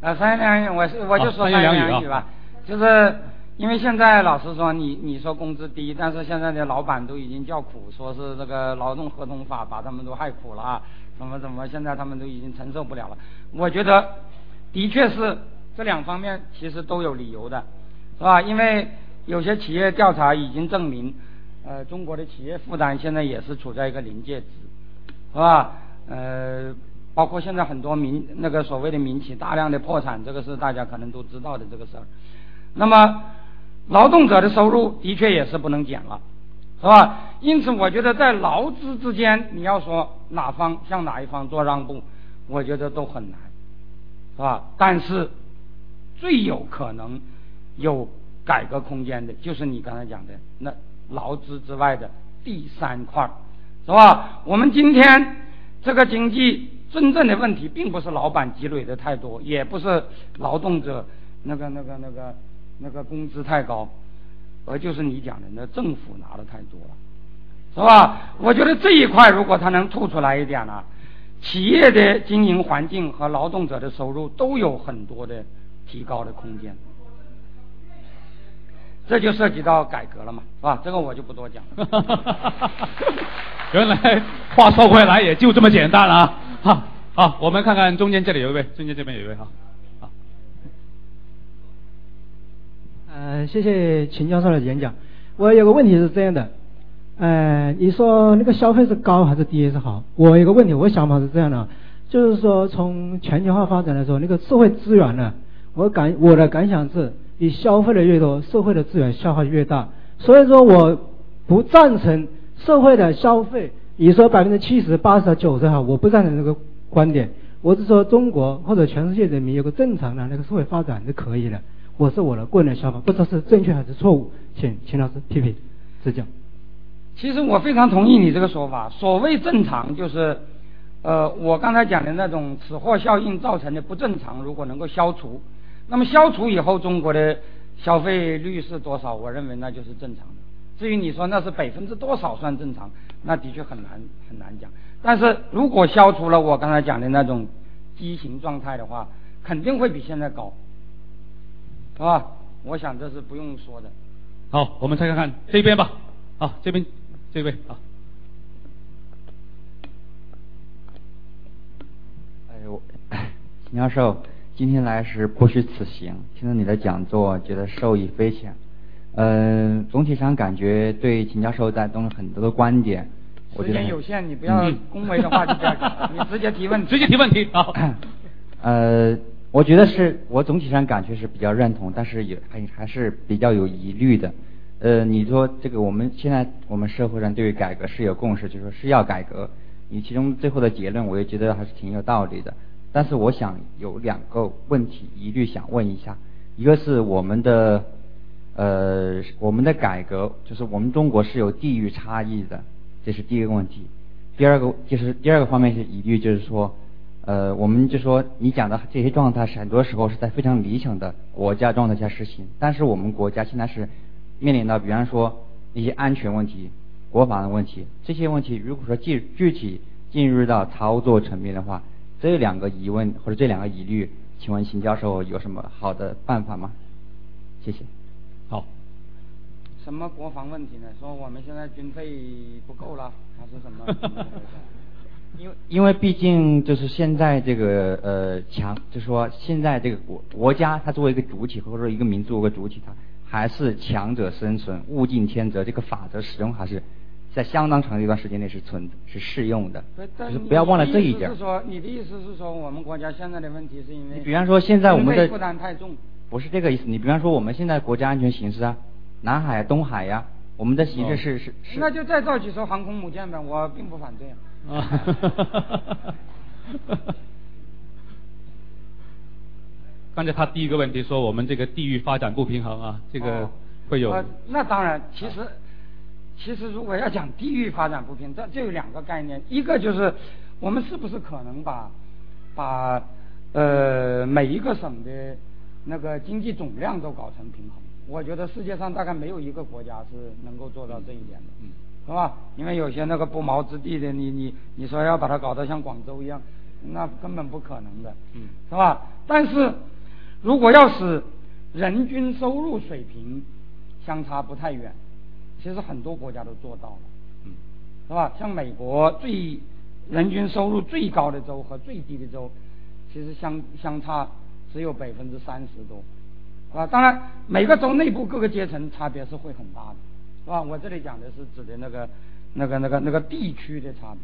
啊，三言两语，我是我就说三言两语吧，就是。因为现在老实说，你你说工资低，但是现在的老板都已经叫苦，说是这个劳动合同法把他们都害苦了啊，怎么怎么，现在他们都已经承受不了了。我觉得，的确是这两方面其实都有理由的，是吧？因为有些企业调查已经证明，呃，中国的企业负担现在也是处在一个临界值，是吧？呃，包括现在很多民那个所谓的民企大量的破产，这个是大家可能都知道的这个事儿。那么。劳动者的收入的确也是不能减了，是吧？因此，我觉得在劳资之间，你要说哪方向哪一方做让步，我觉得都很难，是吧？但是，最有可能有改革空间的，就是你刚才讲的那劳资之外的第三块，是吧？我们今天这个经济真正的问题，并不是老板积累的太多，也不是劳动者那个那个那个。那个工资太高，而就是你讲的那政府拿的太多了，是吧？我觉得这一块如果他能吐出来一点呢，企业的经营环境和劳动者的收入都有很多的提高的空间，这就涉及到改革了嘛，是吧？这个我就不多讲了。原来话说回来也就这么简单了啊！好，好，我们看看中间这里有一位，中间这边有一位哈。呃，谢谢秦教授的演讲。我有个问题是这样的，呃，你说那个消费是高还是低是好？我有个问题，我想法是这样的，就是说从全球化发展来说，那个社会资源呢，我感我的感想是，你消费的越多，社会的资源消耗越大。所以说，我不赞成社会的消费，你说百分之七十、八十、九十哈，我不赞成这个观点。我是说，中国或者全世界人民有个正常的那个社会发展是可以的。我是我的个人想法，不知道是正确还是错误，请秦老师批评指教。其实我非常同意你这个说法。所谓正常，就是呃，我刚才讲的那种此货效应造成的不正常，如果能够消除，那么消除以后，中国的消费率是多少？我认为那就是正常的。至于你说那是百分之多少算正常，那的确很难很难讲。但是如果消除了我刚才讲的那种畸形状态的话，肯定会比现在高。是吧？我想这是不用说的。好，我们再看看这边吧。好，这边这位啊。哎呦，秦教授，今天来是不虚此行，听了你的讲座，觉得受益匪浅。嗯，总体上感觉对秦教授在动了很多的观点。时间有限，你不要恭维的话就不要讲，你直接提问。直接提问题。好。呃。我觉得是我总体上感觉是比较认同，但是也还还是比较有疑虑的。呃，你说这个我们现在我们社会上对于改革是有共识，就说是要改革。你其中最后的结论，我也觉得还是挺有道理的。但是我想有两个问题疑虑想问一下，一个是我们的呃我们的改革，就是我们中国是有地域差异的，这是第一个问题。第二个就是第二个方面是疑虑，就是说。呃，我们就说你讲的这些状态是很多时候是在非常理想的国家状态下实行，但是我们国家现在是面临到，比方说一些安全问题、国防的问题，这些问题如果说具具体进入到操作层面的话，这两个疑问或者这两个疑虑，请问邢教授有什么好的办法吗？谢谢。好。什么国防问题呢？说我们现在军费不够了，还是什么？因为因为毕竟就是现在这个呃强，就是说现在这个国国家它作为一个主体或者说一个民族一个主体，它还是强者生存，物竞天择这个法则始终还是在相当长的一段时间内是存是适用的，就是不要忘了这一点你的意思是。说，你的意思是说，我们国家现在的问题是因为你比方说现在我们的负担太重，不是这个意思，你比方说我们现在国家安全形势啊，南海、东海呀、我们的形势是是是。那就再造几艘航空母舰呗，我并不反对啊。啊，刚才他第一个问题说我们这个地域发展不平衡啊，这个哦会有。呃那当然，其实其实如果要讲地域发展不平，这就有两个概念，一个就是我们是不是可能把把呃每一个省的那个经济总量都搞成平衡？我觉得世界上大概没有一个国家是能够做到这一点的。嗯是吧？因为有些那个不毛之地的，你你你说要把它搞得像广州一样，那根本不可能的，嗯是吧？但是如果要使人均收入水平相差不太远，其实很多国家都做到了，嗯是吧？像美国最人均收入最高的州和最低的州，其实相相差只有百分之三十多，是吧？当然，每个州内部各个阶层差别是会很大的，是吧？我这里讲的是指的那个、那个、那个、那个地区的差别。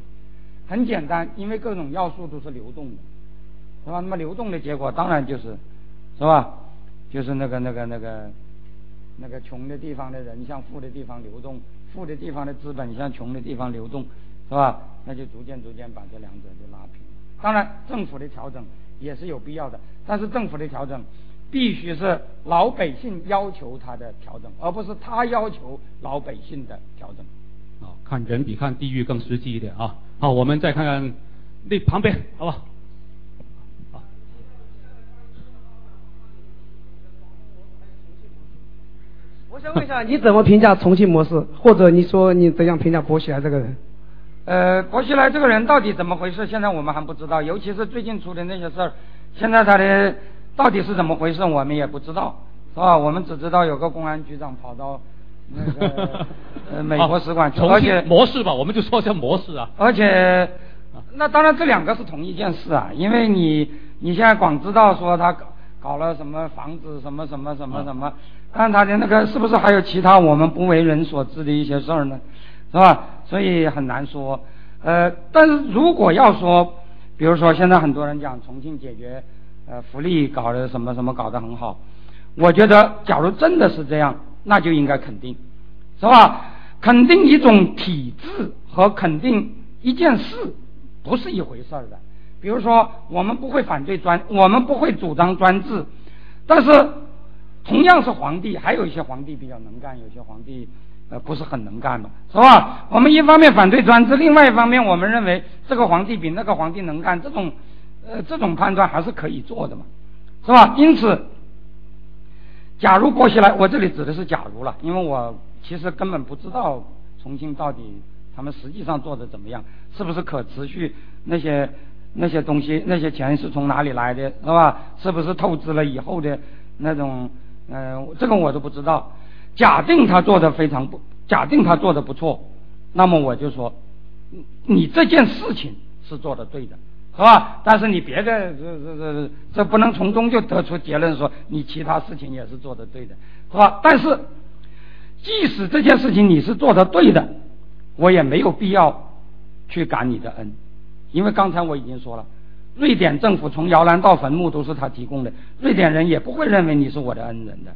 很简单，因为各种要素都是流动的，是吧？那么流动的结果当然就是，是吧？就是那个、那个、那个、那个穷的地方的人向富的地方流动，富的地方的资本向穷的地方流动，是吧？那就逐渐逐渐把这两者就拉平。当然，政府的调整也是有必要的，但是政府的调整必须是老百姓要求他的调整，而不是他要求老百姓的调整。啊，看人比看地域更实际一点啊。好，我们再看看那旁边，好吧我想问一下，你怎么评价重庆模式？或者你说你怎样评价薄熙来这个人？呃，薄熙来这个人到底怎么回事？现在我们还不知道，尤其是最近出的那些事儿，现在他的到底是怎么回事，我们也不知道，是吧？我们只知道有个公安局长跑到那个 呃美国使馆去，重而且庆模式吧，我们就说叫模式啊。而且，那当然这两个是同一件事啊，因为你你现在光知道说他搞搞了什么房子什么什么什么什么，但他的那个是不是还有其他我们不为人所知的一些事儿呢？是吧？所以很难说。呃，但是如果要说，比如说现在很多人讲重庆解决呃福利搞的什么什么搞得很好，我觉得假如真的是这样，那就应该肯定。是吧？肯定一种体制和肯定一件事不是一回事儿的。比如说，我们不会反对专，我们不会主张专制，但是同样是皇帝，还有一些皇帝比较能干，有些皇帝呃不是很能干嘛，是吧？我们一方面反对专制，另外一方面我们认为这个皇帝比那个皇帝能干，这种呃这种判断还是可以做的嘛，是吧？因此。假如薄熙来，我这里指的是假如了，因为我其实根本不知道重庆到底他们实际上做的怎么样，是不是可持续，那些那些东西那些钱是从哪里来的，是吧？是不是透支了以后的那种，呃，这个我都不知道。假定他做的非常不，假定他做的不错，那么我就说，你你这件事情是做的对的。是吧？但是你别的这这这这不能从中就得出结论说你其他事情也是做的对的，是吧？但是即使这件事情你是做的对的，我也没有必要去感你的恩，因为刚才我已经说了，瑞典政府从摇篮到坟墓都是他提供的，瑞典人也不会认为你是我的恩人的，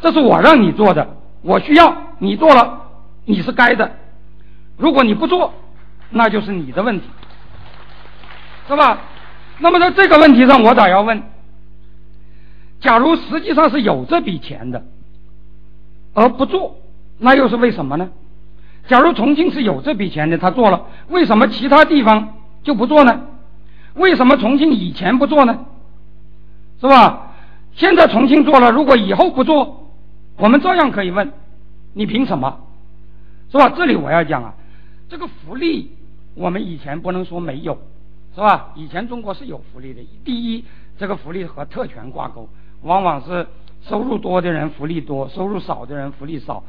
这是我让你做的，我需要你做了，你是该的，如果你不做，那就是你的问题。是吧？那么在这个问题上，我倒要问：假如实际上是有这笔钱的，而不做，那又是为什么呢？假如重庆是有这笔钱的，他做了，为什么其他地方就不做呢？为什么重庆以前不做呢？是吧？现在重庆做了，如果以后不做，我们照样可以问：你凭什么？是吧？这里我要讲啊，这个福利我们以前不能说没有。是吧？以前中国是有福利的。第一，这个福利和特权挂钩，往往是收入多的人福利多，收入少的人福利少，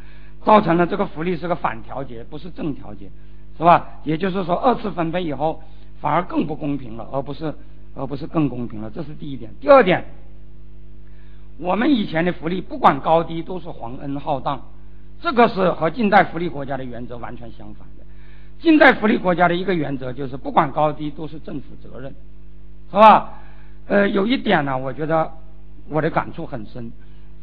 造成了这个福利是个反调节，不是正调节，是吧？也就是说，二次分配以后反而更不公平了，而不是而不是更公平了。这是第一点。第二点，我们以前的福利不管高低都是皇恩浩荡，这个是和近代福利国家的原则完全相反的。近代福利国家的一个原则就是不管高低都是政府责任，是吧？呃，有一点呢，我觉得我的感触很深，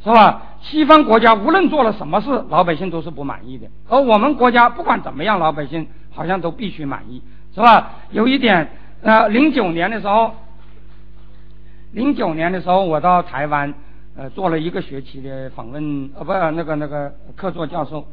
是吧？西方国家无论做了什么事，老百姓都是不满意的，而我们国家不管怎么样，老百姓好像都必须满意，是吧？有一点，呃，零九年的时候，零九年的时候，我到台湾，呃，做了一个学期的访问，呃，不，那个那个客座教授。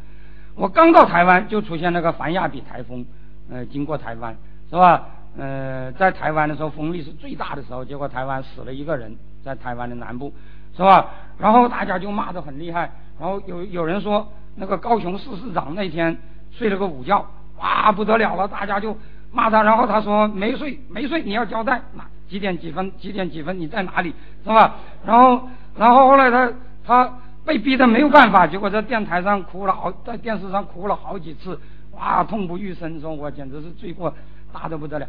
我刚到台湾，就出现那个凡亚比台风，呃，经过台湾，是吧？呃，在台湾的时候，风力是最大的时候，结果台湾死了一个人，在台湾的南部，是吧？然后大家就骂得很厉害，然后有有人说，那个高雄市市长那天睡了个午觉，哇，不得了了，大家就骂他，然后他说没睡，没睡，你要交代，那几点几分，几点几分你在哪里，是吧？然后，然后后来他他被逼得没有办法，结果在电台上哭了好，在电视上哭了好几次，哇，痛不欲生，说我简直是罪过。大的不得了，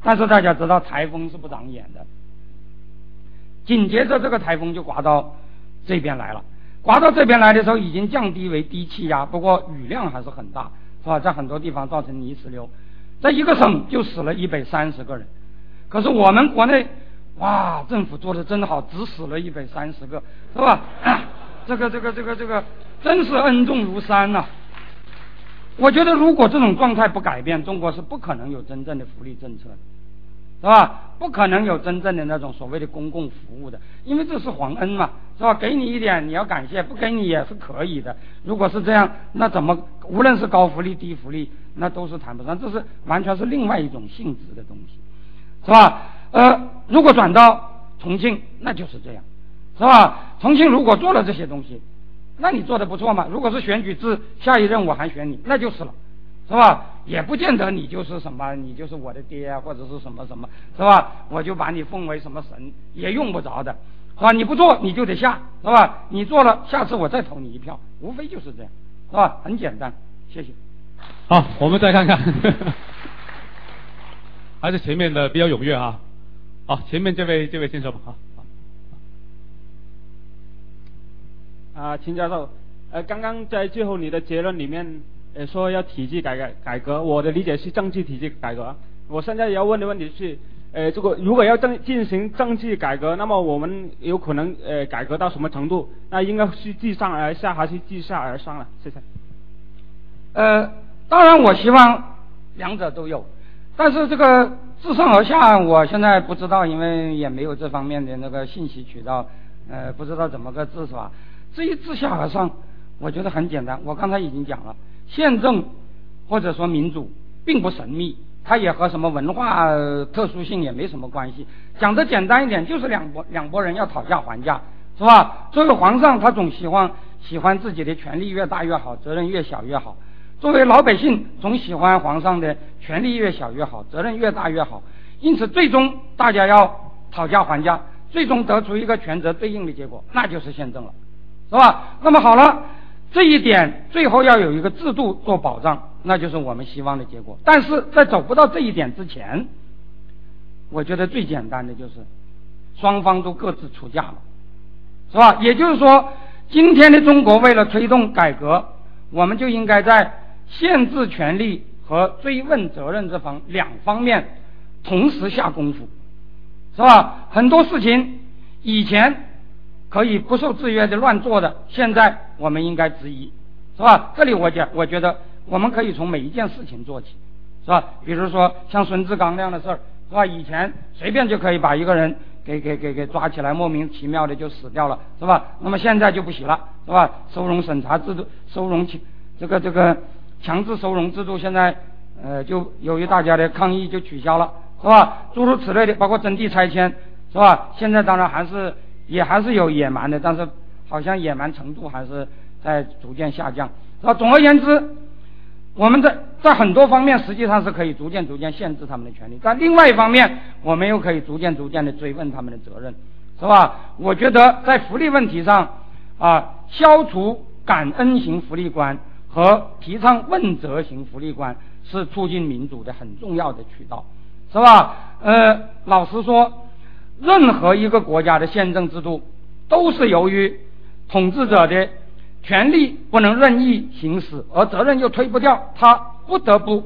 但是大家知道台风是不长眼的。紧接着这个台风就刮到这边来了，刮到这边来的时候已经降低为低气压，不过雨量还是很大，是吧？在很多地方造成泥石流，在一个省就死了一百三十个人。可是我们国内，哇，政府做的真好，只死了一百三十个，是吧？这个这个这个这个，真是恩重如山呐。我觉得，如果这种状态不改变，中国是不可能有真正的福利政策的，是吧？不可能有真正的那种所谓的公共服务的，因为这是皇恩嘛，是吧？给你一点，你要感谢；不给你也是可以的。如果是这样，那怎么无论是高福利、低福利，那都是谈不上，这是完全是另外一种性质的东西，是吧？呃，如果转到重庆，那就是这样，是吧？重庆如果做了这些东西。那你做的不错嘛？如果是选举制，下一任我还选你，那就是了，是吧？也不见得你就是什么，你就是我的爹啊，或者是什么什么，是吧？我就把你奉为什么神，也用不着的，是吧？你不做你就得下，是吧？你做了，下次我再投你一票，无非就是这样，是吧？很简单，谢谢。好，我们再看看，还是前面的比较踊跃啊。好，前面这位这位先生吧。啊，秦教授，呃，刚刚在最后你的结论里面，呃，说要体制改革改革，我的理解是政治体制改革。我现在要问的问题是，呃，这个如果要政进行政治改革，那么我们有可能呃改革到什么程度？那应该是自上而下还是自下而上了？谢谢。呃，当然我希望两者都有，但是这个自上而下，我现在不知道，因为也没有这方面的那个信息渠道，呃，不知道怎么个自是吧？至于自下而上，我觉得很简单。我刚才已经讲了，宪政或者说民主并不神秘，它也和什么文化特殊性也没什么关系。讲的简单一点，就是两拨两拨人要讨价还价，是吧？作为皇上，他总喜欢喜欢自己的权力越大越好，责任越小越好；作为老百姓，总喜欢皇上的权力越小越好，责任越大越好。因此，最终大家要讨价还价，最终得出一个权责对应的结果，那就是宪政了。是吧？那么好了，这一点最后要有一个制度做保障，那就是我们希望的结果。但是在走不到这一点之前，我觉得最简单的就是双方都各自出价了，是吧？也就是说，今天的中国为了推动改革，我们就应该在限制权利和追问责任这方两方面同时下功夫，是吧？很多事情以前。可以不受制约的乱做的，现在我们应该质疑，是吧？这里我讲，我觉得我们可以从每一件事情做起，是吧？比如说像孙志刚那样的事儿，是吧？以前随便就可以把一个人给给给给抓起来，莫名其妙的就死掉了，是吧？那么现在就不行了，是吧？收容审查制度，收容这个这个强制收容制度，现在呃就由于大家的抗议就取消了，是吧？诸如此类的，包括征地拆迁，是吧？现在当然还是。也还是有野蛮的，但是好像野蛮程度还是在逐渐下降。啊，总而言之，我们在在很多方面实际上是可以逐渐逐渐限制他们的权利，但另外一方面，我们又可以逐渐逐渐的追问他们的责任，是吧？我觉得在福利问题上，啊，消除感恩型福利观和提倡问责型福利观是促进民主的很重要的渠道，是吧？呃，老实说。任何一个国家的宪政制度，都是由于统治者的权利不能任意行使，而责任又推不掉，他不得不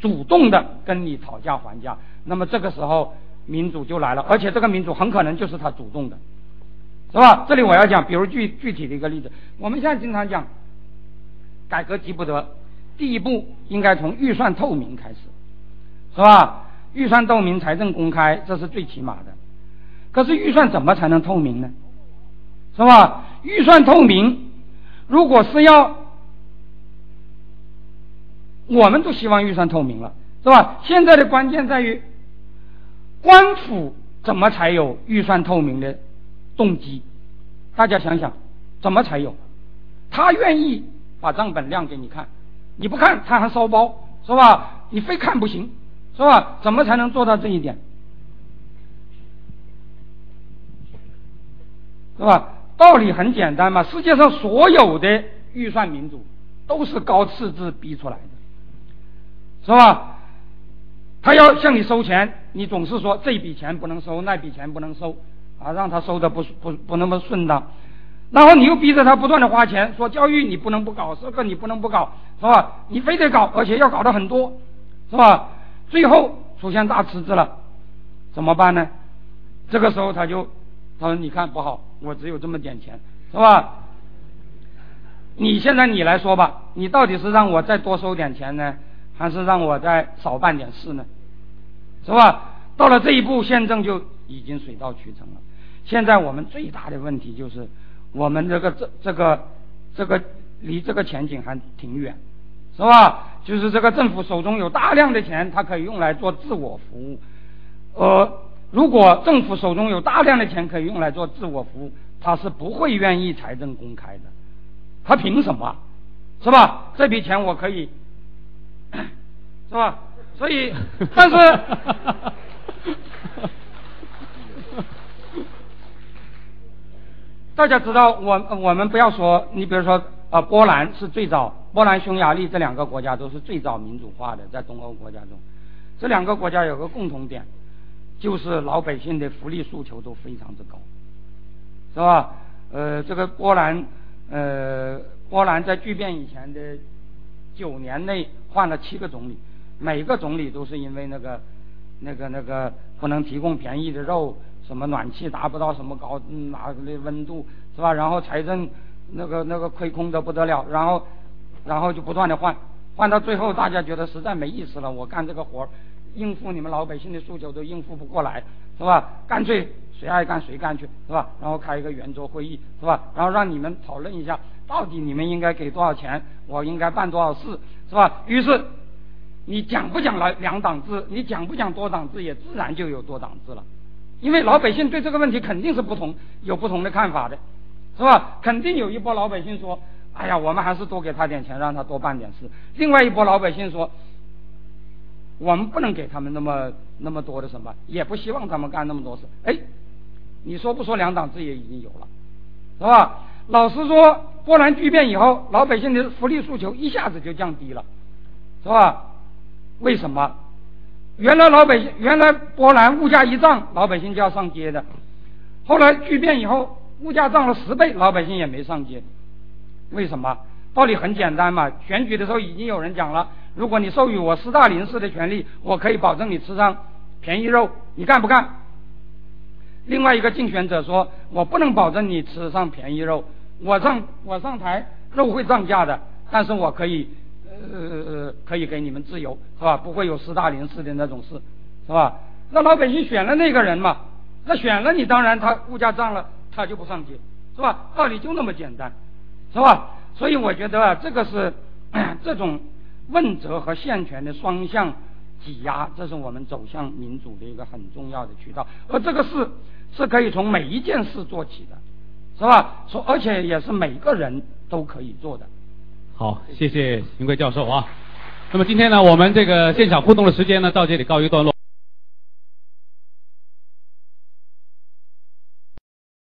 主动的跟你讨价还价。那么这个时候民主就来了，而且这个民主很可能就是他主动的，是吧？这里我要讲，比如具具体的一个例子，我们现在经常讲改革急不得，第一步应该从预算透明开始，是吧？预算透明、财政公开，这是最起码的。可是预算怎么才能透明呢？是吧？预算透明，如果是要，我们都希望预算透明了，是吧？现在的关键在于，官府怎么才有预算透明的动机？大家想想，怎么才有？他愿意把账本亮给你看，你不看他还烧包，是吧？你非看不行。是吧？怎么才能做到这一点？是吧？道理很简单嘛。世界上所有的预算民主都是高赤字逼出来的，是吧？他要向你收钱，你总是说这笔钱不能收，那笔钱不能收，啊，让他收的不不不那么顺当。然后你又逼着他不断的花钱，说教育你不能不搞，这个你不能不搞，是吧？你非得搞，而且要搞的很多，是吧？最后出现大赤字了，怎么办呢？这个时候他就他说：“你看不好，我只有这么点钱，是吧？你现在你来说吧，你到底是让我再多收点钱呢，还是让我再少办点事呢？是吧？到了这一步，宪政就已经水到渠成了。现在我们最大的问题就是，我们这个这这个这个离这个前景还挺远。”是吧？就是这个政府手中有大量的钱，它可以用来做自我服务。呃，如果政府手中有大量的钱可以用来做自我服务，他是不会愿意财政公开的。他凭什么？是吧？这笔钱我可以，是吧？所以，但是，大家知道，我我们不要说，你比如说。啊，波兰是最早，波兰、匈牙利这两个国家都是最早民主化的，在东欧国家中，这两个国家有个共同点，就是老百姓的福利诉求都非常之高，是吧？呃，这个波兰，呃，波兰在巨变以前的九年内换了七个总理，每个总理都是因为那个、那个、那个不能提供便宜的肉，什么暖气达不到什么高哪的温度，是吧？然后财政。那个那个亏空的不得了，然后，然后就不断的换，换到最后大家觉得实在没意思了，我干这个活应付你们老百姓的诉求都应付不过来，是吧？干脆谁爱干谁干去，是吧？然后开一个圆桌会议，是吧？然后让你们讨论一下，到底你们应该给多少钱，我应该办多少事，是吧？于是，你讲不讲来两党制，你讲不讲多党制，也自然就有多党制了，因为老百姓对这个问题肯定是不同，有不同的看法的。是吧？肯定有一波老百姓说：“哎呀，我们还是多给他点钱，让他多办点事。”另外一波老百姓说：“我们不能给他们那么那么多的什么，也不希望他们干那么多事。”哎，你说不说两党制也已经有了，是吧？老实说，波兰巨变以后，老百姓的福利诉求一下子就降低了，是吧？为什么？原来老百姓原来波兰物价一涨，老百姓就要上街的，后来巨变以后。物价涨了十倍，老百姓也没上街，为什么？道理很简单嘛。选举的时候已经有人讲了，如果你授予我斯大林式的权利，我可以保证你吃上便宜肉，你干不干？另外一个竞选者说，我不能保证你吃上便宜肉，我上我上台肉会涨价的，但是我可以呃可以给你们自由，是吧？不会有斯大林式的那种事，是吧？那老百姓选了那个人嘛，那选了你，当然他物价涨了。他就不上街，是吧？道理就那么简单，是吧？所以我觉得啊，这个是 这种问责和限权的双向挤压，这是我们走向民主的一个很重要的渠道。而这个事是可以从每一件事做起的，是吧？说而且也是每个人都可以做的。好，谢谢邢贵教授啊。那么今天呢，我们这个现场互动的时间呢，到这里告一段落。